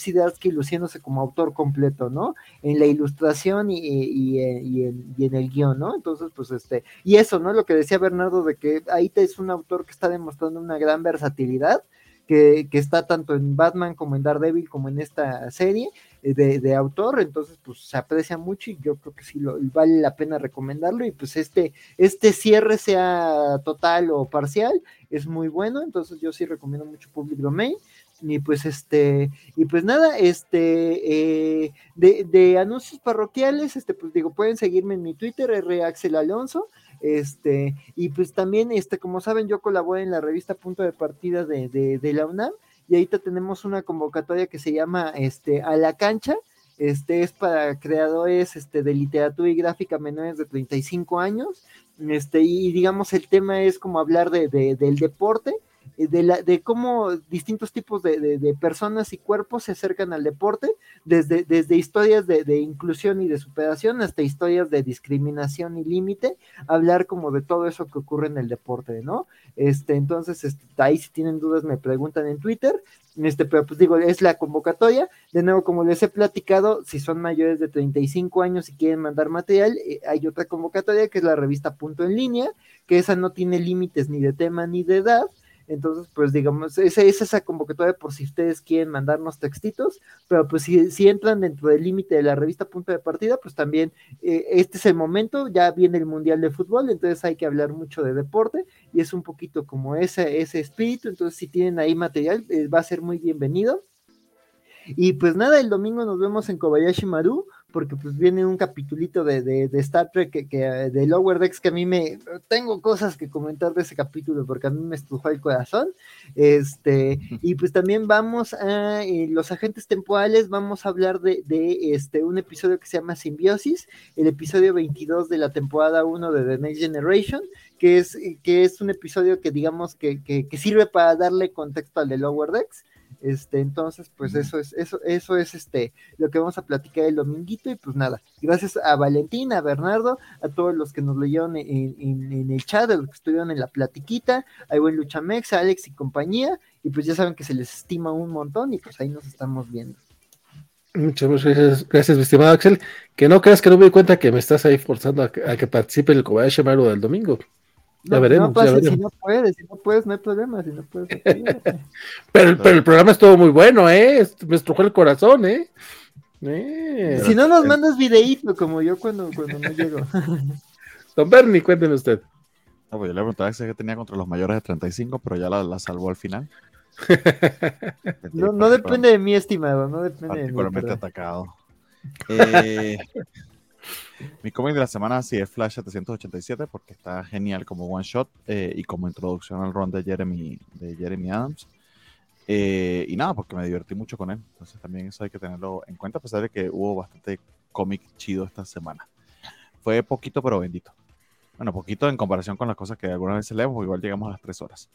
luciéndose como autor completo, ¿no? En la ilustración y, en, el guion, ¿no? Entonces, pues este, y eso, ¿no? Lo que decía Bernardo de que te es un autor que está demostrando una gran versatilidad, que, que, está tanto en Batman como en Daredevil como en esta serie eh, de, de, autor, entonces pues se aprecia mucho y yo creo que sí lo, vale la pena recomendarlo. Y pues este, este cierre sea total o parcial es muy bueno, entonces yo sí recomiendo mucho Public Domain y pues este, y pues nada, este, eh, de, anuncios parroquiales, este, pues digo, pueden seguirme en mi Twitter, R. Axel Alonso, este, y pues también, este, como saben, yo colaboro en la revista Punto de Partida de, de, la UNAM, y ahorita tenemos una convocatoria que se llama, este, A la Cancha, este es para creadores este, de literatura y gráfica menores de 35 años, este, y digamos el tema es como hablar de, de del deporte, de, la, de cómo distintos tipos de, personas y cuerpos se acercan al deporte, desde, desde historias de, inclusión y de superación hasta historias de discriminación y límite, hablar como de todo eso que ocurre en el deporte, ¿no? Este, entonces, este, ahí si tienen dudas me preguntan en Twitter, este, pero pues digo, es la convocatoria, de nuevo, como les he platicado, si son mayores de 35 años y quieren mandar material, eh, hay otra convocatoria que es la revista Punto en Línea, que esa no tiene límites ni de tema ni de edad, Entonces, pues digamos, esa es esa convocatoria por si ustedes quieren mandarnos textitos, pero pues si, si entran dentro del límite de la revista Punto de Partida, pues también eh, este es el momento, ya viene el Mundial de Fútbol, entonces hay que hablar mucho de deporte y es un poquito como ese, ese espíritu, entonces si tienen ahí material, eh, va a ser muy bienvenido. Y pues nada, el domingo nos vemos en Kobayashi Maru, porque pues viene un capitulito de, de, Star Trek que, que, de Lower Decks que a mí me tengo cosas que comentar de ese capítulo porque a mí me estrujó el corazón. Este, y pues también vamos a eh, los agentes temporales, vamos a hablar de, de, este un episodio que se llama Simbiosis, el episodio 22 de la temporada 1 de The Next Generation, que es, que es un episodio que digamos que, que, que sirve para darle contexto al de Lower Decks. Este, entonces, pues eso es, eso, eso es este lo que vamos a platicar el dominguito, y pues nada, gracias a Valentina, a Bernardo, a todos los que nos leyeron en, el chat, a los que estuvieron en la platiquita, a buen Luchamex, a Alex y compañía, y pues ya saben que se les estima un montón, y pues ahí nos estamos viendo. Muchas, gracias, gracias, mi estimado Axel. Que no creas que no me di cuenta que me estás ahí forzando a que, participe en el Kobayashi Maru del domingo. Ya veremos, Si no puedes, si no puedes, no hay problema. Si no puedes, pero, pero, el programa estuvo muy bueno, ¿eh? Me estrujó el corazón, ¿eh? eh. Si no nos mandas videíto, como yo cuando, cuando no llego. Don Bernie, cuénteme usted. No, pues yo le preguntaba si que tenía contra los mayores de 35, pero ya la, la salvó al final. no, no depende de mí, estimado, no depende de mí. Particularmente atacado. Eh, mi cómic de la semana sí es Flash 787 porque está genial como one shot eh, y como introducción al run de Jeremy, de Jeremy Adams. Eh, y nada, porque me divertí mucho con él. Entonces también eso hay que tenerlo en cuenta, a pesar de que hubo bastante cómic chido esta semana. Fue poquito pero bendito. Bueno, poquito en comparación con las cosas que alguna vez leemos, igual llegamos a las tres horas.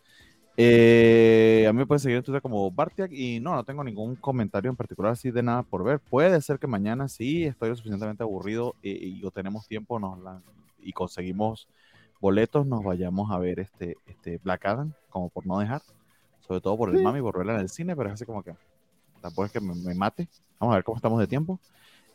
Eh, a mí me pueden seguir en Twitter como Bartiak y no, no tengo ningún comentario en particular así de nada por ver. Puede ser que mañana sí estoy lo suficientemente aburrido y, o tenemos tiempo nos y conseguimos boletos, nos vayamos a ver este, este Black Adam, como por no dejar, sobre todo por el mami, por verla en el cine, pero es así como que tampoco es que me, mate. Vamos a ver cómo estamos de tiempo.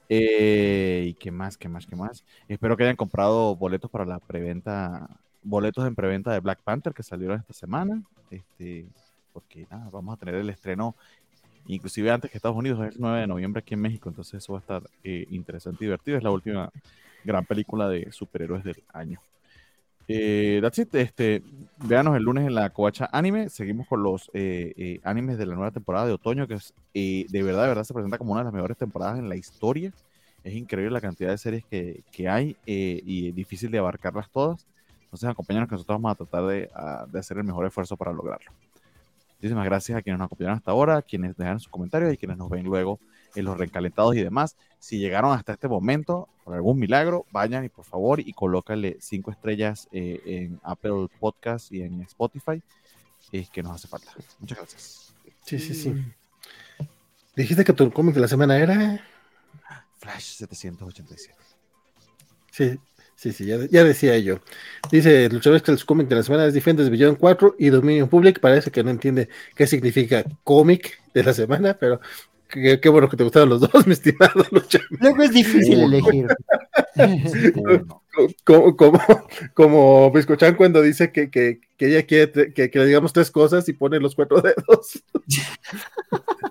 Eh, y qué más, qué más, qué más. Espero que hayan comprado boletos para la preventa boletos en preventa de Black Panther que salieron esta semana. Este, porque nada, vamos a tener el estreno, inclusive antes que Estados Unidos, es el 9 de noviembre aquí en México, entonces eso va a estar eh, interesante y divertido. Es la última gran película de superhéroes del año. Eh, that's it. Este, véanos el lunes en la Coacha Anime. Seguimos con los eh, eh, animes de la nueva temporada de otoño, que es de verdad, de verdad se presenta como una de las mejores temporadas en la historia. Es increíble la cantidad de series que, que hay y difícil de abarcarlas todas. Entonces, acompáñanos que nosotros vamos a tratar de, de, hacer el mejor esfuerzo para lograrlo. Muchísimas gracias a quienes nos acompañaron hasta ahora, a quienes dejaron sus comentarios y quienes nos ven luego en los recalentados y demás. Si llegaron hasta este momento, por algún milagro, vayan y por favor y colócale cinco estrellas eh, en Apple Podcast y en Spotify, es que nos hace falta. Muchas gracias. Sí, sí, sí. Dijiste que tu cómic de la semana era Flash 787. Sí, Sí, sí, ya, decía yo. Dice Luchadores que el cómic de la semana es Defenders Beyond 4 y Dominion Public. Parece que no entiende qué significa cómic de la semana, pero qué, bueno que te gustaron los dos, mi estimado Luchador. Luego es difícil elegir. como, como, como Biscochan cuando dice que, que, que ella quiere que, que, le digamos tres cosas y pone los cuatro dedos.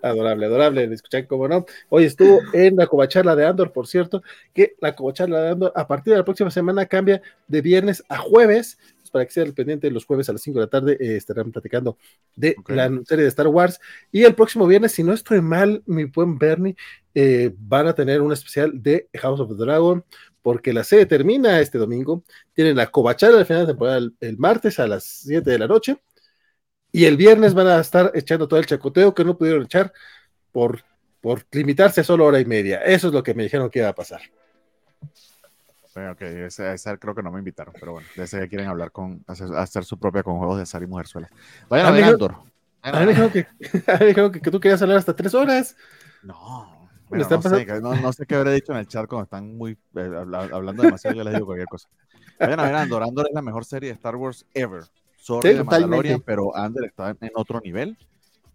adorable, adorable, Biscochan, como no. Hoy estuvo en la covacharla de Andor, por cierto, que la covacharla de Andor a partir de la próxima semana cambia de viernes a jueves para que sea el pendiente los jueves a las 5 de la tarde eh, estarán platicando de la serie de Star Wars. Y el próximo viernes, si no estoy mal, mi buen Bernie, eh, van a tener un especial de House of the Dragon, porque la serie termina este domingo. Tienen la covachada al final de temporada el, martes a las 7 de la noche. Y el viernes van a estar echando todo el chacoteo que no pudieron echar por, por limitarse a solo hora y media. Eso es lo que me dijeron que iba a pasar. Bueno, ok, ese, creo que no me invitaron, pero bueno, de ese que quieren hablar con, hacer, su propia con juegos de azar y mujerzuela. Vayan a, ver Andor. Me dijeron que, que, que, tú querías hablar hasta tres horas. No, no, sé, qué habré dicho en el chat cuando están muy eh, hablando demasiado, yo les digo cualquier cosa. Vayan a ver Andor. Andor es la mejor serie de Star Wars ever. Sorry de Mandalorian, pero Andor está en otro nivel.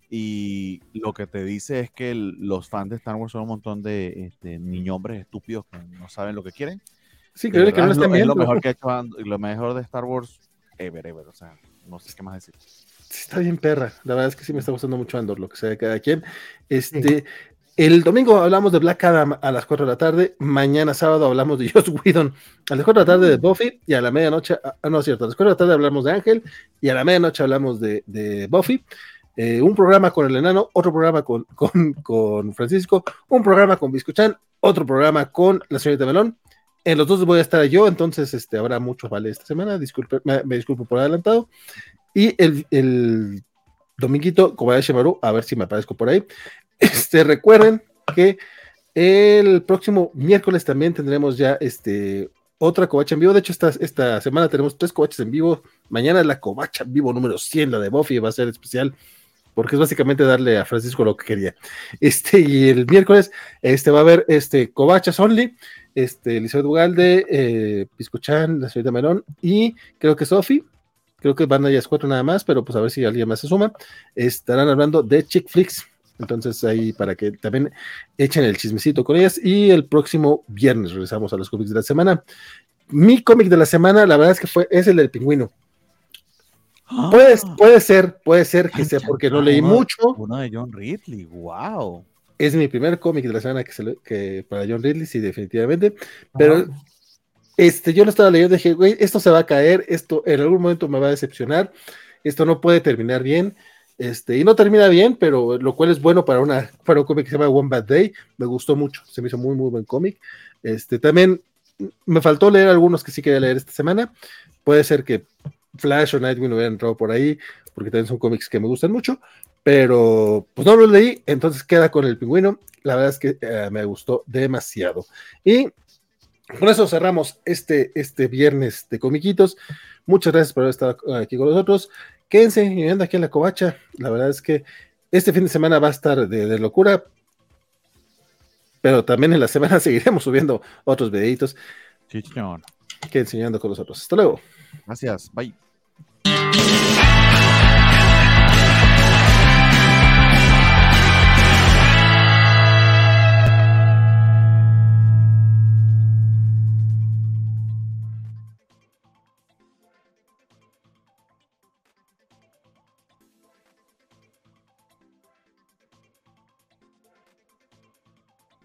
Y lo que te dice es que los fans de Star Wars son un montón de este, niños hombres estúpidos que no saben lo que quieren. Sí, creo que no lo están viendo. Es lo mejor que ha hecho lo mejor de Star Wars ever, ever. O sea, no sé qué más decir. está bien perra. La verdad es que sí me está gustando mucho Andor, lo que sea de cada quien. Este, el domingo hablamos de Black Adam a las 4 de la tarde. Mañana sábado hablamos de Joss Whedon a las 4 de la tarde de mm. Buffy. Y a la medianoche, ah, no es cierto, a las 4 de la tarde hablamos de Ángel. Y a la medianoche hablamos de, de Buffy. Eh, un programa con el enano, otro programa con, con, con Francisco, un programa con Biscuchan, otro programa con la señorita Melón. En los dos voy a estar yo, entonces este, habrá mucho vale esta semana. Disculpe, me, disculpo por adelantado. Y el, el dominguito, Kobayashi Maru, a ver si me aparezco por ahí. Este, recuerden que el próximo miércoles también tendremos ya este, otra covacha en vivo. De hecho, esta, esta semana tenemos tres covachas en vivo. Mañana la covacha en vivo número 100, la de Buffy, va a ser especial porque es básicamente darle a Francisco lo que quería. Este, y el miércoles este, va a haber este, Covachas Only, este, Elizabeth Ugalde, eh, Piscochan, la señorita Melón y creo que Sofi. Creo que van a ellas cuatro nada más, pero pues a ver si alguien más se suma. Estarán hablando de Chick Flicks. Entonces ahí para que también echen el chismecito con ellas. Y el próximo viernes regresamos a los cómics de la semana. Mi cómic de la semana, la verdad es que fue, es el del pingüino. Puede, ah. puede ser, puede ser que sea porque no leí mucho. Uno de John Ridley, wow. Es mi primer cómic de la semana que, se que para John Ridley, sí, definitivamente. Pero este, yo lo estaba leyendo y dije, güey, esto se va a caer, esto en algún momento me va a decepcionar, esto no puede terminar bien. Este, y no termina bien, pero lo cual es bueno para, una, para un cómic que se llama One Bad Day. Me gustó mucho, se me hizo muy, muy buen cómic. Este, también me faltó leer algunos que sí quería leer esta semana. Puede ser que Flash o Nightwing hubiera entrado por ahí, porque también son cómics que me gustan mucho, pero pues no los leí, entonces queda con el pingüino. La verdad es que eh, me gustó demasiado. Y con eso cerramos este, este viernes de comiquitos. Muchas gracias por haber estado aquí con nosotros. Quédense y viendo aquí en la covacha. La verdad es que este fin de semana va a estar de, locura, pero también en la semana seguiremos subiendo otros videitos. Sí, señor. Que enseñando con nosotros. Hasta luego. Gracias. Bye.